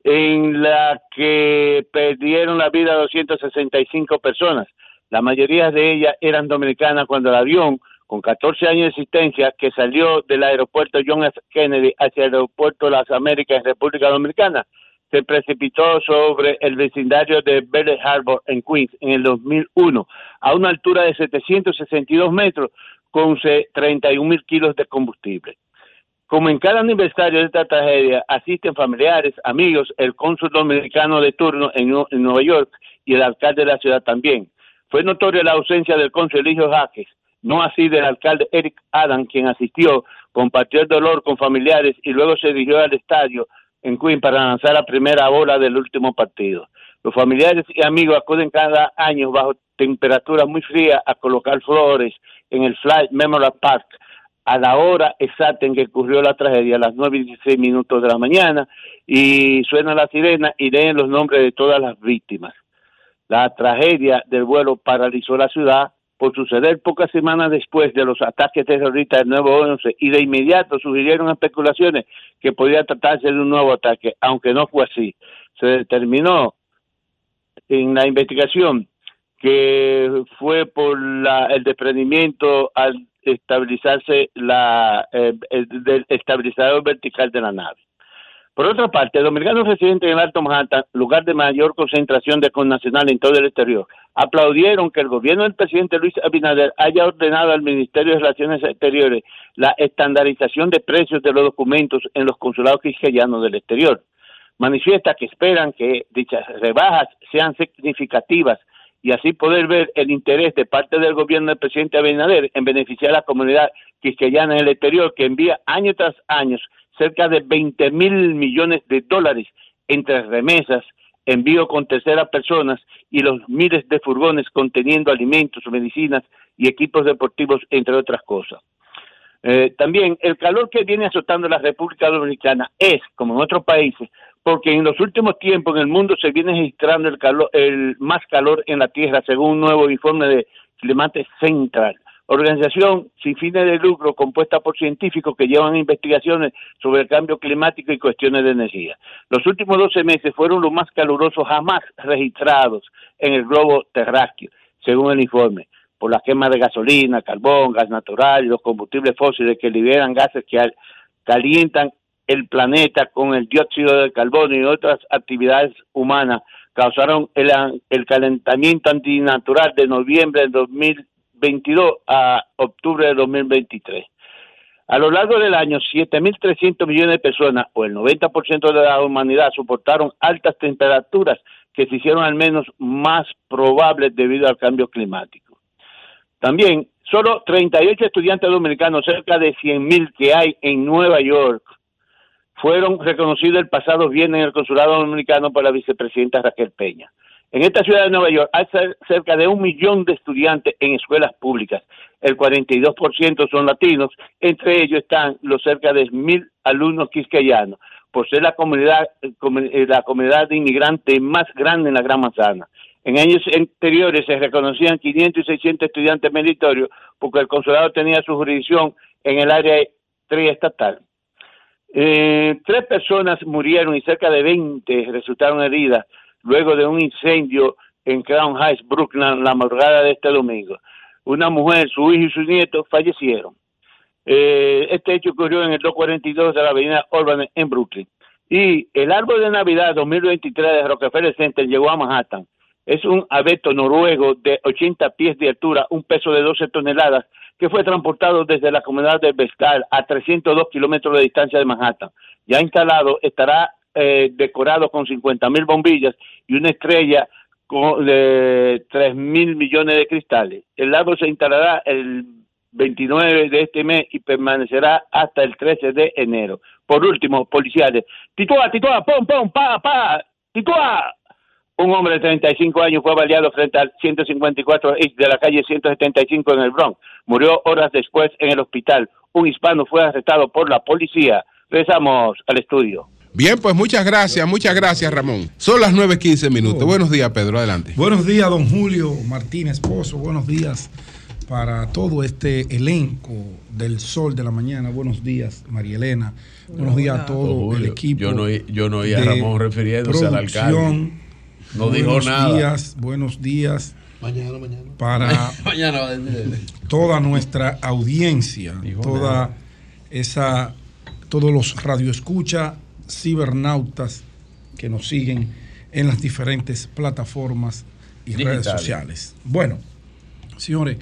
en la que perdieron la vida 265 personas. La mayoría de ellas eran dominicanas cuando el avión, con 14 años de existencia, que salió del aeropuerto John F. Kennedy hacia el aeropuerto las Américas en República Dominicana, se precipitó sobre el vecindario de Belle Harbor en Queens en el 2001 a una altura de 762 metros con 31 mil kilos de combustible. Como en cada aniversario de esta tragedia, asisten familiares, amigos, el cónsul dominicano de turno en, Nu- en Nueva York y el alcalde de la ciudad también. Fue notoria la ausencia del cónsul Eligio Jaques, no así del alcalde Eric Adam, quien asistió, compartió el dolor con familiares y luego se dirigió al estadio en Queens para lanzar la primera bola del último partido. Los familiares y amigos acuden cada año bajo temperatura muy fría a colocar flores en el Flight Memorial Park a la hora exacta en que ocurrió la tragedia, a las 9 y 16 minutos de la mañana, y suena la sirena y leen los nombres de todas las víctimas. La tragedia del vuelo paralizó la ciudad por suceder pocas semanas después de los ataques terroristas del nuevo 11 y de inmediato surgieron especulaciones que podía tratarse de un nuevo ataque, aunque no fue así. Se determinó en la investigación que fue por la- el desprendimiento al estabilizarse la, eh, el, del estabilizador vertical de la nave. Por otra parte, dominicanos residentes en el Alto Manhattan, lugar de mayor concentración de connacionales en todo el exterior, aplaudieron que el gobierno del presidente Luis Abinader haya ordenado al Ministerio de Relaciones Exteriores la estandarización de precios de los documentos en los consulados quisqueyanos del exterior. Manifiesta que esperan que dichas rebajas sean significativas y así poder ver el interés de parte del gobierno del presidente Abinader en beneficiar a la comunidad quisqueyana en el exterior que envía año tras año cerca de 20 mil millones de dólares entre remesas, envío con terceras personas y los miles de furgones conteniendo alimentos, medicinas y equipos deportivos, entre otras cosas. Eh, también el calor que viene azotando la República Dominicana es, como en otros países, porque en los últimos tiempos en el mundo se viene registrando el, calor, el más calor en la Tierra, según un nuevo informe de Climate Central, organización sin fines de lucro compuesta por científicos que llevan investigaciones sobre el cambio climático y cuestiones de energía. Los últimos 12 meses fueron los más calurosos jamás registrados en el globo terráqueo, según el informe por la quema de gasolina, carbón, gas natural y los combustibles fósiles que liberan gases que calientan el planeta con el dióxido de carbono y otras actividades humanas causaron el, el calentamiento antinatural de noviembre de 2022 a octubre de 2023. A lo largo del año, 7.300 millones de personas, o el 90% de la humanidad, soportaron altas temperaturas que se hicieron al menos más probables debido al cambio climático. También, solo 38 estudiantes dominicanos, cerca de 100.000 que hay en Nueva York, fueron reconocidos el pasado viernes en el consulado dominicano por la vicepresidenta Raquel Peña. En esta ciudad de Nueva York hay cerca de un millón de estudiantes en escuelas públicas. El 42% son latinos, entre ellos están los cerca de mil alumnos quisqueyanos, por ser la comunidad, eh, la comunidad de inmigrantes más grande en la Gran Manzana. En años anteriores se reconocían 500 y 600 estudiantes meritorios porque el consulado tenía su jurisdicción en el área triestatal. Eh, tres personas murieron y cerca de 20 resultaron heridas luego de un incendio en Crown Heights, Brooklyn, la madrugada de este domingo. Una mujer, su hijo y su nieto fallecieron. Eh, este hecho ocurrió en el 242 de la avenida Urban en Brooklyn. Y el árbol de Navidad 2023 de Rockefeller Center llegó a Manhattan es un abeto noruego de 80 pies de altura, un peso de 12 toneladas, que fue transportado desde la comunidad de Vestal a 302 kilómetros de distancia de Manhattan. Ya instalado, estará eh, decorado con 50 mil bombillas y una estrella de 3 mil millones de cristales. El árbol se instalará el 29 de este mes y permanecerá hasta el 13 de enero. Por último, policiales. Titúa, titúa, pom, pom, pa, pa, titúa. Un hombre de 35 años fue baleado frente al 154 de la calle 175 en el Bronx. Murió horas después en el hospital. Un hispano fue arrestado por la policía. Regresamos al estudio. Bien, pues muchas gracias, muchas gracias Ramón. Son las 9.15 minutos. Buenos días, Pedro, adelante. Buenos días, don Julio Martínez Pozo. Buenos días para todo este elenco del Sol de la Mañana. Buenos días, María Elena. Buenos días a todo el equipo. Yo no, yo no oí a Ramón refiriéndose al alcalde. No dijo nada. Buenos días, buenos días. Mañana, mañana. Para mañana toda nuestra audiencia, toda esa, todos los radioescucha, cibernautas que nos siguen en las diferentes plataformas y redes sociales. Bueno, señores,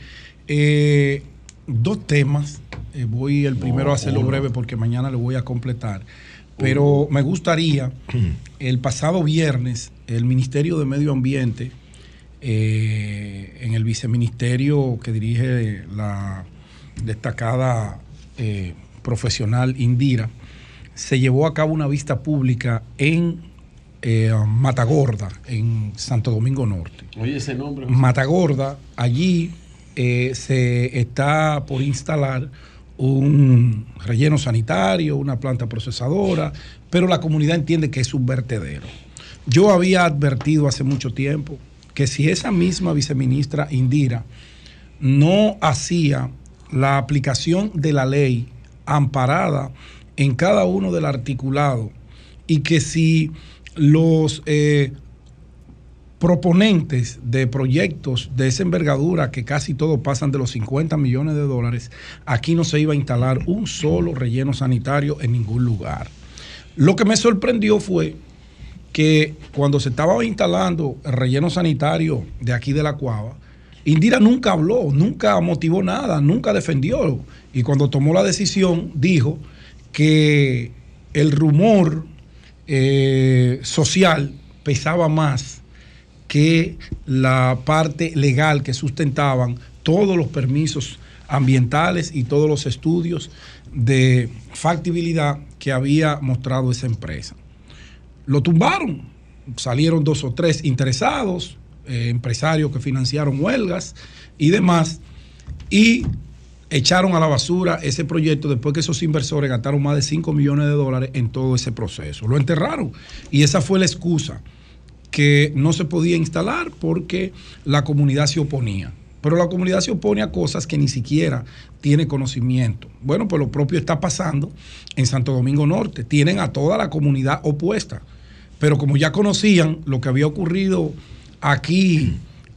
eh, dos temas. Eh, voy el primero a hacerlo breve porque mañana lo voy a completar. Pero me gustaría, el pasado viernes, el Ministerio de Medio Ambiente, eh, en el viceministerio que dirige la destacada eh, profesional Indira, se llevó a cabo una vista pública en eh, Matagorda, en Santo Domingo Norte. Oye, ese nombre. Matagorda, allí se está por instalar un relleno sanitario, una planta procesadora, pero la comunidad entiende que es un vertedero. Yo había advertido hace mucho tiempo que si esa misma viceministra Indira no hacía la aplicación de la ley amparada en cada uno del articulado y que si los eh, proponentes de proyectos de esa envergadura, que casi todos pasan de los 50 millones de dólares, aquí no se iba a instalar un solo relleno sanitario en ningún lugar. Lo que me sorprendió fue que cuando se estaba instalando el relleno sanitario de aquí de la Cuava, Indira nunca habló, nunca motivó nada, nunca defendió. Y cuando tomó la decisión, dijo que el rumor eh, social pesaba más que la parte legal que sustentaban todos los permisos ambientales y todos los estudios de factibilidad que había mostrado esa empresa. Lo tumbaron, salieron dos o tres interesados, eh, empresarios que financiaron huelgas y demás, y echaron a la basura ese proyecto después que esos inversores gastaron más de 5 millones de dólares en todo ese proceso. Lo enterraron y esa fue la excusa que no se podía instalar porque la comunidad se oponía. Pero la comunidad se opone a cosas que ni siquiera tiene conocimiento. Bueno, pues lo propio está pasando en Santo Domingo Norte. Tienen a toda la comunidad opuesta. Pero como ya conocían lo que había ocurrido aquí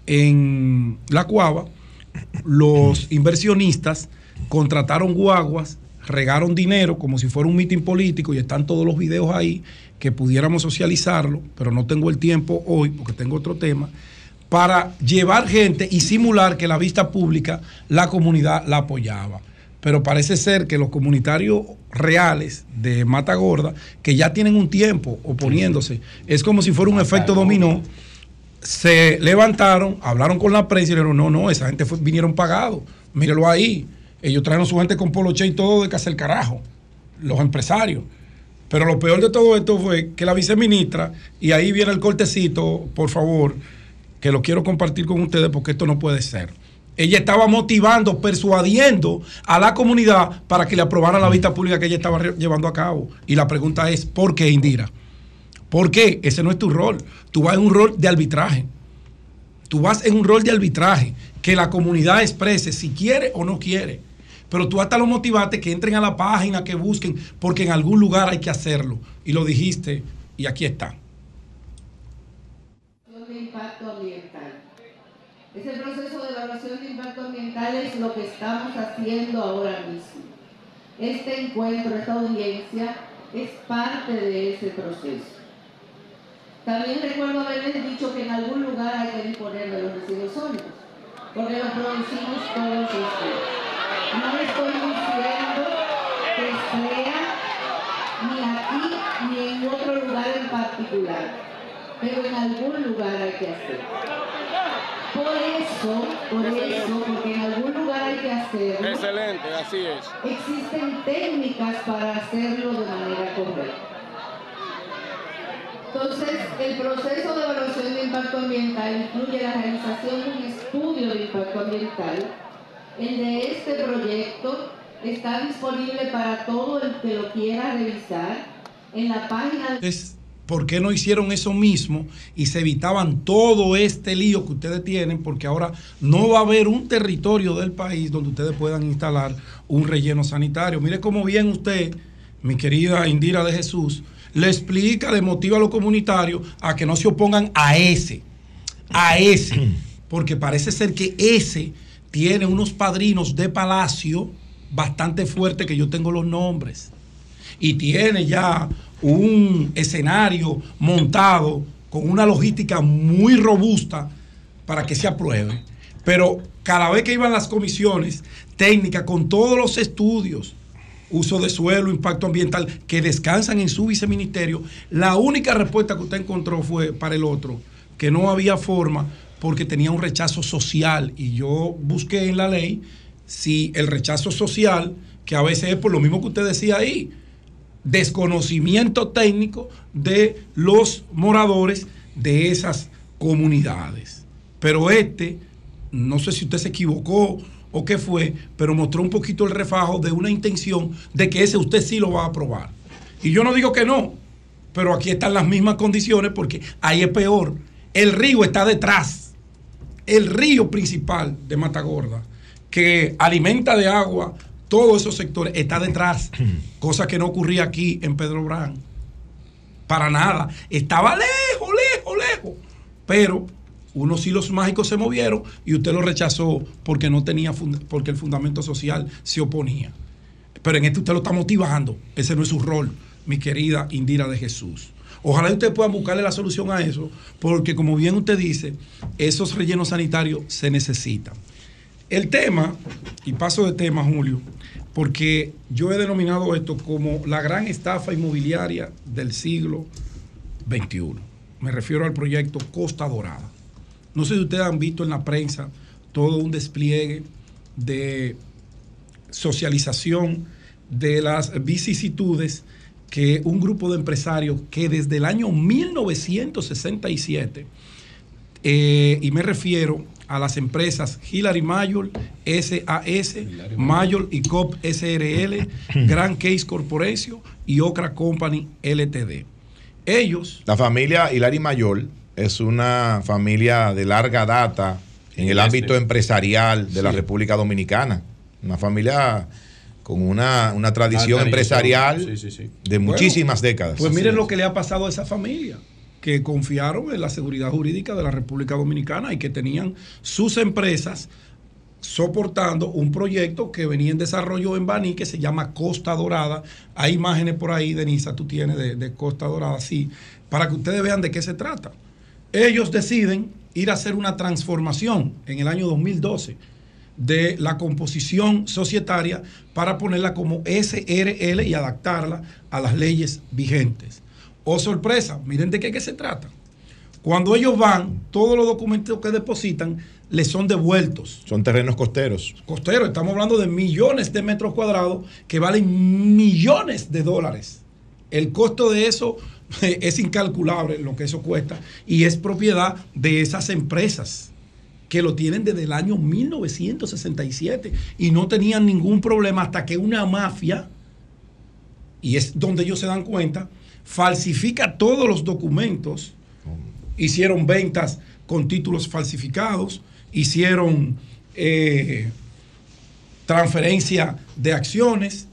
en La Cuava, los inversionistas contrataron guaguas, regaron dinero como si fuera un mitin político y están todos los videos ahí que pudiéramos socializarlo, pero no tengo el tiempo hoy porque tengo otro tema, para llevar gente y simular que la vista pública la comunidad la apoyaba. Pero parece ser que los comunitarios reales de Mata Gorda, que ya tienen un tiempo oponiéndose, es como si fuera un efecto dominó, se levantaron, hablaron con la prensa y dijeron, no, no, esa gente fue- vinieron pagados, mírelo ahí. Ellos trajeron su gente con poloche y todo de casa el carajo, los empresarios. Pero lo peor de todo esto fue que la viceministra, y ahí viene el cortecito, por favor, que lo quiero compartir con ustedes porque esto no puede ser. Ella estaba motivando, persuadiendo a la comunidad para que le aprobara la vista pública que ella estaba llevando a cabo. Y la pregunta es, ¿por qué, Indira? ¿Por qué? Ese no es tu rol. Tú vas en un rol de arbitraje. Tú vas en un rol de arbitraje. Que la comunidad exprese si quiere o no quiere. Pero tú hasta lo motivaste que entren a la página, que busquen, porque en algún lugar hay que hacerlo. Y lo dijiste, y aquí está. de impacto ambiental. Ese proceso de evaluación de impacto ambiental es lo que estamos haciendo ahora mismo. Este encuentro, esta audiencia, es parte de ese proceso. También recuerdo haberles dicho que en algún lugar hay que disponer de los residuos sólidos, porque los producimos todos ustedes. No estoy diciendo que sea ni aquí ni en otro lugar en particular, pero en algún lugar hay que hacerlo. Por eso, por eso, porque en algún lugar hay que hacerlo. Excelente, así es. Existen técnicas para hacerlo de manera correcta. Entonces, el proceso de evaluación de impacto ambiental incluye la realización de un estudio de impacto ambiental. El de este proyecto está disponible para todo el que lo quiera revisar en la página de Es por qué no hicieron eso mismo y se evitaban todo este lío que ustedes tienen, porque ahora no va a haber un territorio del país donde ustedes puedan instalar un relleno sanitario. Mire cómo bien usted, mi querida Indira de Jesús, le explica, le motiva a los comunitarios a que no se opongan a ese, a ese, porque parece ser que ese tiene unos padrinos de palacio bastante fuertes que yo tengo los nombres y tiene ya un escenario montado con una logística muy robusta para que se apruebe. Pero cada vez que iban las comisiones técnicas con todos los estudios, uso de suelo, impacto ambiental, que descansan en su viceministerio, la única respuesta que usted encontró fue para el otro, que no había forma porque tenía un rechazo social. Y yo busqué en la ley si el rechazo social, que a veces es por lo mismo que usted decía ahí, desconocimiento técnico de los moradores de esas comunidades. Pero este, no sé si usted se equivocó o qué fue, pero mostró un poquito el refajo de una intención de que ese usted sí lo va a aprobar. Y yo no digo que no, pero aquí están las mismas condiciones porque ahí es peor. El río está detrás. El río principal de Matagorda, que alimenta de agua todos esos sectores, está detrás. Cosa que no ocurría aquí en Pedro Brán. Para nada. Estaba lejos, lejos, lejos. Pero unos hilos mágicos se movieron y usted lo rechazó porque no tenía porque el fundamento social se oponía. Pero en este usted lo está motivando. Ese no es su rol, mi querida Indira de Jesús. Ojalá usted pueda buscarle la solución a eso, porque como bien usted dice, esos rellenos sanitarios se necesitan. El tema, y paso de tema, Julio, porque yo he denominado esto como la gran estafa inmobiliaria del siglo XXI. Me refiero al proyecto Costa Dorada. No sé si ustedes han visto en la prensa todo un despliegue de socialización de las vicisitudes que un grupo de empresarios que desde el año 1967, eh, y me refiero a las empresas Hillary Mayor, SAS, Mayor y COP SRL, Grand Case Corporation y Ocra Company LTD. Ellos La familia Hilary Mayor es una familia de larga data en el Este. ámbito empresarial de la. República Dominicana. Una familia con una, una tradición empresarial Sí, sí, sí. de Bueno, muchísimas décadas. Pues miren lo que le ha pasado a esa familia, que confiaron en la seguridad jurídica de la República Dominicana y que tenían sus empresas soportando un proyecto que venía en desarrollo en Baní que se llama Costa Dorada. Hay imágenes por ahí, Denisa, tú tienes de, de Costa Dorada, sí, para que ustedes vean de qué se trata. Ellos deciden ir a hacer una transformación en el año 2012 de la composición societaria para ponerla como SRL y adaptarla a las leyes vigentes. Oh sorpresa, miren de qué, qué se trata. Cuando ellos van, todos los documentos que depositan les son devueltos. Son terrenos costeros. Costeros, estamos hablando de millones de metros cuadrados que valen millones de dólares. El costo de eso es incalculable, lo que eso cuesta, y es propiedad de esas empresas que lo tienen desde el año 1967 y no tenían ningún problema hasta que una mafia, y es donde ellos se dan cuenta, falsifica todos los documentos, hicieron ventas con títulos falsificados, hicieron eh, transferencia de acciones,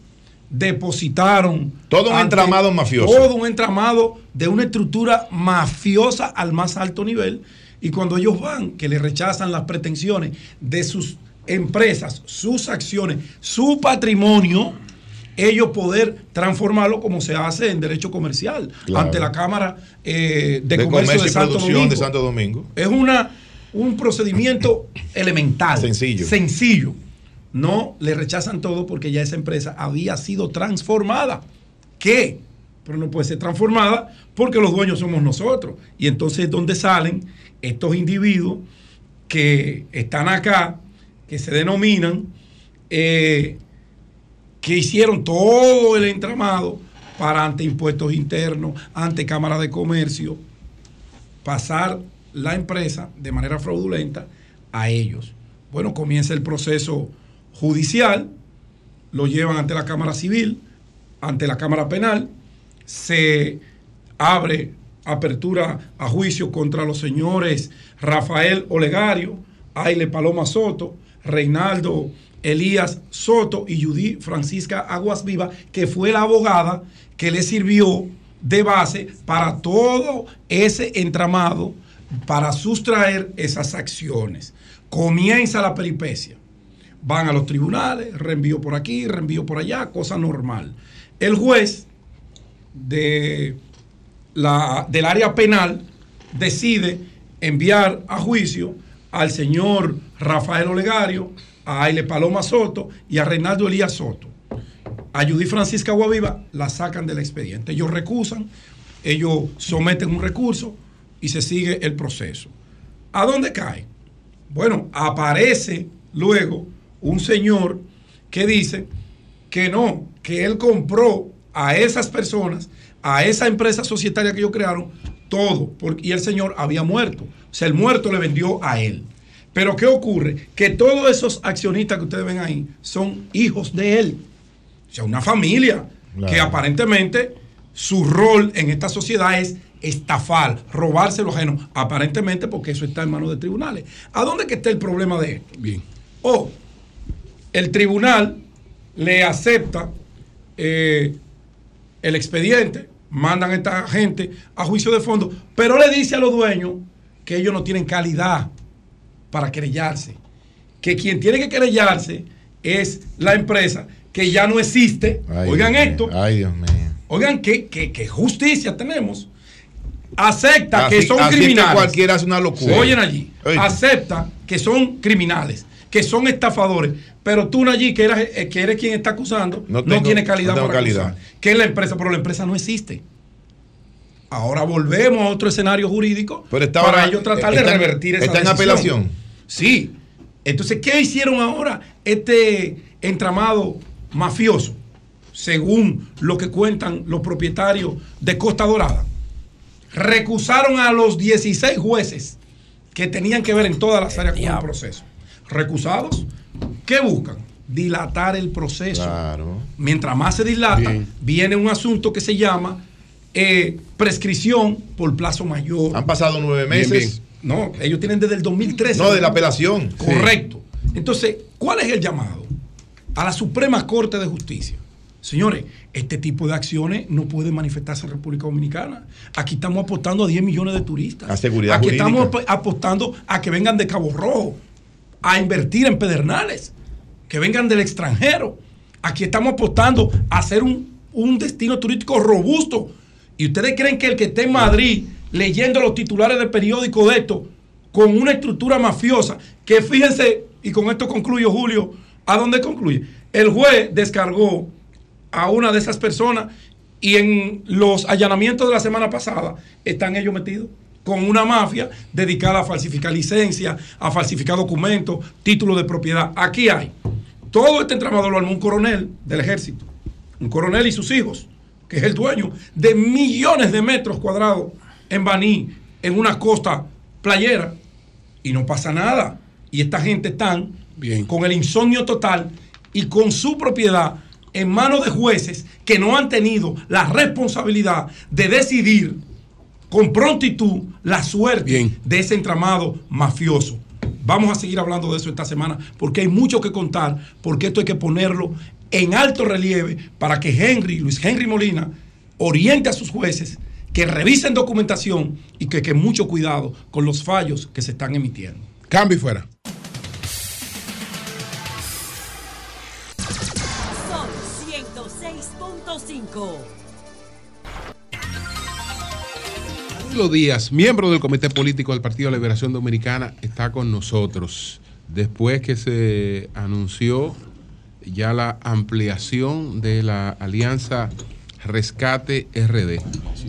depositaron. Todo un ante- entramado mafioso. Todo un entramado de una estructura mafiosa al más alto nivel. Y cuando ellos van, que le rechazan las pretensiones de sus empresas, sus acciones, su patrimonio, ellos poder transformarlo como se hace en derecho comercial Claro. ante la Cámara eh, de, De Comercio, Comercio de Santo Domingo. de Santo Domingo. Es una, un procedimiento elemental. Sencillo. Sencillo. No le rechazan todo porque ya esa empresa había sido transformada. ¿Qué? Pero no puede ser transformada porque los dueños somos nosotros. Y entonces es donde salen estos individuos que están acá, que se denominan, eh, que hicieron todo el entramado para ante impuestos internos, ante Cámara de Comercio, pasar la empresa de manera fraudulenta a ellos. Bueno, comienza el proceso judicial, lo llevan ante la Cámara Civil, ante la Cámara Penal, se abre apertura a juicio contra los señores Rafael Olegario, Aile Paloma Soto, Reinaldo Elías Soto y Judy Francisca Aguas Viva, que fue la abogada que le sirvió de base para todo ese entramado para sustraer esas acciones. Comienza la peripecia. Van a los tribunales, reenvío por aquí, reenvío por allá, cosa normal. El juez de la, del área penal decide enviar a juicio al señor Rafael Olegario, a Aile Paloma Soto y a Reinaldo Elías Soto. A Judy Francisca Guaviva la sacan del expediente. Ellos recusan, ellos someten un recurso y se sigue el proceso. ¿A dónde cae? Bueno, aparece luego un señor que dice que no, que él compró a esas personas, a esa empresa societaria que ellos crearon, todo, porque, y el señor había muerto. O sea, el muerto le vendió a él. Pero ¿qué ocurre? Que todos esos accionistas que ustedes ven ahí son hijos de él. O sea, una familia Claro. que aparentemente su rol en esta sociedad es estafar, robarse lo ajeno, aparentemente porque eso está en manos de tribunales. ¿A dónde que está el problema de esto? Bien. O el tribunal le acepta eh, el expediente, mandan a esta gente a juicio de fondo, pero le dice a los dueños que ellos no tienen calidad para querellarse. Que quien tiene que querellarse es la empresa que ya no existe. Ay, Oigan Dios esto. Ay, Dios mío. Oigan, qué, qué- qué justicia tenemos. Acepta Así- que son así que criminales. cualquiera hace una locura. Oyen allí. Oíste. Acepta que son criminales, que son estafadores. Pero tú, allí, que, eres, eh, que eres quien está acusando, No tiene calidad no tengo para calidad. acusar. Que es la empresa, pero la empresa no existe. Ahora volvemos a otro escenario jurídico Pero estaba- para ellos tratar de está revertir esa está en decisión. apelación. Sí. Entonces, ¿qué hicieron ahora? Este, entramado mafioso, según lo que cuentan los propietarios de Costa Dorada, recusaron a los 16 jueces que tenían que ver en todas las áreas con el proceso. Recusados, ¿qué buscan? Dilatar el proceso. Mientras más se dilata, viene un asunto que se llama eh, prescripción por plazo mayor. Han pasado nueve meses. bien. No, ellos tienen desde el 2013. No, de la apelación. Correcto. Entonces, ¿cuál es el llamado? A la Suprema Corte de Justicia. Señores, este tipo de acciones no puede manifestarse en República Dominicana. Aquí estamos apostando a 10 millones de turistas. A seguridad Aquí jurídica. estamos ap- apostando a que vengan de Cabo Rojo, a invertir en Pedernales, que vengan del extranjero. Aquí estamos apostando a hacer un, un destino turístico robusto. ¿Y ustedes creen que el que esté en Madrid leyendo los titulares del periódico de esto, con una estructura mafiosa, que fíjense, y con esto concluyo, Julio, ¿a dónde concluye? El juez descargó a una de esas personas y en los allanamientos de la semana pasada están ellos metidos con una mafia dedicada a falsificar licencias, a falsificar documentos, títulos de propiedad. Aquí hay. Todo este entramado lo armó un coronel del ejército, un coronel y sus hijos, que es el dueño de millones de metros cuadrados en Baní, en una costa playera, y no pasa nada. Y esta gente están con el insomnio total y con su propiedad en manos de jueces que no han tenido la responsabilidad de decidir con prontitud la suerte de ese entramado mafioso. Vamos a seguir hablando de eso esta semana porque hay mucho que contar, porque esto hay que ponerlo en alto relieve para que Henry, Luis Henry Molina, oriente a sus jueces que revisen documentación y que, que mucho cuidado con los fallos que se están emitiendo. Cambio y fuera. Son 106.5. Danilo Díaz, miembro del Comité Político del Partido de Liberación Dominicana, está con nosotros. Después que se anunció ya la ampliación de la alianza Rescate RD.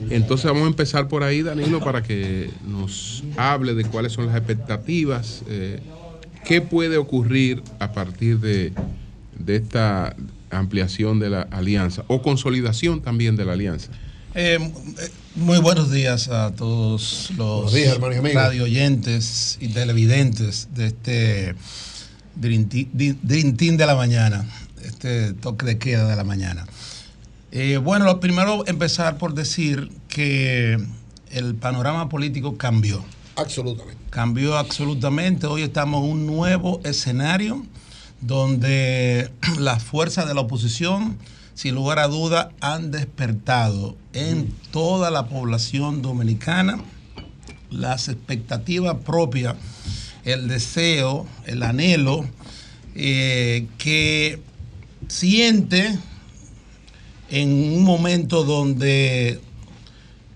Entonces vamos a empezar por ahí, Danilo, para que nos hable de cuáles son las expectativas, eh, qué puede ocurrir a partir de, de esta ampliación de la alianza o consolidación también de la alianza. Eh, muy buenos días a todos los días, y radio oyentes y televidentes de este Dream Team de la mañana, este toque de queda de la mañana. Eh, bueno, lo primero empezar por decir que el panorama político cambió. Absolutamente. Cambió absolutamente. Hoy estamos en un nuevo escenario donde las fuerzas de la oposición, sin lugar a duda, han despertado en toda la población dominicana las expectativas propias, el deseo, el anhelo eh, que siente en un momento donde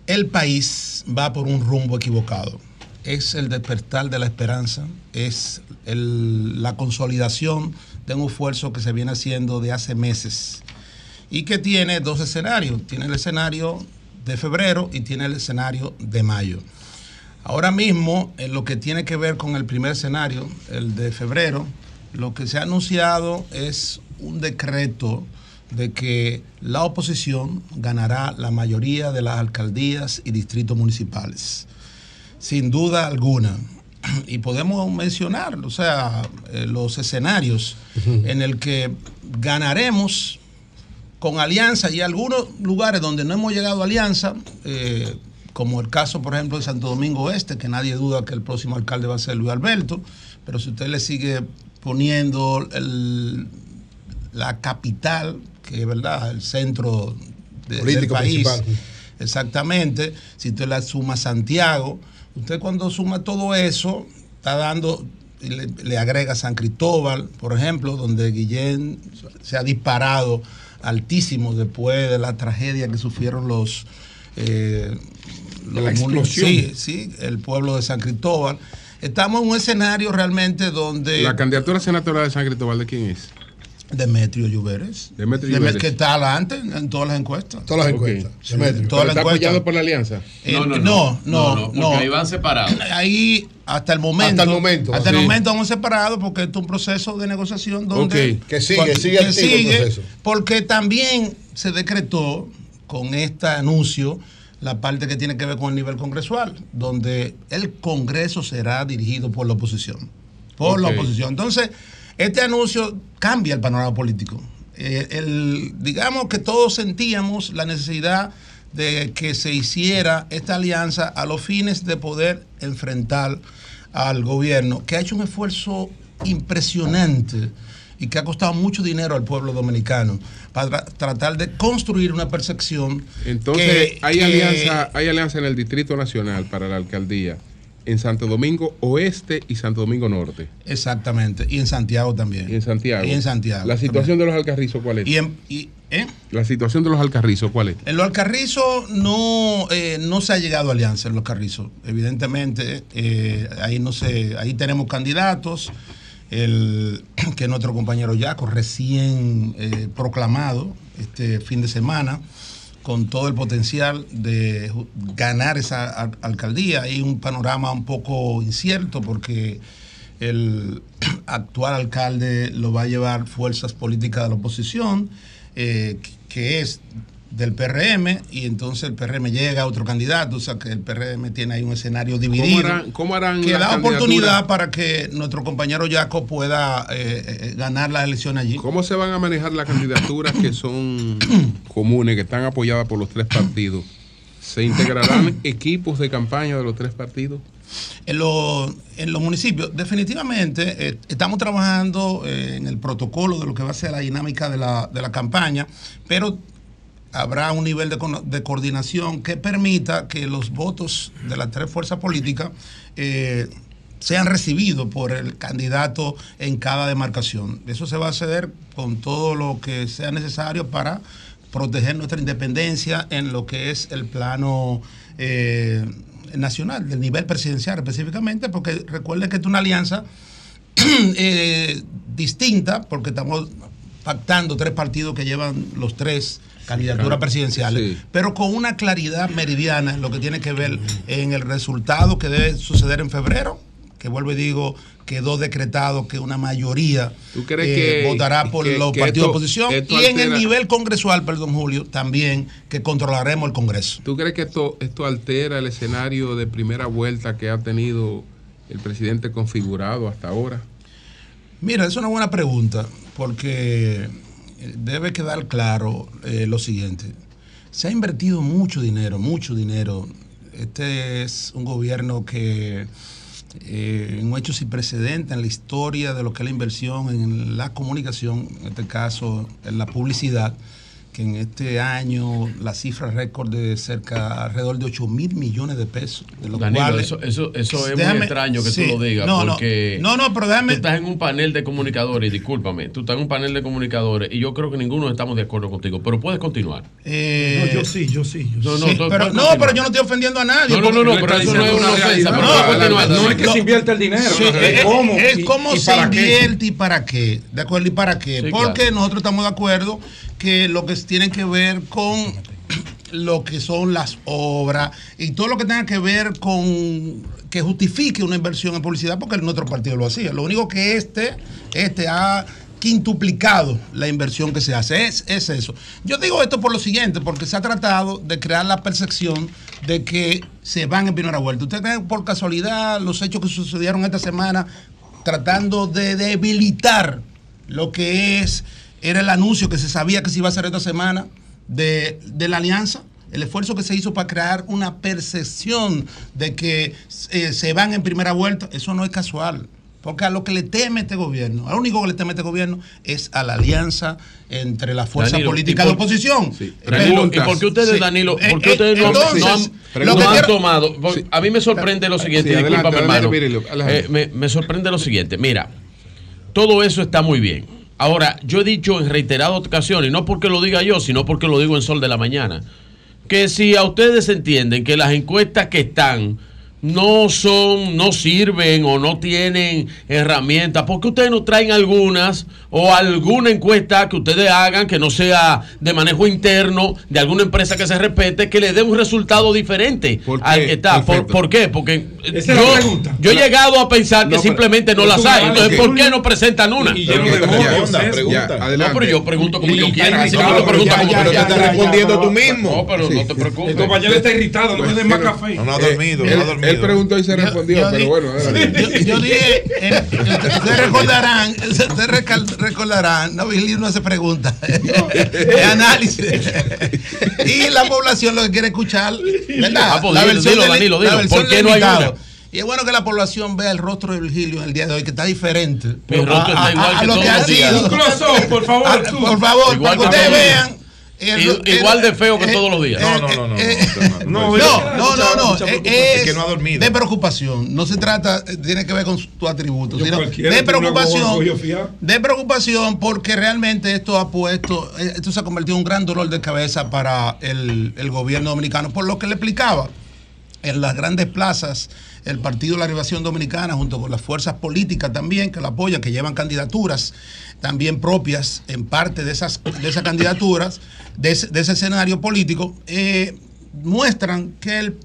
el país va por un rumbo equivocado. Es el despertar de la esperanza, es el- la consolidación de un esfuerzo que se viene haciendo de hace meses y que tiene dos escenarios. Tiene el escenario de febrero y tiene el escenario de mayo. Ahora mismo, en lo que tiene que ver con el primer escenario, el de febrero, lo que se ha anunciado es un decreto de que la oposición ganará la mayoría de las alcaldías y distritos municipales. Sin duda alguna. Y podemos mencionar, o sea, eh, los escenarios en el que ganaremos con alianza y algunos lugares donde no hemos llegado a alianza, eh, como el caso, por ejemplo, de Santo Domingo Este, que nadie duda que el próximo alcalde va a ser Luis Alberto, pero si usted le sigue poniendo el- la capital, que es verdad, el centro de- del país, principal. exactamente, si usted le suma Santiago, usted cuando suma todo eso, está dando, le, le agrega San Cristóbal, por ejemplo, donde Guillén se ha disparado altísimo después de la tragedia que sufrieron los... eh, los. Sí, sí, el pueblo de San Cristóbal. Estamos en un escenario realmente donde... La candidatura senatorial de San Cristóbal, ¿de quién es? Demetrio Lluveres. Demetrio Demet- Lluveres. que está adelante en, todas las encuestas. Todas las encuestas. Sí, Demetrio. todas ¿Pero las ¿Está encuestas. apoyado por la alianza? Eh, No, no, no, no. no, No, no, porque ahí van separados. Ahí hasta el momento. Hasta el momento, Hasta el momento vamos separados porque esto es un proceso de negociación donde. Ok. Que sigue, sigue activo el proceso. Porque también se decretó con este anuncio la parte que tiene que ver con el nivel congresual, donde el Congreso será dirigido por la oposición. Por la oposición. Entonces, este anuncio cambia el panorama político. Eh, el, digamos que todos sentíamos la necesidad de que se hiciera esta alianza a los fines de poder enfrentar al gobierno, que ha hecho un esfuerzo impresionante y que ha costado mucho dinero al pueblo dominicano para tra- tratar de construir una percepción Entonces, que- hay, que- alianza, hay alianza en el Distrito Nacional para la alcaldía en Santo Domingo Oeste y Santo Domingo Norte. Exactamente, y en Santiago también. Y en Santiago. Y en Santiago. La situación de los alcarrizos, ¿cuál es? Y en- y- ¿eh? La situación de los alcarrizos, ¿cuál es? En los Alcarrizos no, eh, no se ha llegado a alianza en los Alcarrizos. Evidentemente, eh, ahí no se, ahí tenemos candidatos. El, que nuestro compañero Yaco, recién eh, proclamado este fin de semana, con todo el potencial de ganar esa al- alcaldía. Hay un panorama un poco incierto porque el actual alcalde lo va a llevar fuerzas políticas de la oposición, eh, que es del PRM, y entonces el PRM llega a otro candidato, o sea que el PRM tiene ahí un escenario dividido. ¿Cómo harán, cómo harán que las da oportunidad para que nuestro compañero Yaco pueda eh, eh, ganar la elección allí. ¿Cómo se van a manejar las candidaturas que son comunes, que están apoyadas por los tres partidos? ¿Se integrarán equipos de campaña de los tres partidos? En, lo- en los municipios, definitivamente eh, estamos trabajando eh, en el protocolo de lo que va a ser la dinámica de la, de la campaña, pero habrá un nivel de, coordinación que permita que los votos de las tres fuerzas políticas eh, sean recibidos por el candidato en cada demarcación. Eso se va a hacer con todo lo que sea necesario para proteger nuestra independencia en lo que es el plano eh, nacional, del nivel presidencial específicamente, porque recuerden que es una alianza eh, distinta, porque estamos pactando tres partidos que llevan los tres claro. presidenciales, Sí. pero con una claridad meridiana en lo que tiene que ver en el resultado que debe suceder en febrero, que vuelvo y digo, quedó decretado que una mayoría ¿Tú crees eh, que- votará por que- los que partidos esto- de oposición y en el nivel congresual, perdón Julio, también que controlaremos el Congreso. ¿Tú crees que esto, esto altera el escenario de primera vuelta que ha tenido el presidente configurado hasta ahora? Mira, es una buena pregunta, porque debe quedar claro eh, lo siguiente. Se ha invertido mucho dinero, mucho dinero. Este es un gobierno que, eh, un hecho sin precedente en la historia de lo que es la inversión en la comunicación, en este caso en la publicidad, que en este año la cifra récord de cerca alrededor de 8 mil millones de pesos. De los Danilo, cuales- eso, eso, eso es muy extraño que sí, tú lo digas. no, porque no, no, pero déjame- Tú estás en un panel de comunicadores, y discúlpame, tú estás en un panel de comunicadores y yo creo que ninguno estamos de acuerdo contigo, pero puedes continuar. Eh, No, yo sí, yo sí. yo No, sí. no, Sí, pero, no, pero yo no estoy ofendiendo a nadie. No, no, no, pero eso no es una ofensa, pero No, es que se invierte el dinero, Sí, no, es, cómo es cómo se invierte y para qué. ¿De acuerdo? ¿Y para qué? Porque nosotros estamos de acuerdo que lo que tiene que ver con lo que son las obras y todo lo que tenga que ver con que justifique una inversión en publicidad, porque nuestro partido lo hacía. Lo único que este, este ha quintuplicado la inversión que se hace. Es, es eso. Yo digo esto por lo siguiente, porque se ha tratado de crear la percepción de que se van en primera vuelta. Ustedes ven por casualidad los hechos que sucedieron esta semana tratando de debilitar lo que es, era el anuncio que se sabía que se iba a hacer esta semana de, de la alianza. El esfuerzo que se hizo para crear una percepción de que eh, se van en primera vuelta, eso no es casual. Porque a lo que le teme este gobierno, a lo único que le teme este gobierno es a la alianza entre las fuerzas Danilo, políticas ¿y de por- oposición. Danilo, ¿y Preguntas. por qué ustedes, Sí. Danilo, Eh, por qué eh, ustedes no, entonces, no han, lo no que han quiero- tomado? por- A mí me sorprende lo siguiente, Sí, adelante, discúlpame, adelante, hermano. Virgilio, adelante. Eh, me, me sorprende lo siguiente. Mira, todo eso está muy bien. Ahora, yo he dicho en reiteradas ocasiones, y no porque lo diga yo, sino porque lo digo en Sol de la Mañana, que si a ustedes entienden que las encuestas que están no son, no sirven o no tienen herramientas, ¿por qué ustedes no traen algunas o alguna encuesta que ustedes hagan que no sea de manejo interno de alguna empresa que se respete, que le dé un resultado diferente al que está? ¿Por, por qué? Porque Esa es la yo, yo he llegado a pensar que No, pero- simplemente no pero las hay. Entonces, que- ¿por qué no presentan una? Y modos, Ya, adelante. No, pero yo pregunto como yo Y- quiera. y- Si no, pero ya, ya, ya, quieras. ya, respondiendo tú mismo. No, pero Sí. no te preocupes. El compañero está irritado, no me den más café. No, no ha Eh, dormido, él, no ha dormido. Él preguntó y se respondió, yo pero di- bueno. adelante. Yo, yo dije, eh, ustedes recordarán, ustedes recal- recordarán, no, Virgilio no se pregunta, es análisis. Y la población lo que quiere escuchar, ¿verdad? Ah, pues la dilo, versión dilo, del- dilo. versión ¿Por qué no hay una? Y es bueno que la población vea el rostro de Virgilio en el día de hoy, que está diferente. Igual que lo que ha sido. Por favor, Ah. Por favor, Igual para que ustedes vean. El- I- el- igual de feo que todos los días. No, no, no, no. No, no, no, no, es Es que no ha dormido. de preocupación. No se trata, eh, tiene que ver con tu atributo, sino de preocupación. De preocupación porque realmente esto ha puesto, eh, esto se ha convertido en un gran dolor de cabeza para el, el gobierno dominicano. Por lo que le explicaba, en las grandes plazas, el Partido de la Liberación Dominicana, junto con las fuerzas políticas también que la apoyan, que llevan candidaturas también propias en parte de esas, de esas candidaturas, de ese, escenario político, eh, muestran que el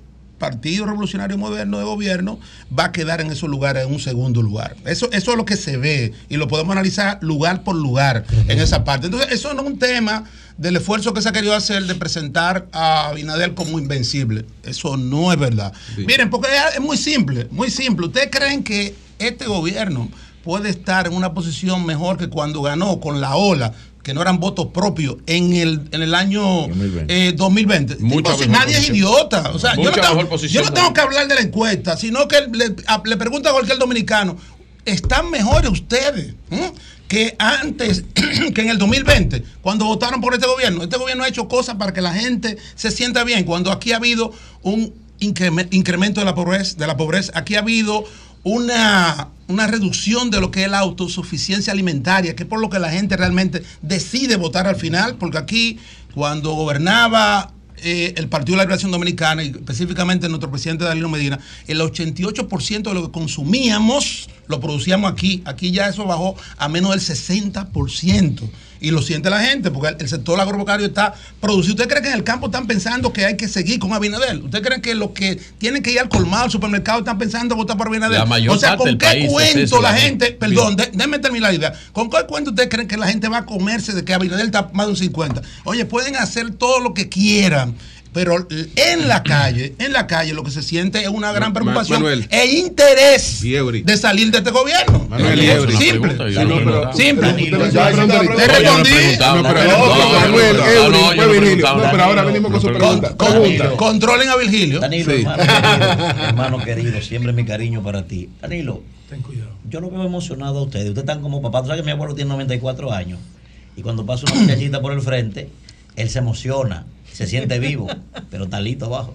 Partido Revolucionario Moderno de Gobierno va a quedar en esos lugares en un segundo lugar. Eso, eso es lo que se ve y lo podemos analizar lugar por lugar en esa parte. Entonces, eso no es un tema del esfuerzo que se ha querido hacer de presentar a Abinader como invencible. Eso no es verdad. Miren, porque es muy simple, muy simple. ¿Ustedes creen que este gobierno puede estar en una posición mejor que cuando ganó con la ola? Que no eran votos propios en el, en el año 2020. Eh, 2020. Mucha mejor nadie es idiota. O sea, yo no, tengo, yo no tengo que hablar de la encuesta, sino que le, a- le pregunto a cualquier dominicano, ¿están mejores ustedes que antes, que en el 2020, cuando votaron por este gobierno? Este gobierno ha hecho cosas para que la gente se sienta bien. Cuando aquí ha habido un increme- incremento de la pobreza, de la pobreza aquí ha habido una, una reducción de lo que es la autosuficiencia alimentaria, que es por lo que la gente realmente decide votar al final, porque aquí cuando gobernaba eh, el Partido de la Liberación Dominicana y específicamente nuestro presidente Danilo Medina, el 88% de lo que consumíamos lo producíamos aquí. Aquí ya eso bajó a menos del 60%. Y lo siente la gente, porque el, sector agropecuario está producido. ¿Usted cree que en el campo están pensando que hay que seguir con Abinader? ¿Usted cree que los que tienen que ir al colmado, al supermercado, están pensando votar por Abinader? La mayor o sea, ¿con qué es cuento eso, la gente. perdón, de- déjeme terminar la idea, ¿con qué cuento ustedes creen que la gente va a comerse de que Abinader está más de un 50? Oye, pueden hacer todo lo que quieran. Pero en la calle, en la calle lo que se siente es una gran preocupación Manuel. e interés Fiebre. de salir de este gobierno. Manuel, Simple. Fiebre. Simple. Simple. Yo- te respondí. No, pero- ahora venimos con su pregunta. Con- Pregunta. Controlen a Virgilio. Danilo, hermano, querido, hermano querido, siempre mi cariño para ti. Danilo, yo lo veo emocionado a ustedes. Ustedes están como papá. Tú sabes que mi abuelo tiene 94 años. Y cuando pasa una muchachita por el frente, él se emociona, se siente vivo, pero está listo abajo.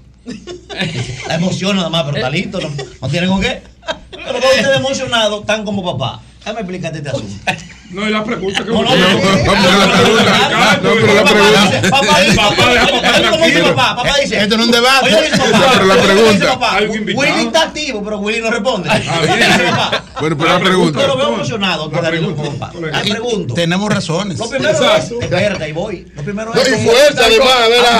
La emociona nada más, pero está listo, no, no tiene con qué. Pero cuando ustedes emocionados, están como papá. Déjame explicarte este asunto. No, es la pregunta que No, no, no, pero la pregunta- no, la pregunta- Papá dice, Papá, deja papá oye, ¿cómo dice tranquilo. papá? Papá dice. Esto no es un debate. Oye, dice papá. No, pero la pregunta-. Willy está activo, pero Willy no responde. bien. Dice papá. Bueno, pero la pregunta. Yo lo veo emocionado. La pregunta. como papá. Le pregunto. Tenemos razones. Lo primero es, espérate, ahí voy. Lo primero No, es. y como- fuerza, además.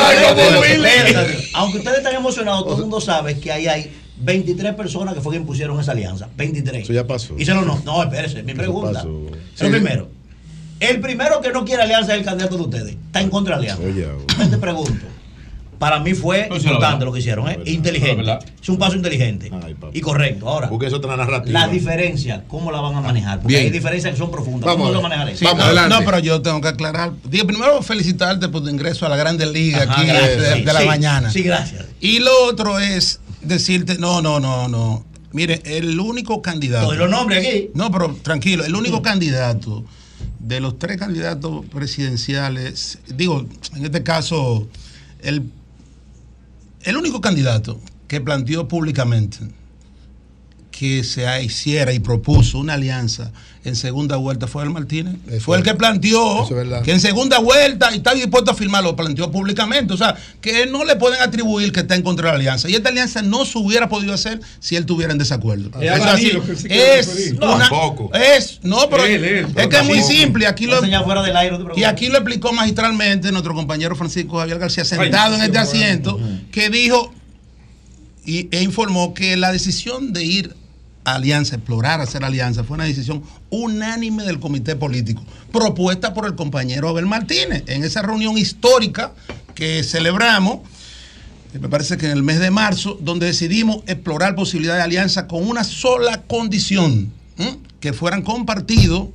Aunque ustedes están emocionados, todo el mundo sabe que ahí hay 23 personas que fue que impusieron esa alianza. 23. Eso ya pasó. Y se lo no. No, espérese, mi pregunta. pasó. Lo primero. El primero que no quiere alianza es el candidato de ustedes. Está en contra de la alianza. Oye, Yo te pregunto. Para mí fue importante lo que hicieron, ¿eh? verdad. Inteligente. Es un paso inteligente. Ay, y correcto. Ahora, Busque eso otra narrativa. la diferencia, ¿cómo la van a manejar? Porque Bien. hay diferencias que son profundas. Vamos ¿Cómo a lo ver. manejaré? Sí, Vamos, no, adelante. no, pero yo tengo que aclarar. Digo, primero felicitarte por tu ingreso a la Grande Liga Ajá, aquí gracias, de, sí, de la sí. mañana. Sí, gracias. Y lo otro es decirte, no, no, no, no. Mire, el único candidato. Doy los nombres aquí. No, pero tranquilo, el único candidato de los tres candidatos presidenciales, digo, en este caso, el, el único candidato que planteó públicamente que se hiciera y propuso una alianza en segunda vuelta fue el Martínez. fue el que planteó es que en segunda vuelta y está dispuesto a firmarlo, lo planteó públicamente. O sea, que no le pueden atribuir que está en contra de la alianza. Y esta alianza no se hubiera podido hacer si él estuviera en desacuerdo. Es así. es referir. una- Tampoco. es no, pero Él, él, es que es muy simple. Aquí lo, No, no y aquí lo explicó magistralmente nuestro compañero Francisco Javier García, sentado en este asiento, que dijo y, e informó que la decisión de ir alianza, explorar hacer alianza, fue una decisión unánime del comité político, propuesta por el compañero Abel Martínez en esa reunión histórica que celebramos. eh, Me parece que en el mes de marzo, donde decidimos explorar posibilidad de alianza con una sola condición, que fueran compartidos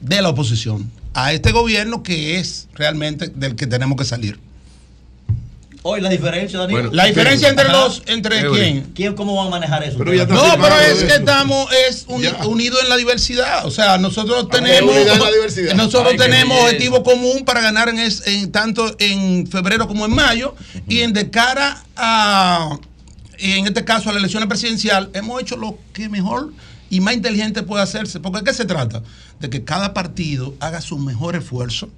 de la oposición a este gobierno que es realmente del que tenemos que salir. Hoy la diferencia. Bueno, la diferencia entre Ajá. los, entre quién. ¿Quién cómo van a manejar eso? no, pero es que estamos es uni- unidos en la diversidad. O sea, nosotros tenemos la nosotros Ay, tenemos belleza. objetivo común para ganar en, es- en tanto en febrero como en mayo y en de cara a en este caso a la elección presidencial hemos hecho lo que mejor y más inteligente puede hacerse. Porque ¿de qué se trata? De que cada partido haga su mejor esfuerzo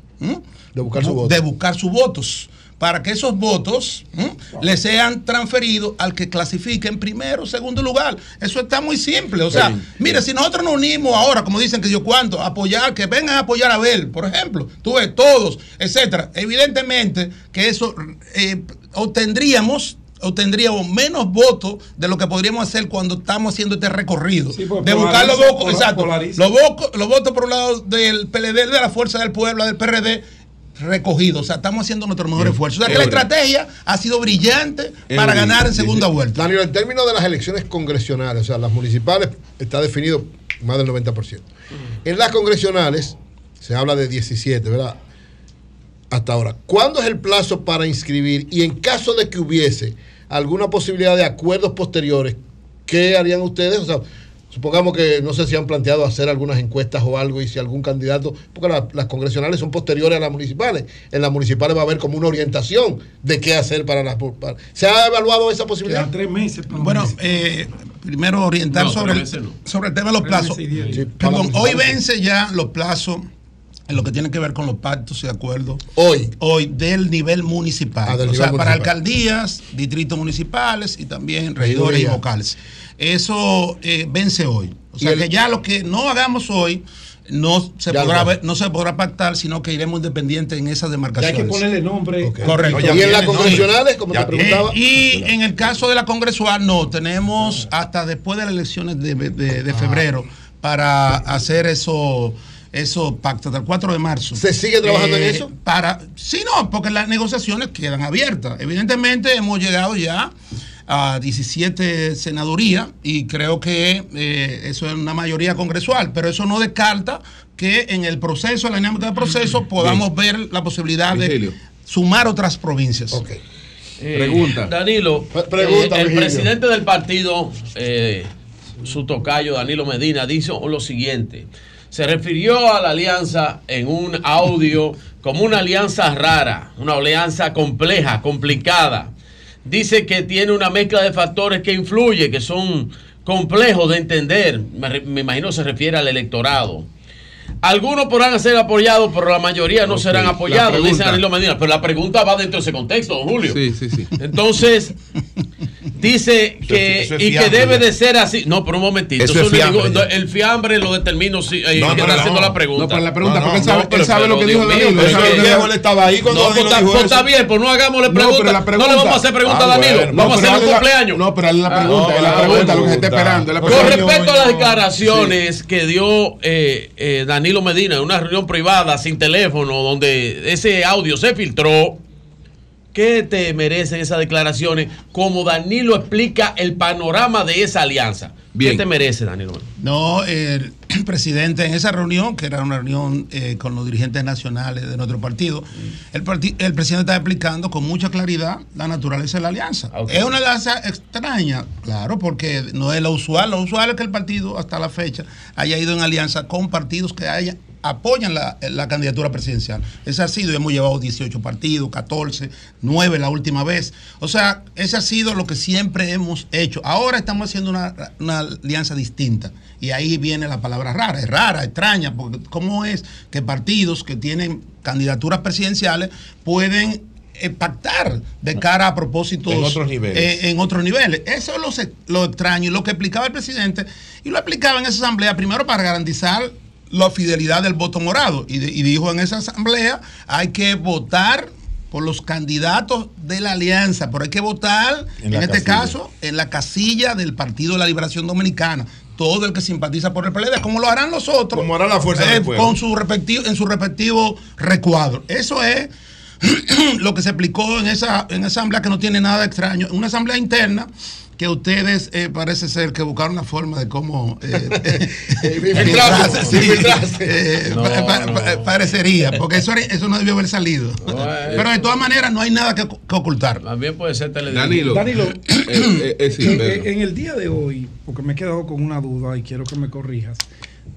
De buscar su voto. de buscar sus votos para que esos votos ¿m? le sean transferidos al que clasifique en primero o segundo lugar. Eso está muy simple. O sea, Sí. mire, si nosotros nos unimos ahora, como dicen que yo cuánto, apoyar, que vengan a apoyar a Abel, por ejemplo, tú ves, todos, etcétera. Evidentemente que eso eh, obtendríamos obtendríamos menos votos de lo que podríamos hacer cuando estamos haciendo este recorrido. pues, de buscar los votos, exacto, los, votos- los votos por un lado del PLD, de la Fuerza del Pueblo, del PRD, recogidos. O sea, estamos haciendo nuestro mejor esfuerzo. O sea, que la estrategia ha sido brillante para ganar en segunda vuelta. Danilo, en términos de las elecciones congresionales, o sea, las municipales, está definido más del 90%. En las congresionales se habla de 17, ¿verdad? Hasta ahora. ¿Cuándo es el plazo para inscribir? Y en caso de que hubiese alguna posibilidad de acuerdos posteriores, ¿qué harían ustedes? O sea, supongamos que no sé si han planteado hacer algunas encuestas o algo y si algún candidato, porque la- las congresionales son posteriores a las municipales. En las municipales va a haber como una orientación de qué hacer para las... para- ¿Se ha evaluado esa posibilidad? Quedan tres meses. para Bueno, eh, primero orientar No, sobre, el, no. sobre el tema de los Tres plazos. Sí, Perdón, hoy vence ya los plazos en lo que tiene que ver con los pactos y acuerdos. Hoy. Hoy del nivel municipal. Ah, del o nivel sea, para alcaldías, distritos municipales y también regidores y vocales. Eso eh, vence hoy. O sea el- que ya lo que no hagamos hoy no se, Ya podrá no. ver- no se podrá pactar, sino que iremos independientes en esas Ya hay demarcaciones. que ponerle nombre. Correcto. y en las congresionales, como te Eh, preguntaba. y en el caso de la congresual, no, tenemos hasta después de las elecciones de, de- de febrero para hacer eso. Esos pactos hasta el 4 de marzo. ¿Se sigue trabajando en Eh, eso? Para, sí, no, porque las negociaciones quedan abiertas. Evidentemente hemos llegado ya a 17 senadurías y creo que eh, eso es una mayoría congresual, pero eso no descarta que en el proceso, en la dinámica del proceso, podamos ver la posibilidad de sumar otras provincias. Eh, Pregunta. Danilo, pregunta, eh, el presidente del partido, eh, su tocayo Danilo Medina, dijo lo siguiente. Se refirió a la alianza en un audio como una alianza rara, una alianza compleja, complicada. Dice que tiene una mezcla de factores que influye, que son complejos de entender. Me, me imagino se refiere al electorado. Algunos podrán ser apoyados, pero la mayoría no serán apoyados, dice. Danilo Medina. Pero la pregunta va dentro de ese contexto, don Julio. Sí, sí, sí. Entonces, dice que, eso es y que debe de ser así. No, pero un momentito. Eso Eso es no fiambre, digo- ya. el fiambre lo determino si, eh, No, que no, está no. haciendo la pregunta. No, pero la pregunta, No, porque él sabe, no, pero- él sabe pero, lo que Dios dijo Danilo. él estaba ahí cuando No, Danilo pues, dijo pues, está bien, pues no hagámosle No, pregunta. pero la No, le vamos a hacer pregunta Ah, a Danilo. bueno. vamos a hacer un cumpleaños. No, pero la Ah, pregunta, no, es la pregunta, lo que se está esperando. Con respecto a las declaraciones que dio eh, eh, Danilo Medina en una reunión privada sin teléfono, donde ese audio se filtró, ¿qué te merecen esas declaraciones? Como Danilo explica el panorama de esa alianza. Bien. ¿Qué te merece, Danilo? No, el presidente en esa reunión, que era una reunión eh, con los dirigentes nacionales de nuestro partido, el, parti- el presidente está explicando con mucha claridad la naturaleza de la alianza. Ok. Es una alianza extraña, claro, porque no es lo usual. Lo usual es que el partido hasta la fecha haya ido en alianza con partidos que haya apoyan la, la candidatura presidencial. Ese ha sido, hemos llevado 18 partidos, 14, 9 la última vez. O sea, ese ha sido lo que siempre hemos hecho. Ahora estamos haciendo una, una alianza distinta. Y ahí viene la palabra rara, es rara, extraña, porque ¿cómo es que partidos que tienen candidaturas presidenciales pueden eh, pactar de cara a propósitos En otros niveles. eh, en otros niveles. Eso es lo, lo extraño y lo que explicaba el presidente, y lo explicaba en esa asamblea, primero para garantizar la fidelidad del voto morado, y, de- y dijo en esa asamblea, hay que votar por los candidatos de la alianza, pero hay que votar, En este casilla. caso, en la casilla del Partido de la Liberación Dominicana. Todo el que simpatiza por el PLD, como lo harán los otros. Como hará la fuerza eh, del pueblo. Con su respectivo, en su respectivo recuadro. Eso es lo que se explicó en esa, en esa asamblea que no tiene nada de extraño. Una asamblea interna que ustedes eh, parece ser que buscaron la forma de cómo eh, filtrarse, sí, eh, No, pa- pa- no. pa- parecería, porque eso, eso no debió haber salido. Pero de todas maneras no hay nada que, que ocultar. También puede ser teledirigido. Danilo, eh, eh, sí, en, el día de hoy, porque me he quedado con una duda y quiero que me corrijas,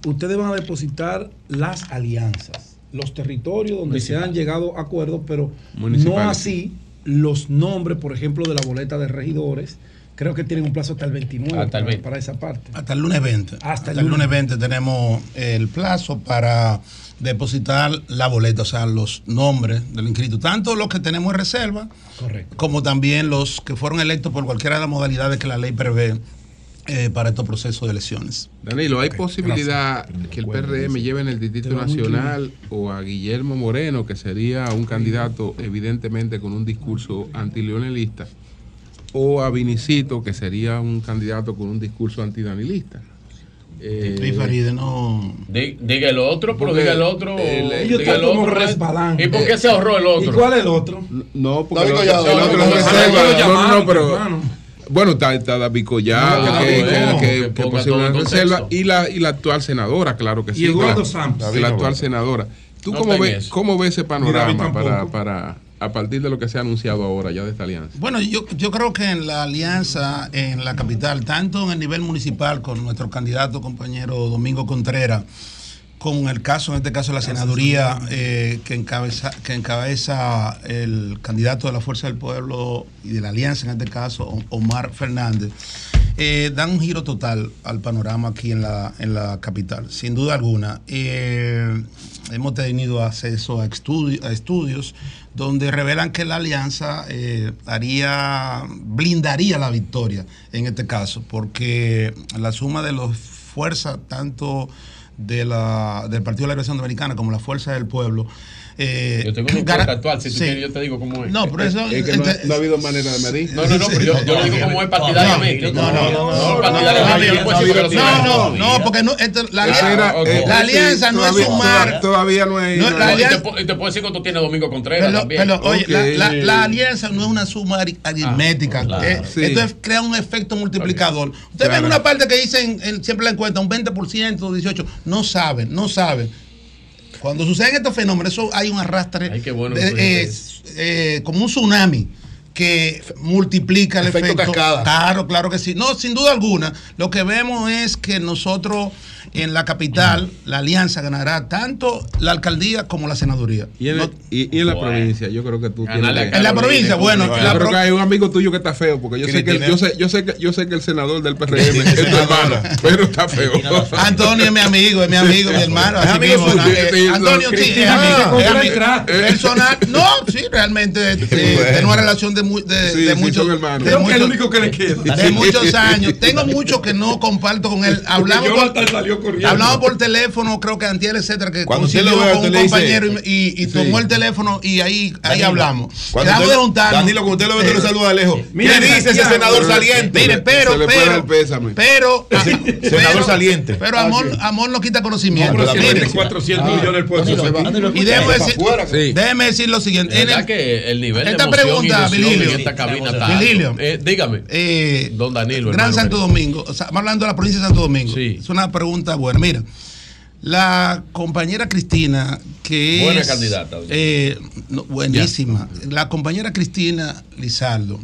ustedes van a depositar las alianzas, los territorios donde se han llegado a acuerdos, pero no así los nombres, por ejemplo, de la boleta de regidores. Creo que tienen un plazo hasta el 29 Hasta el para, 20. para esa parte. Hasta el lunes 20. Hasta el el lunes lunes. 20 tenemos el plazo para depositar la boleta, o sea, los nombres del inscrito, tanto los que tenemos en reserva, Correcto. como también los que fueron electos por cualquiera de las modalidades que la ley prevé eh, para estos procesos de elecciones. Danilo, ¿hay posibilidad que el PRM lleve en el Distrito Nacional o a Guillermo Moreno, que sería un candidato evidentemente con un discurso antileonelista, o a Vinicito, que sería un candidato con un discurso antidanilista? Eh, Sí, Faride, no. Di- Diga el otro, pero Porque diga el otro. el- diga el están como otro. resbalando. ¿Y por qué se ahorró el otro? ¿Y cuál es el otro? No, porque David el otro- Collado, el el otro No, no, no, pero. Bueno, está, está David Collado, No, que, que que, no, que- que todo en reserva, y la, y la actual senadora, claro que Y sí. Eduardo la, Santos. La David actual senadora. ¿Tú No cómo, ves, cómo ves ese panorama para, para, a partir de lo que se ha anunciado ahora ya de esta alianza? Bueno, yo, yo creo que en la alianza en la capital, tanto en el nivel municipal con nuestro candidato compañero Domingo Contreras, con el caso, en este caso, la senaduría eh, que, encabeza, que encabeza el candidato de la Fuerza del Pueblo y de la Alianza, en este caso, Omar Fernández, eh, dan un giro total al panorama aquí en la, en la capital, sin duda alguna. Eh, hemos tenido acceso a, estudi- a estudios donde revelan que la alianza eh, haría, blindaría la victoria en este caso, porque la suma de las fuerzas, tanto de la, del Partido de la Liberación Dominicana como la Fuerza del Pueblo, eh, Yo tengo gara- encuesta actual, si tú sí. quieres yo te digo cómo es. No, pero eso- Es que no, ha- no ha habido manera de medir. No, no, no, pero yo, yo le digo cómo es partidariamente. No, no, no, que lo no, no, no, porque no, esto- la, alianza- era, eh, la sí, alianza no es sumar. Todavía no es. Y te, puedo decir cuánto tiene Domingo Contreras Pero, también. pero, oye, la, Ok. la- la alianza no es una suma ari- aritmética. claro. eh, Sí. Esto es, crea un efecto multiplicador. Ustedes ven una parte que dicen en- siempre la encuesta, un 20%, 18%. No saben, no saben. Cuando suceden estos fenómenos, eso hay un arrastre Ay, qué bueno de- eh, eh, como un tsunami que multiplica el Efecto efecto. cascada. Claro, claro que sí. No, sin duda alguna. Lo que vemos es que nosotros en la capital, la alianza ganará tanto la alcaldía como la senaduría. Y en, la- y, y en la provincia, yo creo que tú tienes. a En la provincia, bueno, Yo la creo que hay un amigo tuyo que está feo, porque yo sé que, el- yo sé, yo sé que yo sé que el senador del PRM es tu hermano, pero está feo. Antonio es mi amigo, es mi amigo, mi hermano. Es así amigo mismo, suyo. eh, Sí, Antonio, sí, es amigo. ¿cómo es la? Personal, no, sí, realmente de, de- de una relación de, mu- de, Sí, de sí, muchos hermanos. de muchos- el único que le queda. de muchos años. Tengo mucho que no comparto con él. Hablamos por, salió corriendo. hablamos por teléfono, creo que antier, etcétera, que Cuando lo vea, con un dice- compañero y, y- y tomó el teléfono y ahí, ahí Danilo, hablamos. Cuando Quedamos usted- de juntarnos. Danilo, cuando usted lo ve, usted lo Eh, saluda de lejos. Mira, ¿Qué dice ese senador saliente? Mire, pero, pero, pero, Senador saliente. Pero amor, amor no quita conocimiento. No, pero Mire, 400 millones del pueblo. y déjeme decir, Sí. déjeme decir lo siguiente. Esta pregunta, y en esta cabina está Virgilio. alto. Eh, dígame. eh, Don Danilo. Gran hermano Santo. Domingo, o sea, estamos hablando de la provincia de Santo Domingo. Sí. Es una pregunta buena. Mira, la compañera Cristina, que Buena es. candidata, eh, no, buenísima. La compañera Cristina Lizardo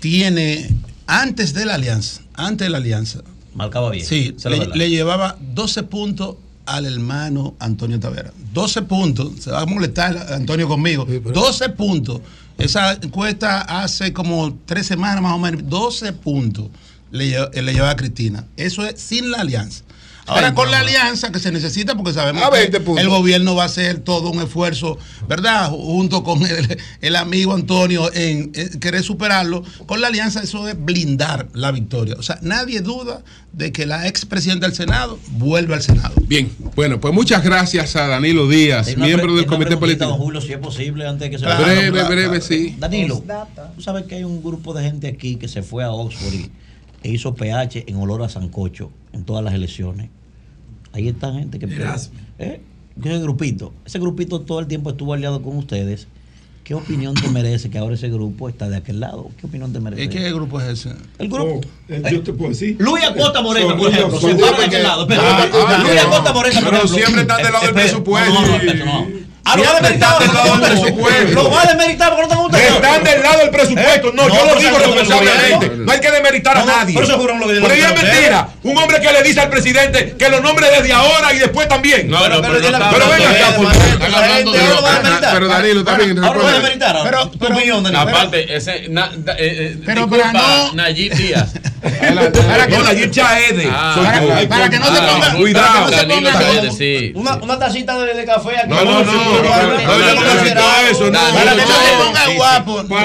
tiene, antes de la alianza, antes de la alianza, Marcaba bien. Sí, le, le llevaba 12 puntos al hermano Antonio Tavera. 12 puntos, se va a molestar Antonio conmigo. 12 puntos. Esa encuesta hace como tres semanas más o menos, 12 puntos le, le lleva a Cristina. Eso es sin la alianza. Ahora Ay, con no. la alianza que se necesita porque sabemos que 20 puntos. el gobierno va a hacer todo un esfuerzo, ¿verdad? Junto con el, el amigo Antonio en, querer superarlo. Con la alianza eso es blindar la victoria. O sea, nadie duda de que la expresidenta del Senado vuelve al Senado. Bien, bueno, pues muchas gracias a Danilo Díaz, miembro del Comité Político. don Julio, si es posible, antes de que se Claro, vaya. breve, breve, sí. Danilo, tú sabes que hay un grupo de gente aquí que se fue a Oxford y, e hizo PH en olor a Sancocho en todas las elecciones. Ahí está gente que... ¿Eh? Ese grupito, ese grupito todo el tiempo estuvo aliado con ustedes. ¿Qué opinión te merece que ahora ese grupo está de aquel lado? ¿Qué opinión te merece? ¿Y qué grupo es ese? El grupo. yo te puedo decir. Luis Acosta Moreno, Son por ejemplo, se para de aquel lado. espera, Ah, ah, Luis. Acosta Moreno, Pero siempre están del lado del presupuesto. no, no, no. Ah, lo va a Siempre demeritar. están del lado del presupuesto. Lo va a demeritar porque no tengo usted. Están del lado del presupuesto. No, No, yo pero lo digo responsablemente. No hay que demeritar a nadie. pero eso juro no lo Pero digo es mentira. Un hombre que le dice al presidente que lo nombre desde ahora y después también. No, no, pero Pero venga acá, por. Pero Danilo, también. Ahora lo va a demeritar. ahora. Pero- Tu pero- opinión, Danilo. Aparte, ese. eh, eh, Pero para no- Nayib Díaz. Para que No, Nayib Chaede. Para- que no se ah, ponga- Cuidado. para que no se Danilo ponga- Chaede, sí. Una, tacita de, de café aquí. No, no, no, no, eso, no. Para que no se Danilo ponga Chaede, guapo. No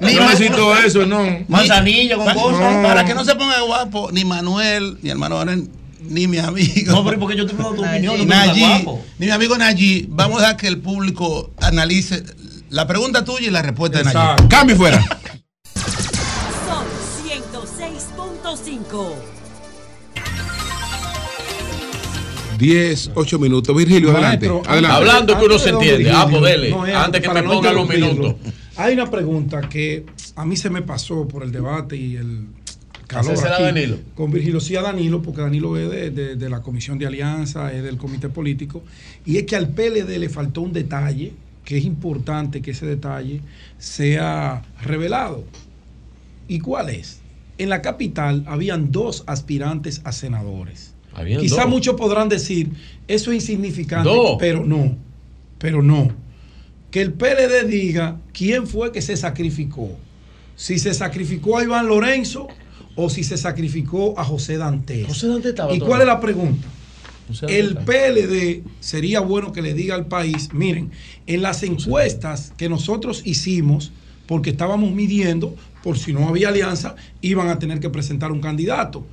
necesito eso, no. Manzanilla con cosas. Para que no se ponga guapo ni Manuel, ni hermano ni mi amigo. No, pero porque yo tengo tu opinión. No Nayi, me guapo. ni mi amigo Nayi, vamos a dejar que el público analice la pregunta tuya y la respuesta de Nayi. Exacto. Cambio y fuera. Sol 106.5. 10, 8 minutos. Virgilio, adelante. Maestro, adelante. Hablando que uno se entiende. Ah, pues dele. no, es Antes que me no pongan los minutos. Hay una pregunta que a mí se me pasó por el debate y el calor aquí Danilo. con Virgilio, sí a Danilo, porque Danilo es de, de- de la Comisión de Alianza, es del Comité Político, y es que al PLD le faltó un detalle, que es importante que ese detalle sea revelado. ¿Y cuál es? En la capital habían dos aspirantes a senadores. Quizá dos. muchos podrán decir, eso es insignificante, Dos. pero no, pero no. Que el PLD diga quién fue que se sacrificó. Si se sacrificó a Iván Lorenzo o si se sacrificó a José Dantes. José Dantes estaba ¿Y todo. cuál es la pregunta? El. PLD sería bueno que le diga al país, miren, en las encuestas que nosotros hicimos, porque estábamos midiendo, por si no había alianza, iban a tener que presentar un candidato.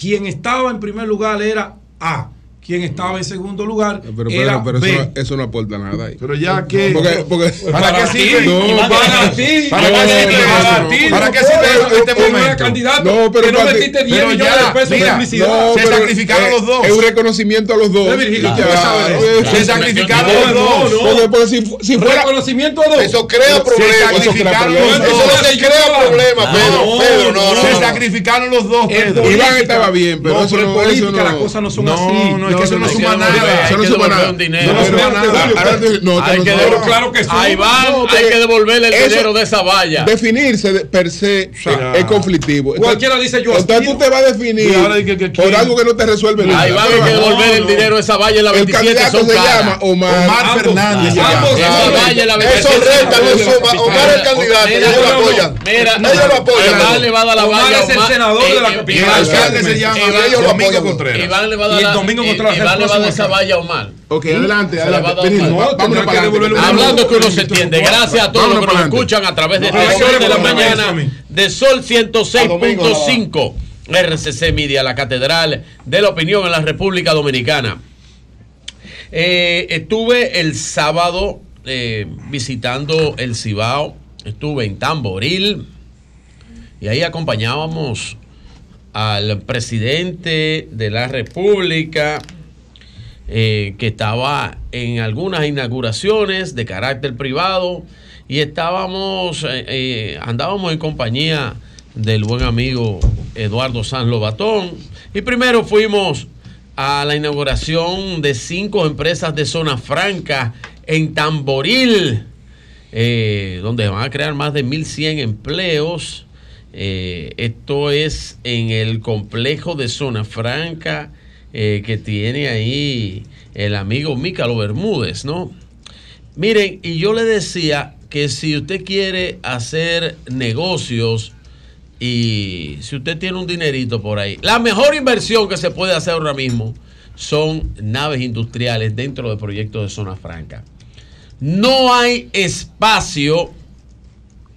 Quien estaba en primer lugar era A. Quien estaba en segundo lugar Pero, era pero, pero B. eso, no- eso no aporta nada ahí. Pero ya que. Porque, porque, ¿Para qué sirve? No, para ti. ¿Para No, qué sirve? no, Para no, ti. no. ¿Para qué sirve eso en este momento? candidato, No, pero que no para ti- metiste 10 pero millones ya, de pesos mira, en publicidad. No, Se sacrificaron eh, los dos. Es un reconocimiento a los dos. Se sacrificaron No, los dos. no, no. Porque, porque si, si fuera. Reconocimiento a dos. Eso crea problemas. Eso no se crea problemas, Pedro. No, Pedro, no, no. Se no. sacrificaron los dos, Pedro. Iván estaba bien, pero no, eso no- en política eso no- las cosas no son No, así. No, eso no Hay suma que nada. devolver- Eso no suma nada. No, Hay que devolver- claro que sí. A Iván No, hay que devolverle el dinero de esa valla. Definirse de- per se es conflictivo. Cualquiera dice yo Entonces tú te vas a definir por algo que no te resuelve nada. A Iván hay que devolver el dinero de esa valla en la El 27 candidato son se llama Omar. Fernández. se ambos- llama. Esa valla en la Eso 27 resta, no suma. Omar es el candidato. Ellos lo apoyan. Mira, Ellos lo apoyan. Iván le va a dar la Omar es el senador de la eh, capital. El alcalde se llama ellos lo Domingo apoyan. Contreras. Iván le va a Y dar el la- le va a próxima esa valla a Omar. Ok, adelante, adelante. Hablando que uno se entiende. Gracias a todos los que nos escuchan a través de No, las no, 6 de la mañana de Sol 106.5 RCC Media, la catedral de la opinión en la República Dominicana. Eh, estuve el sábado eh, visitando el Cibao, estuve en Tamboril. Y ahí acompañábamos al presidente de la República eh, que estaba en algunas inauguraciones de carácter privado y estábamos, eh, eh, andábamos en compañía del buen amigo Eduardo San Lobatón y primero fuimos a la inauguración de cinco empresas de zona franca en Tamboril, donde van a crear más de 1.100 empleos. Eh, esto es en el complejo de zona franca eh, que tiene ahí el amigo Mícalo Bermúdez, ¿no? Miren, y yo le decía que si usted quiere hacer negocios y si usted tiene un dinerito por ahí, la mejor inversión que se puede hacer ahora mismo son naves industriales dentro de proyectos de zona franca. No hay espacio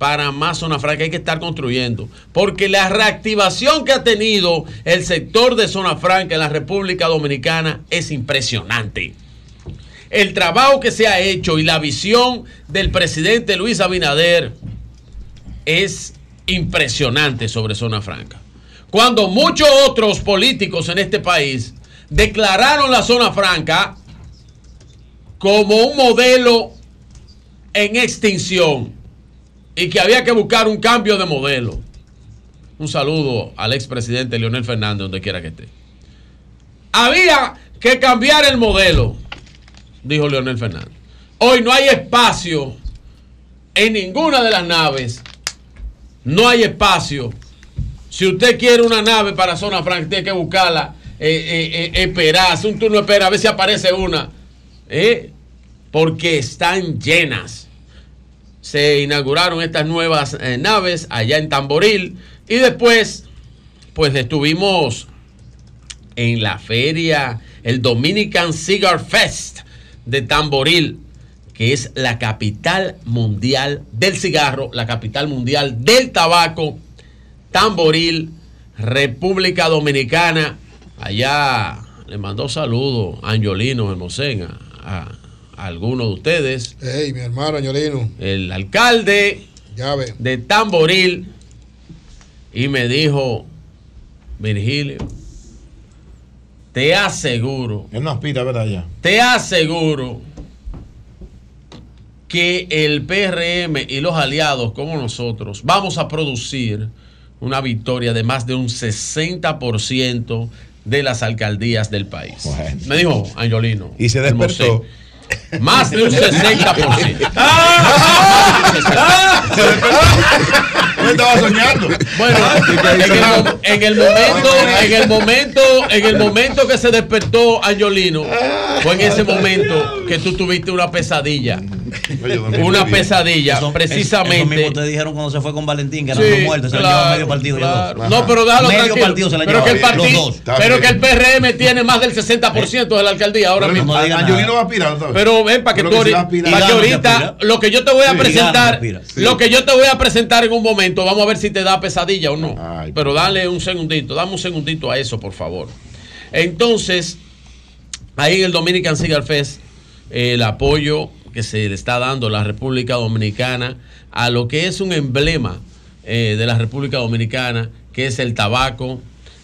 para más zona franca, hay que estar construyendo, porque la reactivación que ha tenido el sector de zona franca en la República Dominicana es impresionante el trabajo que se ha hecho y la visión del presidente Luis Abinader es impresionante sobre Zona Franca. Cuando muchos otros políticos en este país declararon la Zona Franca como un modelo en extinción y que había que buscar un cambio de modelo. Un saludo al expresidente Leonel Fernández, donde quiera que esté. Había que cambiar el modelo dijo Leonel Fernández. Hoy no hay espacio en ninguna de las naves. No hay espacio. Si usted quiere una nave para zona franca, tiene que buscarla, eh, eh, eh, esperar, hacer un turno espera, a ver si aparece una. ¿eh? Porque están llenas. Se inauguraron estas nuevas eh, naves allá en Tamboril y después, pues estuvimos en la feria, el Dominican Cigar Fest de Tamboril, que es la capital mundial del cigarro, la capital mundial del tabaco, Tamboril, República Dominicana. Allá le mandó saludos Angiolino Hermosén, a algunos de ustedes. Hey, mi hermano Añolino. El alcalde de Tamboril y me dijo, Virgilio, te aseguro. Él no aspira, ¿verdad? Ya. Te aseguro que el PRM y los aliados como nosotros vamos a producir una victoria de más de un 60% de las alcaldías del país. Me dijo Angiolino. Y se despertó. Más de un 60%. Yo estaba soñando. Bueno, en el, mo- en el momento, en el momento, en el momento que se despertó Angiolino, fue en ese momento que tú tuviste una pesadilla. Una pesadilla, Eso- precisamente. Eso mismo te dijeron cuando se fue con Valentín, que eran Sí, dos muertos, se le claro, llevó medio partido. claro. No, pero déjalo Medio tranquilo. partido se le pero que el llevaron, los partido, dos. pero que el PRM tiene más del 60% de la alcaldía ahora Pero mismo. no. Angiolino va a aspirar, ¿sabes? Pero ven para que tú ahorita, para que ahorita lo que yo te voy a Sí, presentar, lo que yo te voy a presentar en un momento, vamos a ver si te da pesadilla o no. pero dale un segundito, dame un segundito a eso, por favor. Entonces, ahí en el Dominican Cigar Fest, el apoyo que se le está dando la República Dominicana a lo que es un emblema eh, de la República Dominicana, que es el tabaco,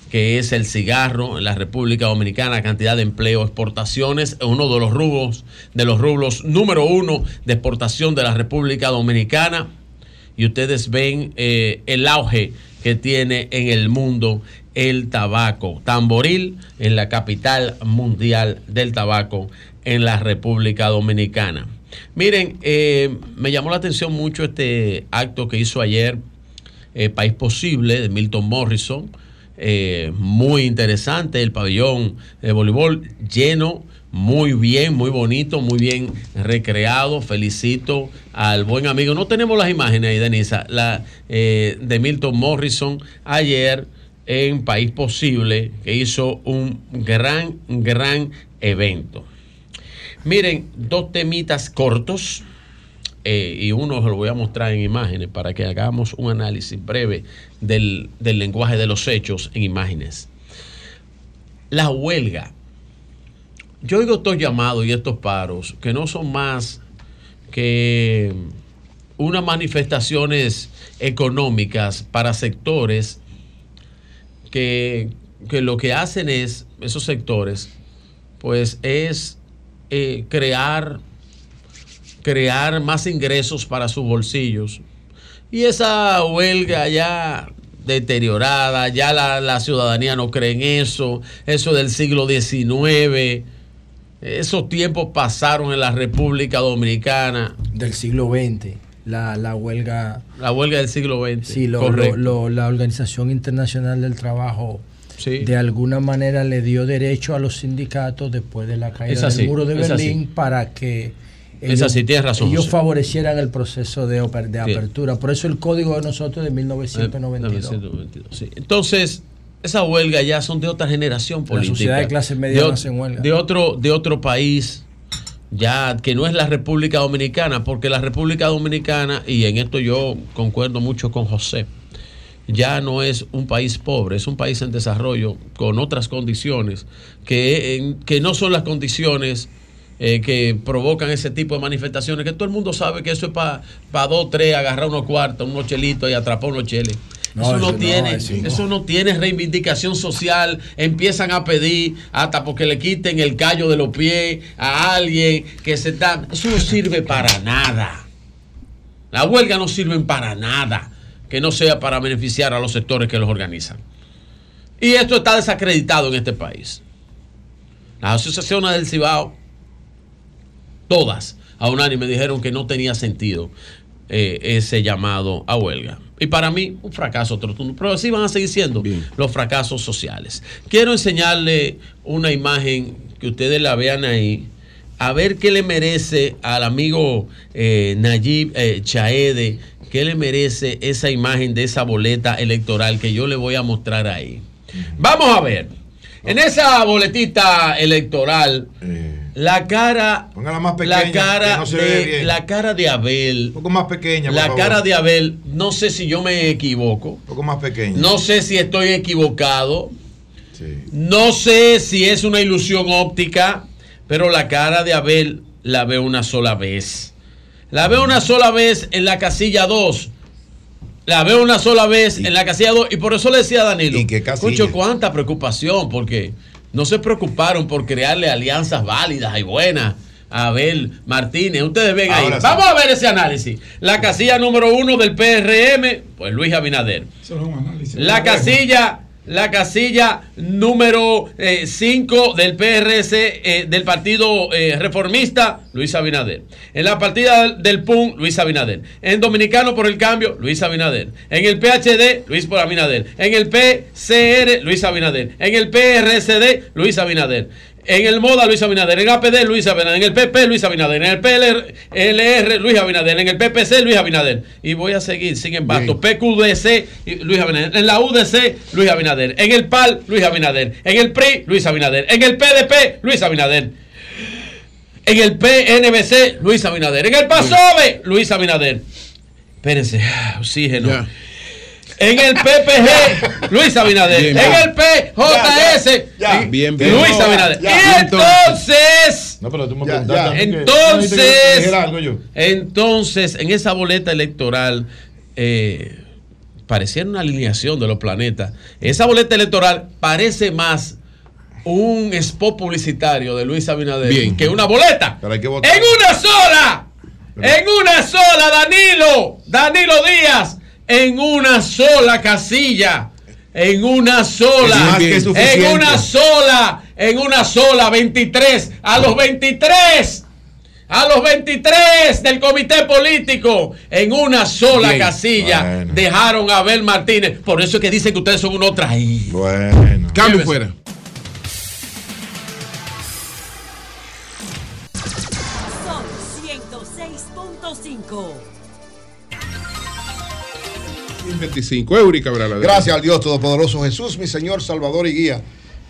que es el cigarro en la República Dominicana, cantidad de empleo, exportaciones, uno de los rubros, de los rubros número uno de exportación de la República Dominicana. Y ustedes ven eh, el auge que tiene en el mundo el tabaco. Tamboril en la capital mundial del tabaco en la República Dominicana. Miren, eh, me llamó la atención mucho este acto que hizo ayer eh, País Posible de Milton Morrison. Eh, muy interesante, el pabellón de voleibol lleno, muy bien, muy bonito, muy bien recreado. Felicito al buen amigo. No tenemos las imágenes ahí, Denisa, la, eh, de Milton Morrison ayer en País Posible, que hizo un gran, gran evento. Miren, dos temitas cortos eh, y uno lo voy a mostrar en imágenes para que hagamos un análisis breve del, del lenguaje de los hechos en imágenes. La huelga. Yo oigo estos llamados y estos paros que no son más que unas manifestaciones económicas para sectores que, que lo que hacen es, esos sectores, pues es eh, crear, crear más ingresos para sus bolsillos. Y esa huelga ya deteriorada, ya la, la ciudadanía no cree en eso, eso del siglo XIX, esos tiempos pasaron en la República Dominicana. Del siglo XX. La, la huelga. La huelga del siglo XX. Sí, lo- correcto. lo- lo- la Organización Internacional del Trabajo de alguna manera le dio derecho a los sindicatos después de la caída del muro de. Berlín para que Es así, tienes razón, ellos José. favorecieran el proceso de, de Sí. apertura. Por eso el código de nosotros de 1992. 1992, sí. Entonces, esas huelgas ya son de otra generación La política. sociedad de clase media de, huelga. de otro, de otro país, ya que no es la República Dominicana, porque la República Dominicana, y en esto yo concuerdo mucho con José, ya no es un país pobre, es un país en desarrollo con otras condiciones que, en- que no son las condiciones eh, que provocan ese tipo de manifestaciones, que todo el mundo sabe que eso es para dos, tres, agarrar unos cuartos, unos chelitos y atrapar unos cheles. No, eso, no tiene, eso no. eso no tiene reivindicación social. Empiezan a pedir hasta porque le quiten el callo de los pies a alguien que se está. Eso no sirve para nada. La huelga no sirven para nada que no sea para beneficiar a los sectores que los organizan. Y esto está desacreditado en este país. Las asociaciones del Cibao, todas a unánime dijeron que no tenía sentido eh, ese llamado a huelga. Y para mí, un fracaso rotundo. Pero así van a seguir siendo los fracasos sociales. Quiero enseñarle una imagen que ustedes la vean ahí. A ver qué le merece al amigo eh, Nayib eh, Chaede, qué le merece esa imagen de esa boleta electoral que yo le voy a mostrar ahí. Vamos a ver. En esa boletita electoral, la cara, más pequeña, la cara no se ve de bien. la cara de Abel, un poco más pequeña, por la favor. cara de Abel, no sé si yo me equivoco, Un poco más pequeña. no sé si estoy equivocado, no sé si es una ilusión óptica, pero la cara de Abel la veo una sola vez. La veo una sola vez en la casilla 2. La veo una sola vez en la casilla 2. Y por eso le decía a Danilo. Escucho cuánta preocupación, porque no se preocuparon por crearle alianzas válidas y buenas a Abel Martínez. Ustedes ven ahí. Sí. Vamos a ver ese análisis. La casilla número uno del PRM, pues Luis Abinader. La casilla, la casilla número 5 del PRS eh, del Partido eh, Reformista, Luis Abinader. En la partida del, PUN, Luis Abinader. En Dominicano por el Cambio, Luis Abinader. En el PHD, Luis por Abinader. En el PCR, Luis Abinader. En el PRSD, Luis Abinader. En el MODA, Luis Abinader. En APD, Luis Abinader. En el PP, Luis Abinader. En el PLR, Luis Abinader. En el PPC, Luis Abinader. Y voy a seguir sin embargo. PQDC, Luis Abinader. En la UDC, Luis Abinader. En el PAL, Luis Abinader. En el PRI, Luis Abinader. En el PDP, Luis Abinader. En el PNBC, Luis Abinader. En el PASOBE, Luis Abinader. Espérense, oxígeno. En el PPG, Luis Abinader. Bien, en bien. el PJS, Ya, bien, bien. Luis Abinader. ya. Y entonces, No, pero tú me Ya, preguntaste entonces, entonces, en esa boleta electoral, eh, pareciera una alineación de los planetas. Esa boleta electoral parece más un spot publicitario de Luis Abinader Bien. que una boleta. Pero hay que votar. ¡En una sola! ¡En una sola, Danilo! Danilo Díaz, en una sola casilla. En una sola. Es más que suficiente. en una sola. En una sola. 23. A los 23. A los 23 del comité político, en una sola Bien. casilla, Bueno. dejaron a Abel Martínez. Por eso es que dicen que ustedes son unos traídos. Bueno. Cambio fuera. 25. Eury Cabral. Gracias al Dios Todopoderoso Jesús, mi Señor, Salvador y Guía.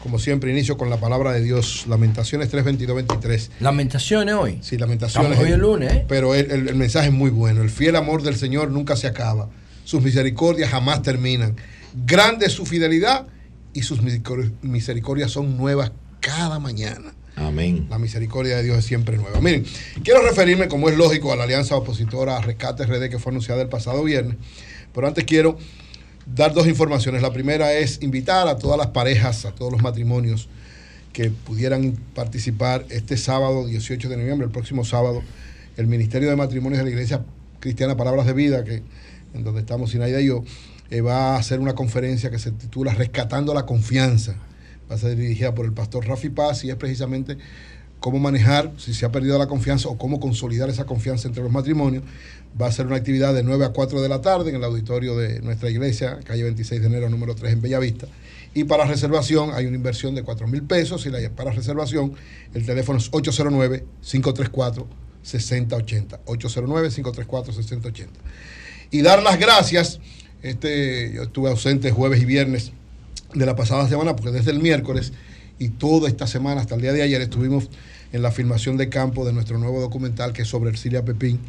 Como siempre, inicio con la palabra de Dios. Lamentaciones 3.22.23. Lamentaciones hoy. Sí, lamentaciones. Estamos hoy el lunes, ¿eh? Pero el, el- el mensaje es muy bueno. El fiel amor del Señor nunca se acaba. Sus misericordias jamás terminan. Grande es su fidelidad y sus misericordias, misericordias son nuevas cada mañana. Amén. La misericordia de Dios es siempre nueva. Miren, quiero referirme, como es lógico, a la alianza opositora Rescate RD que fue anunciada el pasado viernes. Pero antes quiero dar dos informaciones. La primera es invitar a todas las parejas, a todos los matrimonios que pudieran participar este sábado 18 de noviembre, el próximo sábado, el Ministerio de Matrimonios de la Iglesia Cristiana Palabras de Vida, que en donde estamos Sinaida y yo, eh, va a hacer una conferencia que se titula Rescatando la Confianza. Va a ser dirigida por el pastor Rafi Paz y es precisamente cómo manejar, si se ha perdido la confianza o cómo consolidar esa confianza entre los matrimonios. Va a ser una actividad de 9 a 4 de la tarde en el auditorio de nuestra iglesia, calle 26 de enero, número 3 en Bellavista. Y para reservación hay una inversión de 4 mil pesos. Y la, para reservación el teléfono es 809-534-6080. 809-534-6080. Y dar las gracias. Este, yo estuve ausente jueves y viernes de la pasada semana, porque desde el miércoles y toda esta semana hasta el día de ayer estuvimos en la filmación de campo de nuestro nuevo documental que es sobre Ercilia Pepín,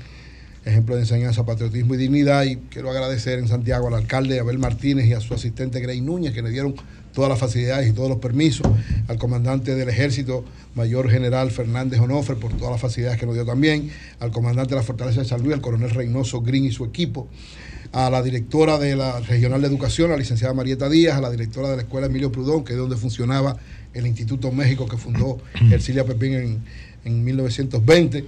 ejemplo de enseñanza, patriotismo y dignidad. Y quiero agradecer en Santiago al alcalde Abel Martínez y a su asistente Grey Núñez que le dieron todas las facilidades y todos los permisos, al comandante del ejército, mayor general Fernández Onofre, por todas las facilidades que nos dio también, al comandante de la Fortaleza de San Luis, al coronel Reynoso Green y su equipo, a la directora de la Regional de Educación, la licenciada Marieta Díaz, a la directora de la Escuela Emilio Prudón, que es donde funcionaba el Instituto México que fundó Ercilia Pepín en, en 1920,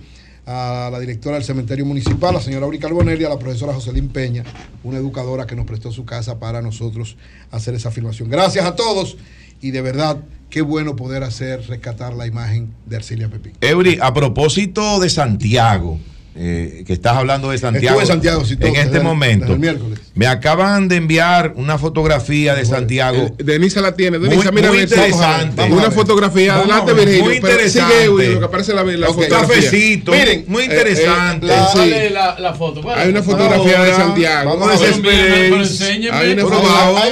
a la directora del cementerio municipal, la señora Auri Carbonell, y a la profesora Joselín Peña, una educadora que nos prestó su casa para nosotros hacer esa filmación. Gracias a todos y de verdad, qué bueno poder hacer, rescatar la imagen de Ercilia Pepín. Eury, a propósito de Santiago, eh, que estás hablando de Santiago, Estuve en Santiago, todo, en este el- momento, desde el miércoles. me acaban de enviar una fotografía de Santiago. Denisa la tiene. Muy- Denisa, mira, muy a ver, sí, interesante. vamos. Una fotografía. Vamos Adelante. Virgilio. Muy interesante. Sigue, Eury, lo que aparece la, la Ok, fotografía. cafecito, muy interesante. la- sí. Dale la, la foto. Hay una fotografía de Santiago. Vamos a No ver. desesperéis. Pero enséñeme. Hay una fotografía. ahora.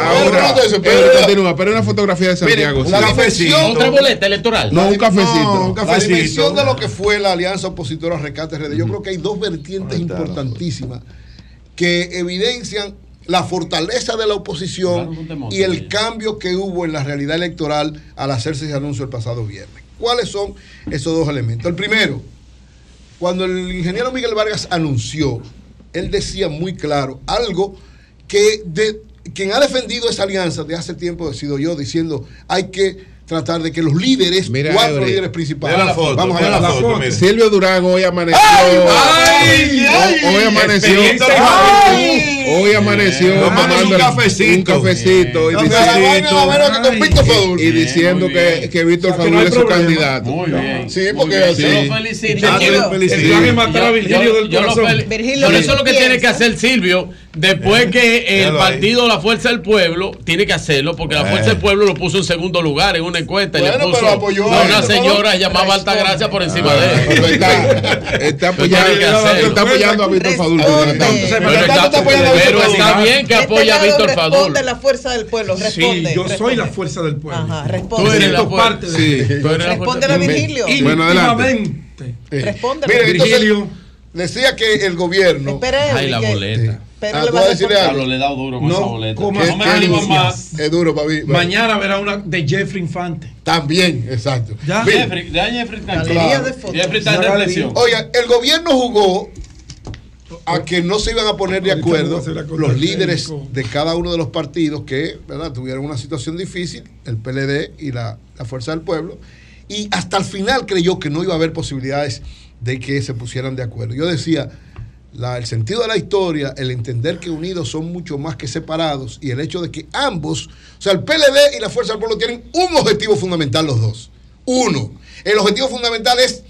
Ahora, ahora, continúa, pero hay una fotografía de Santiago. Miren, la dimensión- ¿Otra boleta electoral? No, un cafecito. No, Un La cafecito. dimensión de lo que fue la alianza opositora Rescate RD, yo creo que hay dos vertientes importantísimas que evidencian la fortaleza de la oposición y el cambio que hubo en la realidad electoral al hacerse ese anuncio el pasado viernes. ¿Cuáles son esos dos elementos? El primero, cuando el ingeniero Miguel Vargas anunció, él decía muy claro algo que de, quien ha defendido esa alianza de hace tiempo he sido yo, diciendo hay que tratar de que los líderes, Mira, cuatro Eury. líderes principales, Mira la foto, vamos a ver la la foto. Silvio Durán hoy amaneció. Ay, ay, hoy amaneció. hoy amaneció Tomando un cafecito. un cafecito y Fadul. y, diciendo que, que Víctor Fadul es su candidato. Muy bien. Sí, porque así- Yo lo felicito. Yo- yo- yo- Virgilio del yo lo corazón. Por ¿qué eso es lo que tiene que hacer Silvio, después que el ahí. partido La Fuerza del Pueblo tiene que hacerlo, porque La. Fuerza del Pueblo lo puso en segundo lugar en una encuesta y le puso apoyó a una señora ¿no? llamaba Altagracia por encima de él. Está, está apoyando, está apoyando a Víctor Fadul. Responde. Pero está, bien que Este apoya a Víctor Fadul. Responde la fuerza del pueblo. Responde. Sí, yo soy responde. la fuerza del pueblo. Ajá, Tú responde. eres la parte de Sí. Tú eres la. Virgilio. Bueno, adelante. Entonces, Virgilio. decía que el gobierno. Espera, Ay, la boleta. Pero Ah, le vas a decirle le he dado duro con No, esa boleta. ¿cómo No me ¿Qué animo más. Es duro para mí. Mañana verá una de Jeffrey Infante. También, exacto. Ya. Jeffrey, ya Jeffrey está claro. de fotos. Jeffrey está en reflexión. El gobierno jugó a que no se iban a poner de acuerdo los líderes de cada uno de los partidos que ¿verdad? tuvieron una situación difícil, el PLD y la, la Fuerza del Pueblo, y hasta el final creyó que no iba a haber posibilidades de que se pusieran de acuerdo. Yo decía, el sentido de la historia, el entender que unidos son mucho más que separados y el hecho de que ambos, o sea, el PLD y la Fuerza del Pueblo tienen un objetivo fundamental los dos. Uno, el objetivo fundamental es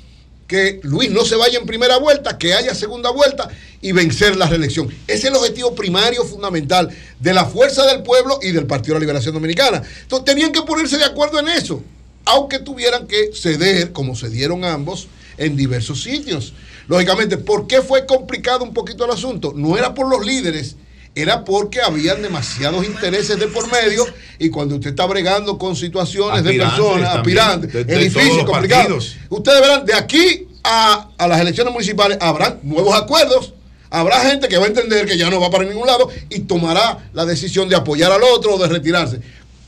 que Luis no se vaya en primera vuelta, que haya segunda vuelta y vencer la reelección. Ese es el objetivo primario fundamental de la Fuerza del Pueblo y del Partido de la Liberación Dominicana. Entonces tenían que ponerse de acuerdo en eso, aunque tuvieran que ceder, como cedieron ambos, en diversos sitios. Lógicamente, ¿por qué fue complicado un poquito el asunto? No era por los líderes, era porque habían demasiados intereses de por medio y cuando usted está bregando con situaciones de personas, también, aspirantes, de- de es difícil, complicado. partidos. Ustedes verán, de aquí a, a las elecciones municipales habrán nuevos acuerdos. Habrá gente que va a entender que ya no va para ningún lado y tomará la decisión de apoyar al otro o de retirarse.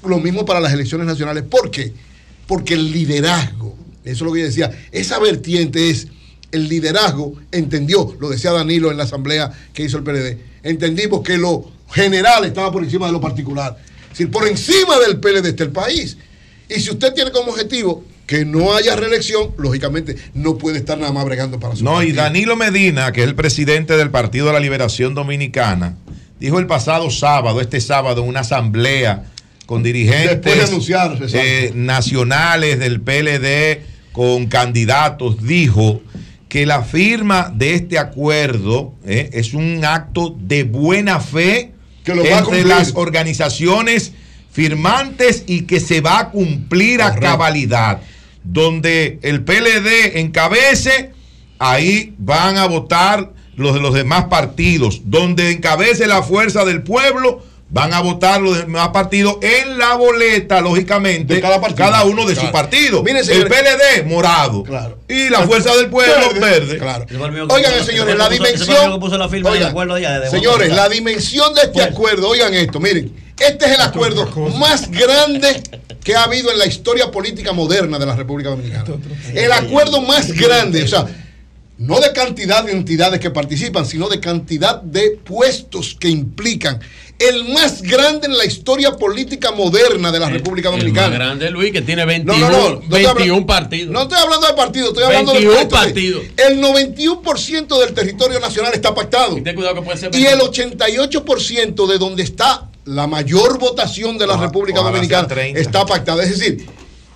Lo mismo para las elecciones nacionales. ¿Por qué? Porque el liderazgo, eso es lo que yo decía, esa vertiente es el liderazgo, entendió, lo decía Danilo en la asamblea que hizo el PLD, entendimos que lo general estaba por encima de lo particular. Es decir, por encima del PLD está el país. Y si usted tiene como objetivo que no haya reelección, lógicamente no puede estar nada más bregando para su No, y. Danilo Medina, que es el presidente del Partido de la Liberación Dominicana, dijo el pasado sábado, este sábado, en una asamblea con de dirigentes eh, nacionales del PLD, con candidatos, dijo que la firma de este acuerdo eh, es un acto de buena fe Que lo entre las organizaciones firmantes y que se va a cumplir a cabalidad. Donde el PLD encabece, ahí van a votar los de los demás partidos. Donde encabece la fuerza del pueblo, van a votar los demás partidos en la boleta, lógicamente, cada, uno de su Claro. partido. Miren, el. PLD, morado. Y la fuerza del pueblo, verde. Claro. Oigan, señores, la dimensión. Oigan, señores, la dimensión de este acuerdo, oigan esto, miren, este es el acuerdo más grande que ha habido en la historia política moderna de la República Dominicana. El acuerdo más grande, o sea, no de cantidad de entidades que participan, sino de cantidad de puestos que implican. El más grande en la historia política moderna de la República El más Dominicana. grande Luis, que tiene No, 21, no, no, no estoy 21 habla- partidos. No estoy hablando de partidos, estoy hablando 21 de partidos. El 91% del territorio nacional está pactado. Ten cuidado que puede ser Y el 88% de donde está la mayor votación de la República Dominicana sean 30. está pactada. Es decir,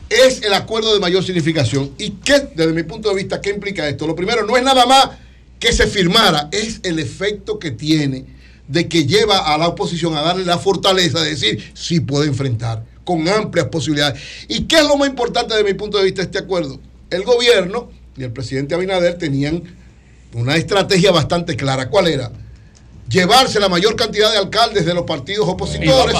es el acuerdo de mayor significación. ¿Y qué, desde mi punto de vista, qué implica esto? Lo primero, no es nada más que se firmara, es el efecto que tiene de que lleva a la oposición a darle la fortaleza de decir si puede enfrentar con amplias posibilidades. ¿Y qué es lo más importante desde mi punto de vista de este acuerdo? El gobierno y el presidente Abinader tenían una estrategia bastante clara. ¿Cuál era? Llevarse la mayor cantidad de alcaldes de los partidos opositores.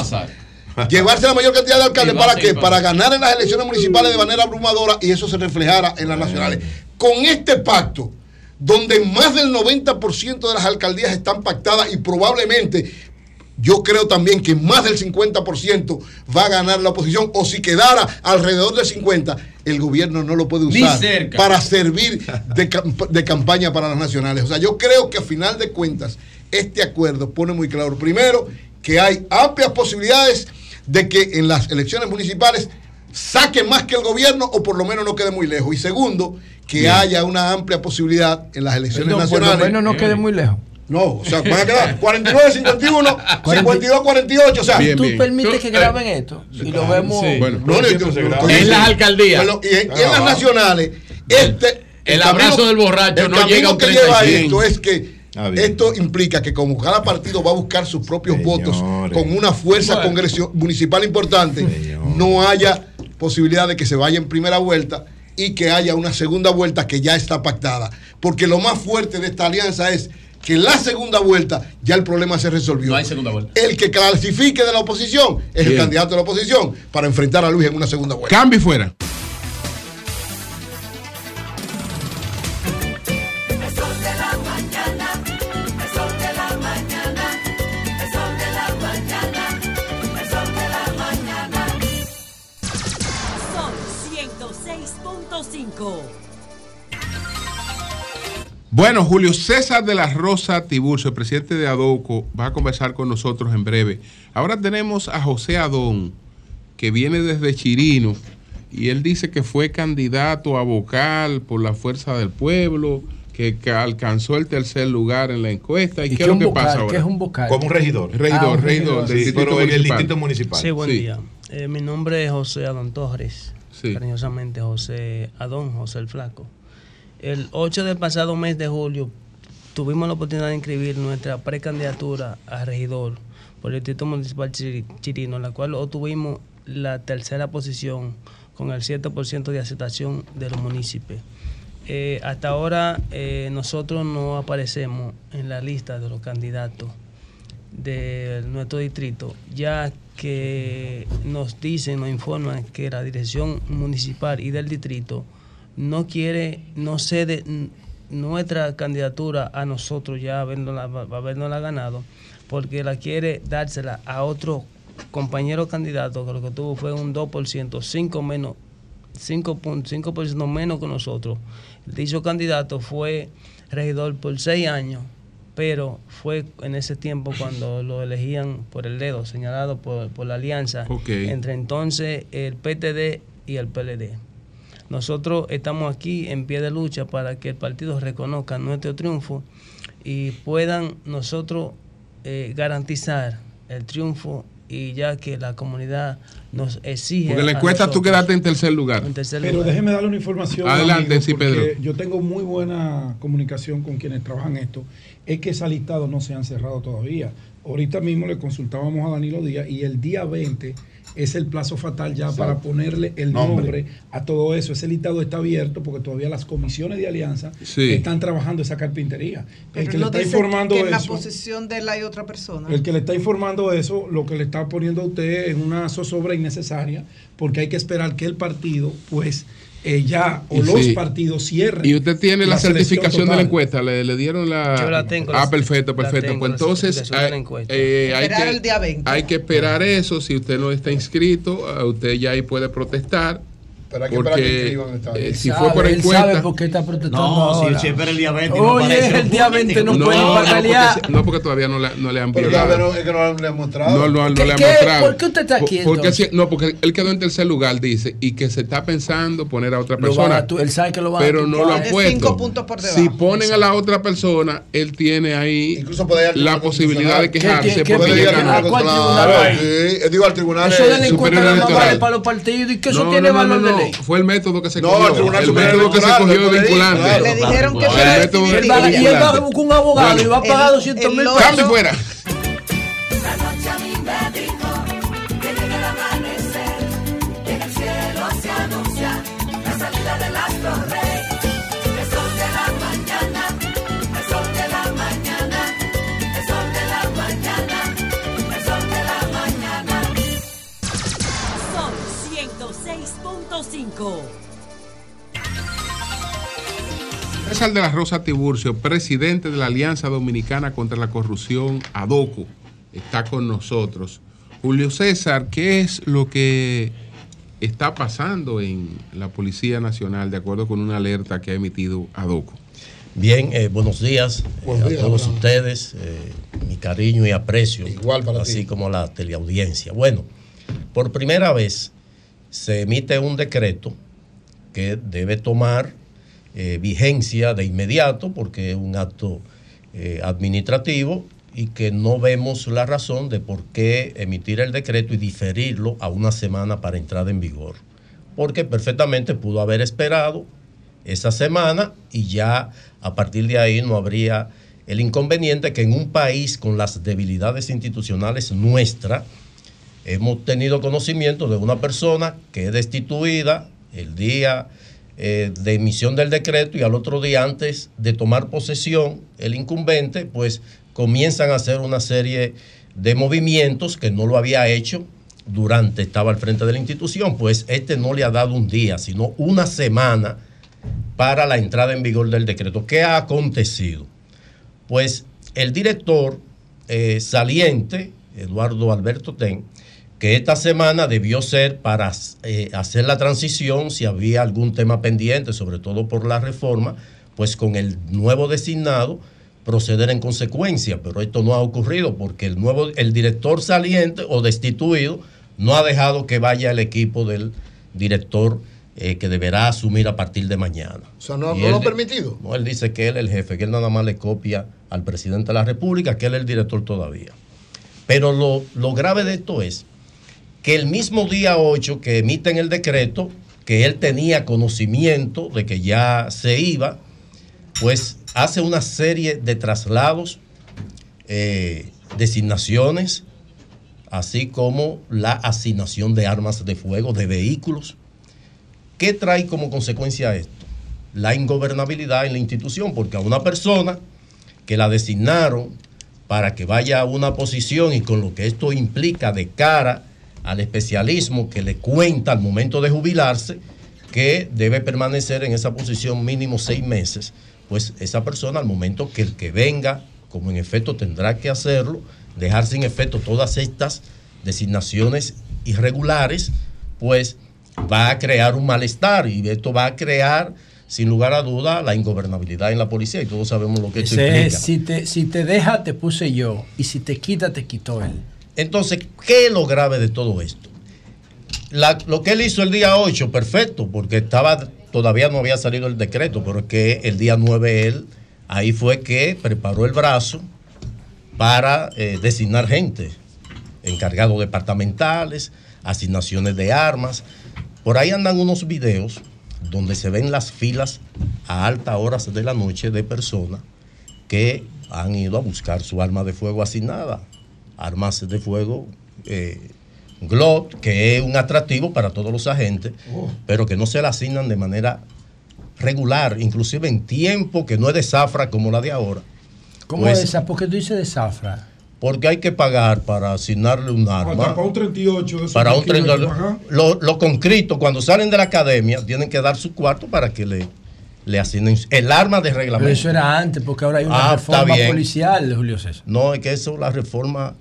Llevarse la mayor cantidad de alcaldes. ¿Para qué? Para ganar en las elecciones municipales de manera abrumadora y eso se reflejara en las nacionales. Con este pacto, donde más del 90% de las alcaldías están pactadas y probablemente yo creo también que más del 50% va a ganar la oposición o si quedara alrededor del 50%, el gobierno no lo puede usar para servir de, de campaña para las nacionales. O sea, yo creo que a final de cuentas este acuerdo pone muy claro, primero, que hay amplias posibilidades de que en las elecciones municipales saque más que el gobierno o por lo menos no quede muy lejos. Y segundo, que Bien. haya una amplia posibilidad en las elecciones Perdón, por lo nacionales. menos no quede muy lejos. No, o sea, van a quedar 49, 51, 52, 48. O sea, ¿Tú permites que graben esto? Y lo vemos. Bueno, no, no, yo- yo- yo- En las alcaldías. Bueno, y en, y en las nacionales, este. El abrazo del borracho el no llega a un camino que lleva 35. esto es que esto implica que como cada partido va a buscar sus propios votos con una fuerza Bueno. congresio- municipal importante, no haya posibilidad de que se vaya en primera vuelta y que haya una segunda vuelta que ya está pactada. Porque lo más fuerte de esta alianza es que en la segunda vuelta ya el problema se resolvió. No hay segunda vuelta. El que clasifique de la oposición es el candidato de la oposición para enfrentar a Luis en una segunda vuelta. Cambio y fuera. Bueno, Julio César de la Rosa Tiburcio, el presidente de Adoco, va a conversar con nosotros en breve. Ahora tenemos a José Adón, que viene desde Chirino, y él dice que fue candidato a vocal por la fuerza del pueblo, que, alcanzó el tercer lugar en la encuesta. ¿Y, qué es lo que pasa ahora? Como un regidor. Regidor, regidor, regidor del distrito municipal. el distrito municipal. Sí, buen día. Eh, mi nombre es José Adón Torres. Cariñosamente José Adón, José el Flaco. El 8 del pasado mes de julio tuvimos la oportunidad de inscribir nuestra precandidatura a regidor por el Distrito Municipal Chiri- Chirino, en la cual obtuvimos la tercera posición con el 7% de aceptación de los municipios. Eh, hasta ahora eh, nosotros no aparecemos en la lista de los candidatos de nuestro distrito, ya que nos dicen, nos informan que la dirección municipal y del distrito no quiere, no cede nuestra candidatura a nosotros ya habiéndola, habiéndola ganado, porque la quiere dársela a otro compañero candidato que lo que tuvo fue un 2%, 5 menos 5.5% menos que nosotros. Dicho candidato fue regidor por seis años, pero fue en ese tiempo cuando lo elegían por el dedo, señalado por, por la alianza entre entonces el PTD y el PLD. Nosotros estamos aquí en pie de lucha para que el partido reconozca nuestro triunfo y puedan nosotros eh, garantizar el triunfo y ya que la comunidad nos exige. Porque en la encuesta tú quedaste en tercer lugar. en tercer Pero lugar. déjeme darle una información. Adelante, amigo, sí, Pedro. Yo tengo muy buena comunicación con quienes trabajan esto. Es que esas listados no se han cerrado todavía. ahorita mismo le consultábamos a Danilo Díaz y el día 20 es el plazo fatal ya Exacto. para ponerle el Nombre. nombre a todo eso. Ese listado está abierto porque todavía las comisiones de alianza Sí. están trabajando esa carpintería. el que le está informando que en la eso, posición de él hay otra persona. el que le está informando eso, lo que le está poniendo a usted en una zozobra innecesaria, porque hay que esperar que el partido, pues, eh, ya, o Y los sí. partidos cierren. Y usted tiene la, certificación de la encuesta, le, le dieron la... Yo la tengo, Ah, la- perfecto, perfecto. tengo, pues entonces hay, encuesta. eh, hay que, el día 20. hay que esperar eso. Si usted no está inscrito, usted ya ahí puede protestar. Pero hay que esperar que Porque inscriban esta eh, si Sabe, fue por él encuesta... sabe por qué está protestando No, si ahora. se espera el día 20 y no Oye, aparece, el día 20 no, no, puede no, patalear. porque, no, porque todavía no le, no le han Pero violado. pero es que no le han mostrado. No, no, no ¿Qué- le han qué? mostrado. ¿Por qué usted está aquí, Por- Porque, entonces? si- no, porque él quedó en tercer lugar, dice, y que se está pensando poner a otra persona. a tu- él sabe que lo van a pero no lo han puesto. cinco puntos por debajo. Si ponen a la otra persona, él tiene ahí Incluso puede la posibilidad de quejarse ¿Qué- qué- porque Puede ir al ganó. ¿A cuál Claro, tribunal va? Eh, Digo, al tribunal. Eso de la encuesta electoral. vale para los partidos y que eso No, tiene no, no, valor no. Fue el método que se No, cogió. el Tribunal el método que se cogió vinculante. claro. Le dijeron que El método. Él va, y él va a vinculante. buscar un abogado y va a pagar El- 200 el mil pesos. Cambio fuera. 5. César de la Rosa Tiburcio, presidente de la Alianza Dominicana contra la Corrupción, ADOCO, está con nosotros. Julio César, ¿qué es lo que está pasando en la Policía Nacional de acuerdo con una alerta que ha emitido ADOCO? Bien, eh, buenos días, eh, a todos ustedes. Eh, mi cariño y aprecio, Igual para así como la teleaudiencia. Bueno, por primera vez se emite un decreto que debe tomar eh, vigencia de inmediato porque es un acto eh, administrativo y que no vemos la razón de por qué emitir el decreto y diferirlo a una semana para entrada en vigor. Porque perfectamente pudo haber esperado esa semana y ya a partir de ahí no habría el inconveniente que en un país con las debilidades institucionales nuestra hemos tenido conocimiento de una persona que es destituida el día eh, de emisión del decreto y al otro día antes de tomar posesión el incumbente pues comienzan a hacer una serie de movimientos que no lo había hecho durante estaba al frente de la institución pues este no le ha dado un día sino una semana para la entrada en vigor del decreto. ¿Qué ha acontecido? Pues el director eh, saliente, Eduardo Alberto Ten, que esta semana debió ser para eh, hacer la transición si había algún tema pendiente, sobre todo por la reforma, pues con el nuevo designado proceder en consecuencia, pero esto no ha ocurrido porque el nuevo el director saliente o destituido no ha dejado que vaya el equipo del director eh, que deberá asumir a partir de mañana. O sea, no, Y no él lo ha permitido. no, él dice que él es el jefe, que él nada más le copia al presidente de la República, que él es el director todavía. Pero lo, lo grave de esto es que el mismo día 8 que emiten el decreto, que él tenía conocimiento de que ya se iba, pues hace una serie de traslados, eh, designaciones, así como la asignación de armas de fuego, de vehículos. ¿Qué trae como consecuencia esto? La ingobernabilidad en la institución, porque a una persona que la designaron para que vaya a una posición y con lo que esto implica de cara al especialismo que le cuenta al momento de jubilarse, que debe permanecer en esa posición mínimo seis meses, pues esa persona al momento que el que venga, como en efecto tendrá que hacerlo, dejar sin efecto todas estas designaciones irregulares, pues va a crear un malestar y esto va a crear, sin lugar a duda, la ingobernabilidad en la policía y todos sabemos lo que esto Ese implica. es, si, te, si te deja, te puse yo. Y si te quita, te quitó él. Entonces, ¿qué es lo grave de todo esto? Lo que él hizo el día 8, perfecto, porque estaba todavía no había salido el decreto, pero es que el día 9 él, ahí fue que preparó el brazo para eh, designar gente, encargados departamentales, asignaciones de armas. Por ahí andan unos videos donde se ven las filas a altas horas de la noche de personas que han ido a buscar su arma de fuego asignada armas de fuego, eh, GLOT, que es un atractivo para todos los agentes, Oh. pero que no se le asignan de manera regular, inclusive en tiempo que no es de zafra como la de ahora. ¿Cómo Pues, es esa? ¿Por qué tú dices de zafra? Porque hay que pagar para asignarle un Hasta arma. para un 38 de Para un kilos hay que 30. pagar. Los los conscritos, cuando salen de la academia, tienen que dar su cuarto para que le, le asignen el arma de reglamento. Pero eso era antes, porque ahora hay una Ah, reforma policial, Julio César. No, es que eso, la reforma,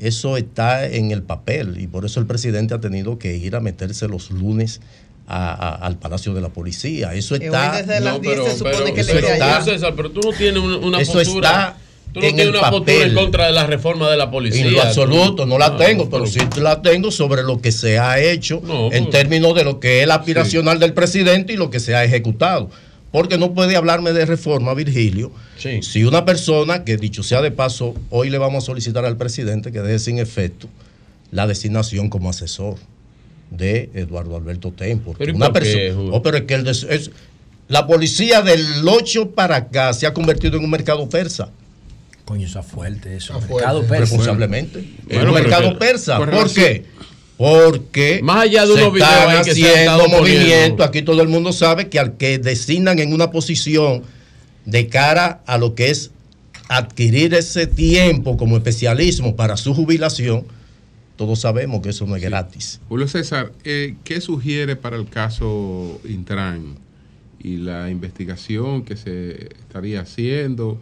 eso está en el papel y por eso el presidente ha tenido que ir a meterse los lunes a- a- al Palacio de la Policía. Eso está. desde las No, 10 se supone que eso le quede está- allá. César, pero tú no tienes una, una Eso postura. está Tú no en tienes el una postura en papel. contra de la reforma de la policía. En lo absoluto, no la Ah, tengo, pero sí la tengo sobre lo que se ha hecho en pues- términos de lo que es el aspiracional del presidente y lo que se ha ejecutado. Porque no puede hablarme de reforma, Virgilio, si una persona, que dicho sea de paso, hoy le vamos a solicitar al presidente que deje sin efecto la designación como asesor de Eduardo Alberto Tempo. ¿Pero una por qué, persona, oh, pero es que el des- es- la policía del 8 para acá se ha convertido en un mercado persa. Coño, eso es fuerte, eso. Mercado persa. Responsablemente. Bueno, el mercado persa. ¿Por qué? Porque Más allá de se unos están que se haciendo poniendo. movimientos. Aquí todo el mundo sabe que al que designan en una posición de cara a lo que es adquirir ese tiempo como especialismo para su jubilación, todos sabemos que eso no es gratis. Julio César, eh, ¿qué sugiere para el caso Intran y la investigación que se estaría haciendo?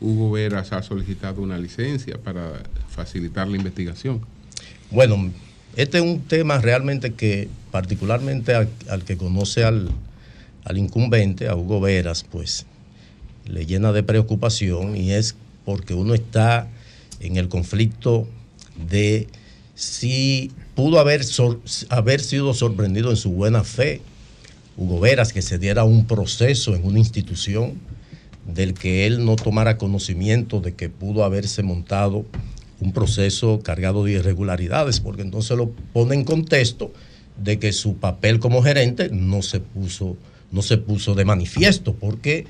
Hugo Veras ha solicitado una licencia para facilitar la investigación. Bueno, este es un tema realmente que particularmente al, que conoce al, al incumbente, a Hugo Veras, pues le llena de preocupación y es porque uno está en el conflicto de si pudo haber, haber sido sorprendido en su buena fe Hugo Veras que se diera un proceso en una institución del que él no tomara conocimiento de que pudo haberse montado un proceso cargado de irregularidades, porque entonces lo pone en contexto de que su papel como gerente no se puso, no se puso de manifiesto, porque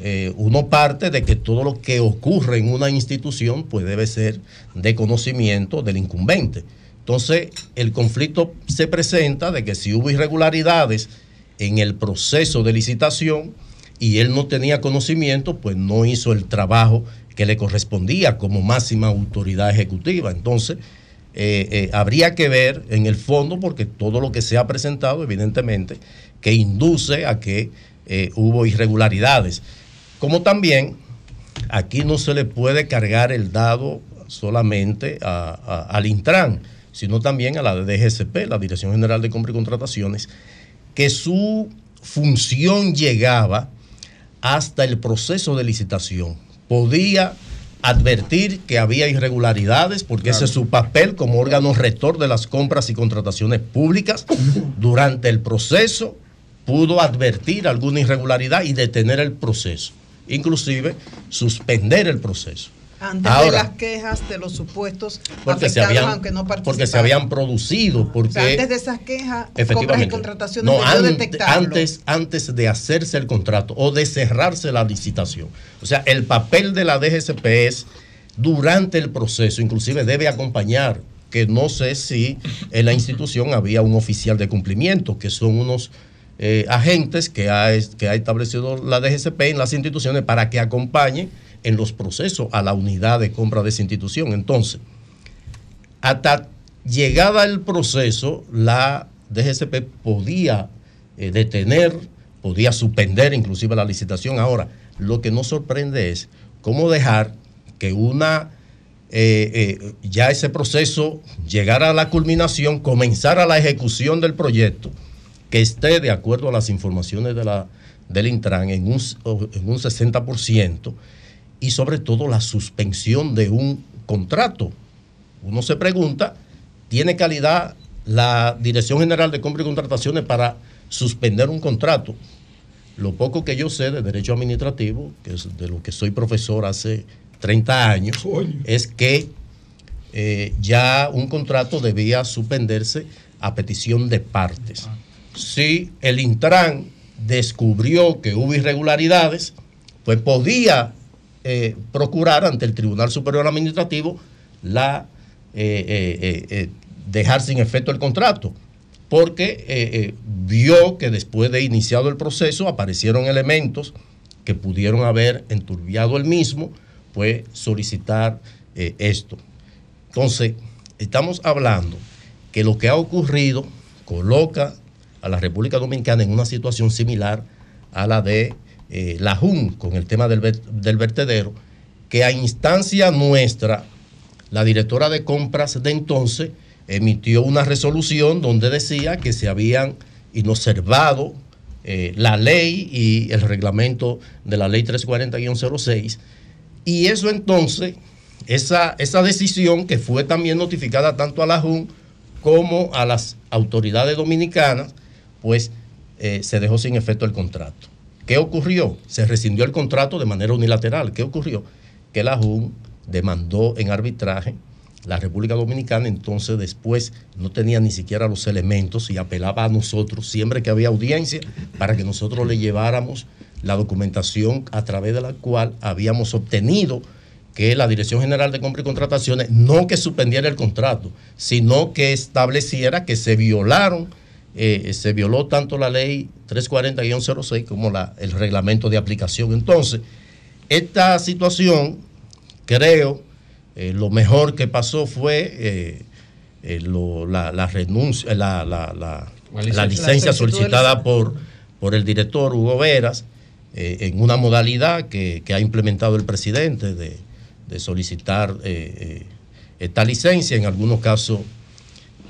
eh, uno parte de que todo lo que ocurre en una institución pues debe ser de conocimiento del incumbente. Entonces, el conflicto se presenta de que si hubo irregularidades en el proceso de licitación y él no tenía conocimiento, pues no hizo el trabajo que le correspondía como máxima autoridad ejecutiva. Entonces, eh, eh, habría que ver en el fondo, porque todo lo que se ha presentado, evidentemente, que induce a que eh, hubo irregularidades. Como también aquí no se le puede cargar el dado solamente al Intran, sino también a la DGCP, la Dirección General de Compra y Contrataciones, que su función llegaba hasta el proceso de licitación. Podía advertir que había irregularidades, porque ese es su papel como órgano rector de las compras y contrataciones públicas. Durante el proceso pudo advertir alguna irregularidad y detener el proceso, inclusive suspender el proceso. Antes de las quejas de los supuestos porque se afectados, habían, aunque no porque se habían producido, porque O sea, antes de esas quejas, compras y contrataciones, No, detectarlo. antes, antes de hacerse el contrato o de cerrarse la licitación. O sea, el papel de la DGCP es durante el proceso, inclusive debe acompañar, que no sé si en la institución había un oficial de cumplimiento, que son unos eh, agentes que ha, que ha establecido la DGCP en las instituciones para que acompañen en los procesos a la unidad de compra de esa institución. Entonces, hasta llegada el proceso, la DGCP podía eh, detener, podía suspender inclusive la licitación. Ahora, lo que nos sorprende es cómo dejar que una eh, eh, ya ese proceso llegara a la culminación, comenzara la ejecución del proyecto, que esté de acuerdo a las informaciones de la, del Intran en un, en un 60% y sobre todo la suspensión de un contrato. Uno se pregunta, ¿tiene calidad la Dirección General de Compra y Contrataciones para suspender un contrato? Lo poco que yo sé de derecho administrativo, que es de lo que soy profesor hace 30 años, es que eh, ya un contrato debía suspenderse a petición de partes. Si el Intran descubrió que hubo irregularidades, pues podía eh, procurar ante el Tribunal Superior Administrativo la eh, eh, dejar sin efecto el contrato, porque vio que después de iniciado el proceso aparecieron elementos que pudieron haber enturbiado el mismo, pues solicitar esto. Entonces, estamos hablando que lo que ha ocurrido coloca a la República Dominicana en una situación similar a la de eh, la JUN con el tema del, ver- del vertedero, que a instancia nuestra, la directora de compras de entonces emitió una resolución donde decía que se habían inobservado eh, la ley y el reglamento de la ley 340-06 y eso entonces, esa, esa decisión que fue también notificada tanto a la JUN como a las autoridades dominicanas, pues eh, se dejó sin efecto el contrato. ¿Qué ocurrió? Se rescindió el contrato de manera unilateral. ¿Qué ocurrió? Que la JUN demandó en arbitraje la República Dominicana, entonces después no tenía ni siquiera los elementos y apelaba a nosotros siempre que había audiencia para que nosotros le lleváramos la documentación a través de la cual habíamos obtenido que la Dirección General de Compra y Contrataciones no que suspendiera el contrato, sino que estableciera que se violaron, eh, se violó tanto la ley 340-06 como la, el reglamento de aplicación. Entonces, esta situación, creo, eh, lo mejor que pasó fue eh, eh, lo- la, la renuncia, la, la- la- La la licencia. licencia, solicitada por, por el director Hugo Veras eh, en una modalidad que, que ha implementado el presidente de, de solicitar eh, eh, esta licencia, en algunos casos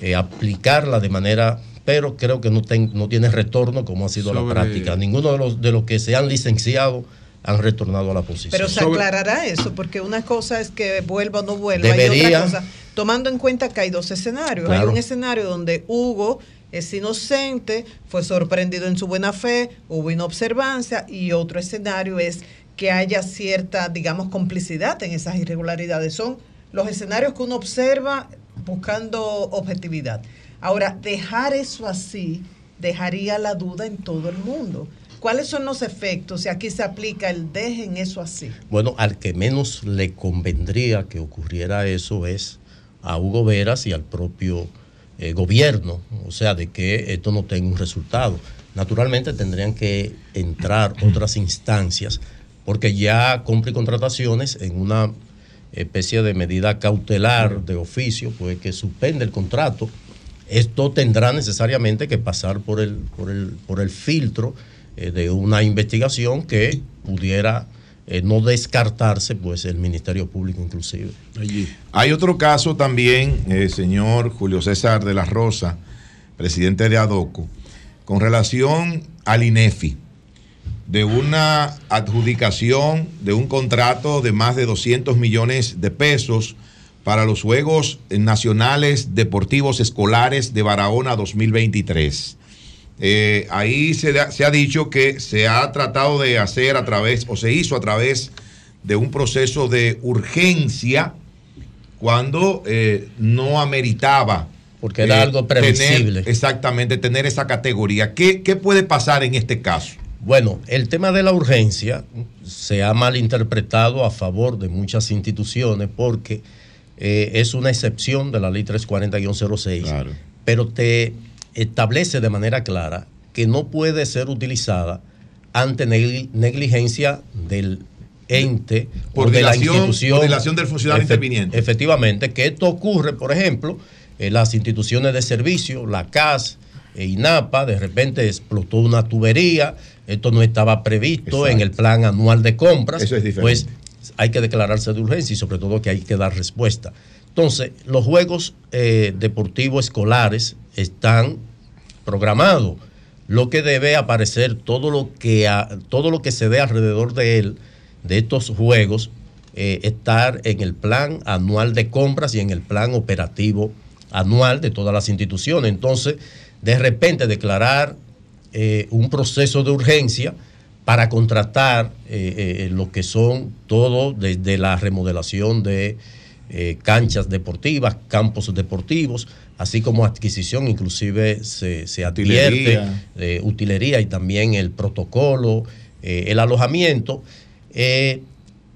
eh, aplicarla de manera, pero creo que no, ten- no tiene retorno como ha sido Sobre- la práctica. Ninguno de los, de los que se han licenciado han retornado a la posición. Pero se aclarará eso, porque una cosa es que vuelva o no vuelva, y Debería. otra cosa, tomando en cuenta que hay dos escenarios. Claro. Hay un escenario donde Hugo es inocente, fue sorprendido en su buena fe, hubo inobservancia, y otro escenario es que haya cierta, digamos, complicidad en esas irregularidades. Son los escenarios que uno observa buscando objetividad. Ahora, dejar eso así dejaría la duda en todo el mundo. ¿Cuáles son los efectos si aquí se aplica el dejen eso así? Bueno, al que menos le convendría que ocurriera eso es a Hugo Veras y al propio eh, gobierno, o sea, de que esto no tenga un resultado. Naturalmente tendrían que entrar otras instancias, porque ya compra y contrataciones en una especie de medida cautelar de oficio, pues que suspende el contrato. Esto tendrá necesariamente que pasar por el, por el, por el filtro eh, de una investigación que pudiera eh, no descartarse, pues el Ministerio Público inclusive. Hay otro caso también, eh, señor Julio César de la Rosa, presidente de ADOCO, con relación al INEFI, de una adjudicación de un contrato de más de 200 millones de pesos para los Juegos Nacionales Deportivos Escolares de Barahona 2023. Eh, ahí se, da- se ha dicho que se ha tratado de hacer a través, o se hizo a través de un proceso de urgencia cuando eh, no ameritaba. Porque era algo previsible. tener- exactamente, tener esa categoría. ¿Qué, qué puede pasar en este caso? Bueno, el tema de la urgencia se ha malinterpretado a favor de muchas instituciones porque eh, es una excepción de la ley 340-06, pero te establece de manera clara que no puede ser utilizada ante negli- negligencia del ente Por o de la dilación- institución. por dilación del funcionario interviniente. Efectivamente, que esto ocurre, por ejemplo, en las instituciones de servicio, la CAS, e INAPA, de repente explotó una tubería, esto no estaba previsto en el plan anual de compras, Eso es diferente. pues hay que declararse de urgencia y sobre todo que hay que dar respuesta. Entonces, los Juegos eh, Deportivos Escolares están programados. Lo que debe aparecer, todo lo que, todo lo que se dé alrededor de él, de estos juegos, eh, estar en el plan anual de compras y en el plan operativo anual de todas las instituciones. Entonces, de repente declarar eh, un proceso de urgencia para contratar eh, eh, lo que son todo desde la remodelación de eh, canchas deportivas, campos deportivos, así como adquisición, inclusive se, se advierte Utilería. utilería y también el protocolo, el alojamiento,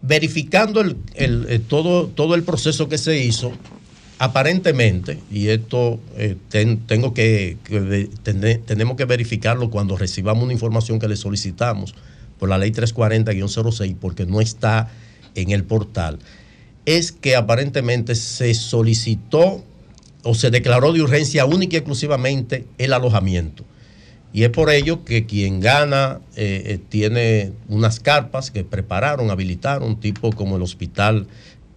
verificando el- el, todo, todo el proceso que se hizo, aparentemente, y esto eh, ten- tengo que, tenemos que verificarlo cuando recibamos una información que le solicitamos por la ley 340-06, porque no está en el portal, es que aparentemente se solicitó o se declaró de urgencia única y exclusivamente el alojamiento. Y es por ello que quien gana eh, eh, tiene unas carpas que prepararon, habilitaron, tipo como el hospital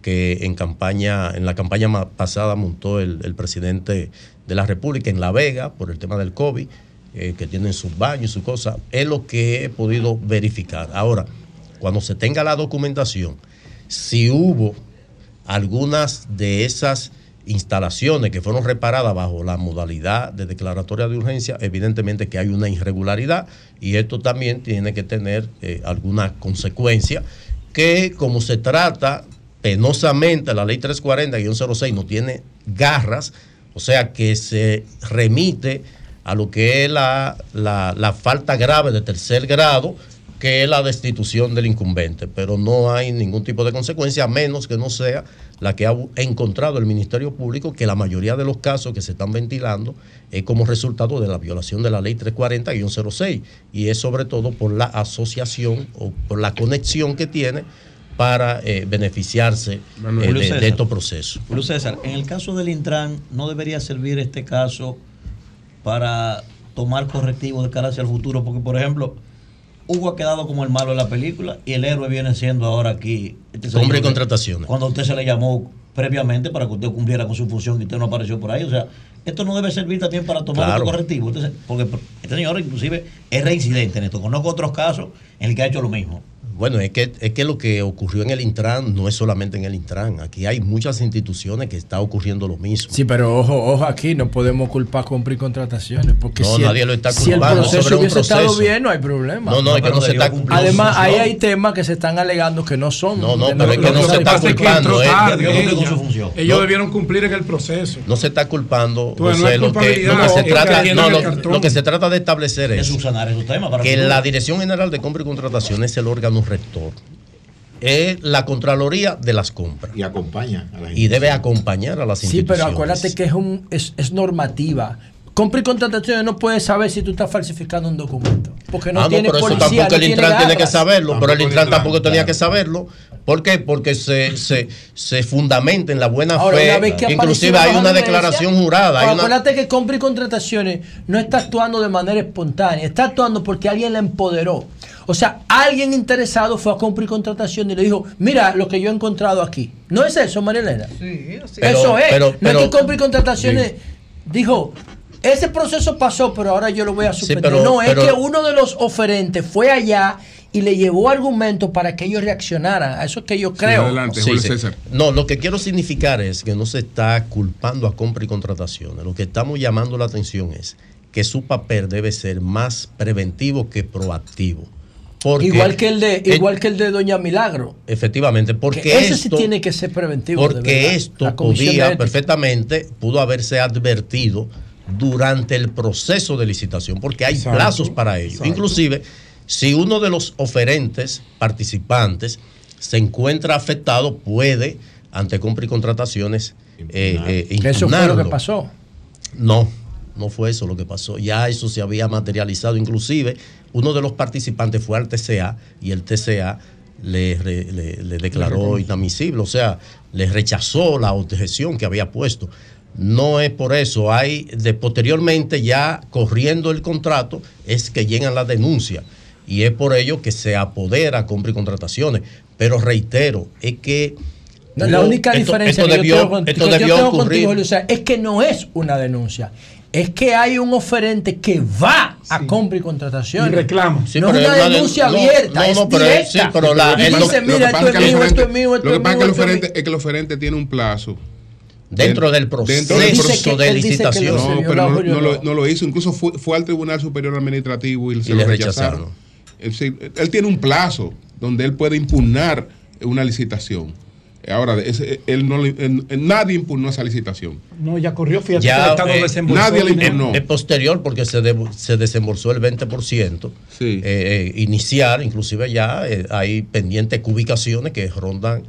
que en campaña, en la campaña pasada montó el, el presidente de la República en La Vega por el tema del COVID, eh, que tienen sus baños y sus cosas. Es lo que he podido verificar. Ahora, cuando se tenga la documentación, si hubo algunas de esas instalaciones que fueron reparadas bajo la modalidad de declaratoria de urgencia, evidentemente que hay una irregularidad y esto también tiene que tener eh, alguna consecuencia que como se trata penosamente, la ley 340-06 no tiene garras, o sea que se remite a lo que es la, la- la falta grave de tercer grado, que es la destitución del incumbente, pero no hay ningún tipo de consecuencia, a menos que no sea la que ha encontrado el Ministerio Público, que la mayoría de los casos que se están ventilando es como resultado de la violación de la ley 340-06, y es sobre todo por la asociación o por la conexión que tiene para eh, beneficiarse eh, de, de estos procesos. Julio César, en el caso del Intran, ¿no debería servir este caso para tomar correctivos de cara hacia el futuro? Porque, por ejemplo, Hugo ha quedado como el malo de la película y el héroe viene siendo ahora aquí. este Hombre que- contrataciones. Cuando usted se le llamó previamente para que usted cumpliera con su función y usted no apareció por ahí. O sea, esto no debe servir también para tomar Claro. otro correctivo. Porque este señor inclusive es reincidente en esto. Conozco otros casos en el que ha hecho lo mismo. Bueno, es que, es que lo que ocurrió en el Intran no es solamente en el Intran. Aquí hay muchas instituciones que está ocurriendo lo mismo. Sí, pero ojo, ojo aquí, no podemos culpar compra y contrataciones. Porque No, si el- nadie lo está Si el culpando proceso sobre un hubiese estado bien, no hay problema. No, no, es que no se está cumpliendo. Además, ahí hay temas que se están alegando que no son. No, no, pero es que no se está culpando. eh. Ellos No. debieron cumplir en el proceso. No se está culpando. José, es lo, que, culpabilidad, lo que se trata, no, lo, que se trata de establecer es, subsanar esos temas para que la Dirección General de Compra y Contratación es el órgano rector. Es la Contraloría de las compras. Y acompaña a las Y debe acompañar a las Sí, instituciones. pero acuérdate que es, un, es, es normativa. Compra y contrataciones no puedes saber si tú estás falsificando un documento. Porque no ah, no, tiene pero eso policía, tampoco no el Intran tiene que saberlo, pero el Intran Intran, tampoco tenía claro. que saberlo. ¿Por qué? Porque se, se, se fundamenta en la buena Ahora, fe. que Inclusive hay una la declaración jurada. Hay una, Acuérdate que compra y contrataciones no está actuando de manera espontánea, está actuando porque alguien la empoderó. O sea, alguien interesado fue a compra y contratación y le dijo, mira lo que yo he encontrado aquí. ¿No es eso, María Elena? Pero- eso es. pero- no es que compra y contrataciones dijo, ese proceso pasó, pero ahora yo lo voy a suspender. pero- no, es que uno de los oferentes fue allá y le llevó argumentos para que ellos reaccionaran. A eso es que yo creo. Sí, sí. No, lo que quiero significar es que no se está culpando a compra y contrataciones. Lo que estamos llamando la atención es que su papel debe ser más preventivo que proactivo. Porque- igual que el de igual que el de Doña Milagro. Efectivamente, porque Que ese sí esto, tiene que ser preventivo. porque esto podía perfectamente, pudo haberse advertido durante el proceso de licitación, porque hay Exacto, plazos para ello. exacto. Inclusive, si uno de los oferentes, participantes, se encuentra afectado, puede, ante compra y contrataciones, eh, eh, Eso fue lo que pasó. No, no fue eso lo que pasó. Ya eso se había materializado. Inclusive, uno de los participantes fue al TCA y el TCA le, re- le- le declaró inadmisible, o sea, le rechazó la objeción que había puesto. No es por eso, hay de posteriormente ya corriendo el contrato es que llegan las denuncias y es por ello que se apodera compra y contrataciones. Pero reitero, es que No, la única diferencia esto que yo tengo con- esto que yo tengo ocurrir. contigo, es que no es una denuncia. Es que hay un oferente que va a compra y contrataciones. Y reclama. Sí, no es una es una de- denuncia no, abierta, no, es no, pero es- directa. sí, pero la- y el- dice, lo- mira, lo que esto pasa es es mío, esto es oferente- mío, esto Lo que es pasa es que el es oferente, es que el oferente tiene un plazo. Dentro del proceso Dentro del de él dice que licitación. lo No, pero no, lo, no lo hizo. Incluso fue, fue al Tribunal Superior Administrativo y, se Y lo le rechazaron. Es él tiene un plazo donde él puede impugnar una licitación. Ahora, ese- él no, él- nadie impugnó esa licitación. No, ya corrió, fíjate Ya el Estado eh, desembolsó nadie le impugnó. es posterior porque se, de- se desembolsó el 20% eh, eh, inicial, inclusive ya eh, hay pendientes cubicaciones que rondan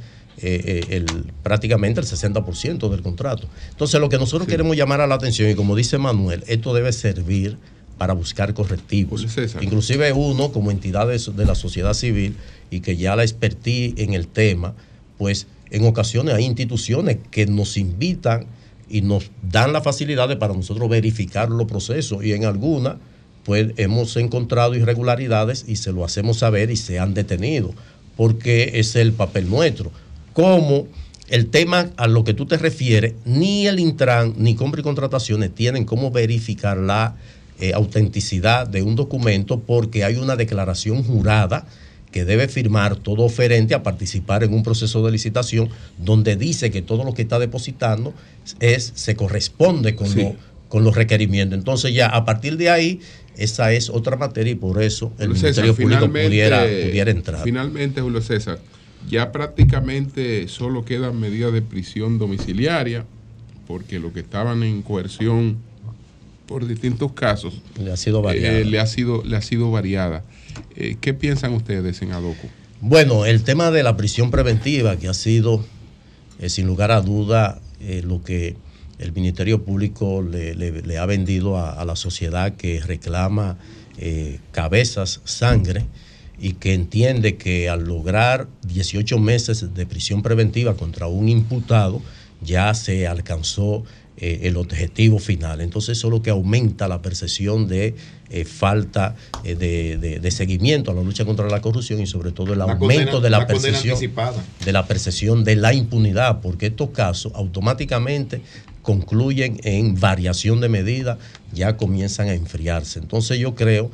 el, prácticamente el 60% del contrato. Entonces, lo que nosotros queremos llamar a la atención, y como dice Manuel, esto debe servir para buscar correctivos. Inclusive uno, como entidad de, de la sociedad civil, y que ya la expertí en el tema, pues en ocasiones hay instituciones que nos invitan y nos dan las facilidades para nosotros verificar los procesos y en algunas pues hemos encontrado irregularidades y se lo hacemos saber y se han detenido porque es el papel nuestro. Como el tema a lo que tú te refieres, ni el Intran ni compra y contrataciones tienen cómo verificar la eh, autenticidad de un documento porque hay una declaración jurada que debe firmar todo oferente a participar en un proceso de licitación donde dice que todo lo que está depositando es, se corresponde con, lo- con los requerimientos. Entonces ya a partir de ahí, esa es otra materia y por eso el Julio César, Ministerio Público pudiera, pudiera entrar. Finalmente, Julio César, ya prácticamente solo quedan medidas de prisión domiciliaria, porque lo que estaban en coerción por distintos casos Le ha sido variada. eh, le, ha sido, le ha sido variada. Eh, ¿Qué piensan ustedes en Adoco? Bueno, el tema de la prisión preventiva, que ha sido, eh, sin lugar a duda, eh, lo que el Ministerio Público le, ha vendido a, la sociedad que reclama cabezas, sangre, y que entiende que al lograr 18 meses de prisión preventiva contra un imputado, ya se alcanzó eh, el objetivo final. Entonces eso es lo que aumenta la percepción de eh, falta eh, de, de- de seguimiento a la lucha contra la corrupción y sobre todo el La aumento condena- de la, percepción de la percepción de la impunidad, porque estos casos automáticamente concluyen en variación de medida, ya comienzan a enfriarse. Entonces yo creo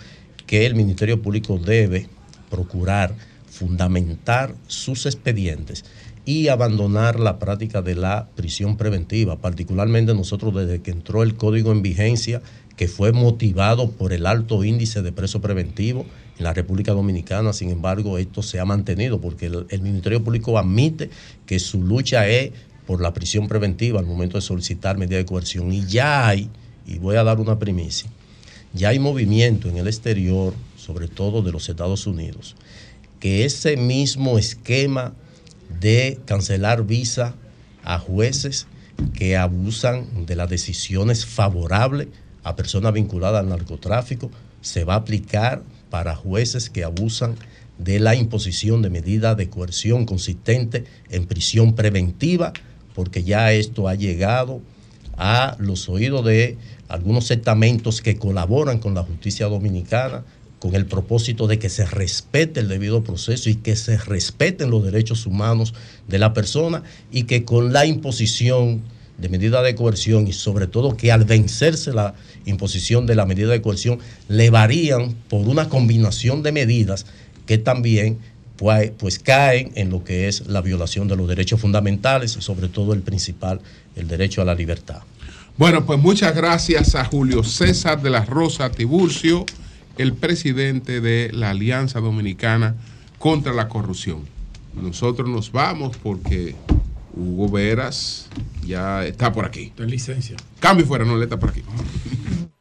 que el Ministerio Público debe procurar fundamentar sus expedientes y abandonar la práctica de la prisión preventiva, particularmente nosotros desde que entró el código en vigencia, que fue motivado por el alto índice de preso preventivo en la República Dominicana, sin embargo, esto se ha mantenido porque el, el Ministerio Público admite que su lucha es por la prisión preventiva al momento de solicitar medidas de coerción. Y ya hay, y voy a dar una primicia, ya hay movimiento en el exterior, sobre todo de los Estados Unidos, que ese mismo esquema de cancelar visa a jueces que abusan de las decisiones favorables a personas vinculadas al narcotráfico. Se va a aplicar para jueces que abusan de la imposición de medidas de coerción consistente en prisión preventiva, porque ya esto ha llegado a los oídos de algunos estamentos que colaboran con la justicia dominicana con el propósito de que se respete el debido proceso y que se respeten los derechos humanos de la persona y que con la imposición de medida de coerción y sobre todo que al vencerse la imposición de la medida de coerción le varían por una combinación de medidas que también pues, pues caen en lo que es la violación de los derechos fundamentales, sobre todo el principal, el derecho a la libertad. Bueno, pues muchas gracias a Julio César de la Rosa Tiburcio, el presidente de la Alianza Dominicana contra la Corrupción. Nosotros nos vamos porque Hugo Veras ya está por aquí. Está en licencia. Cambio fuera, no, él está por aquí.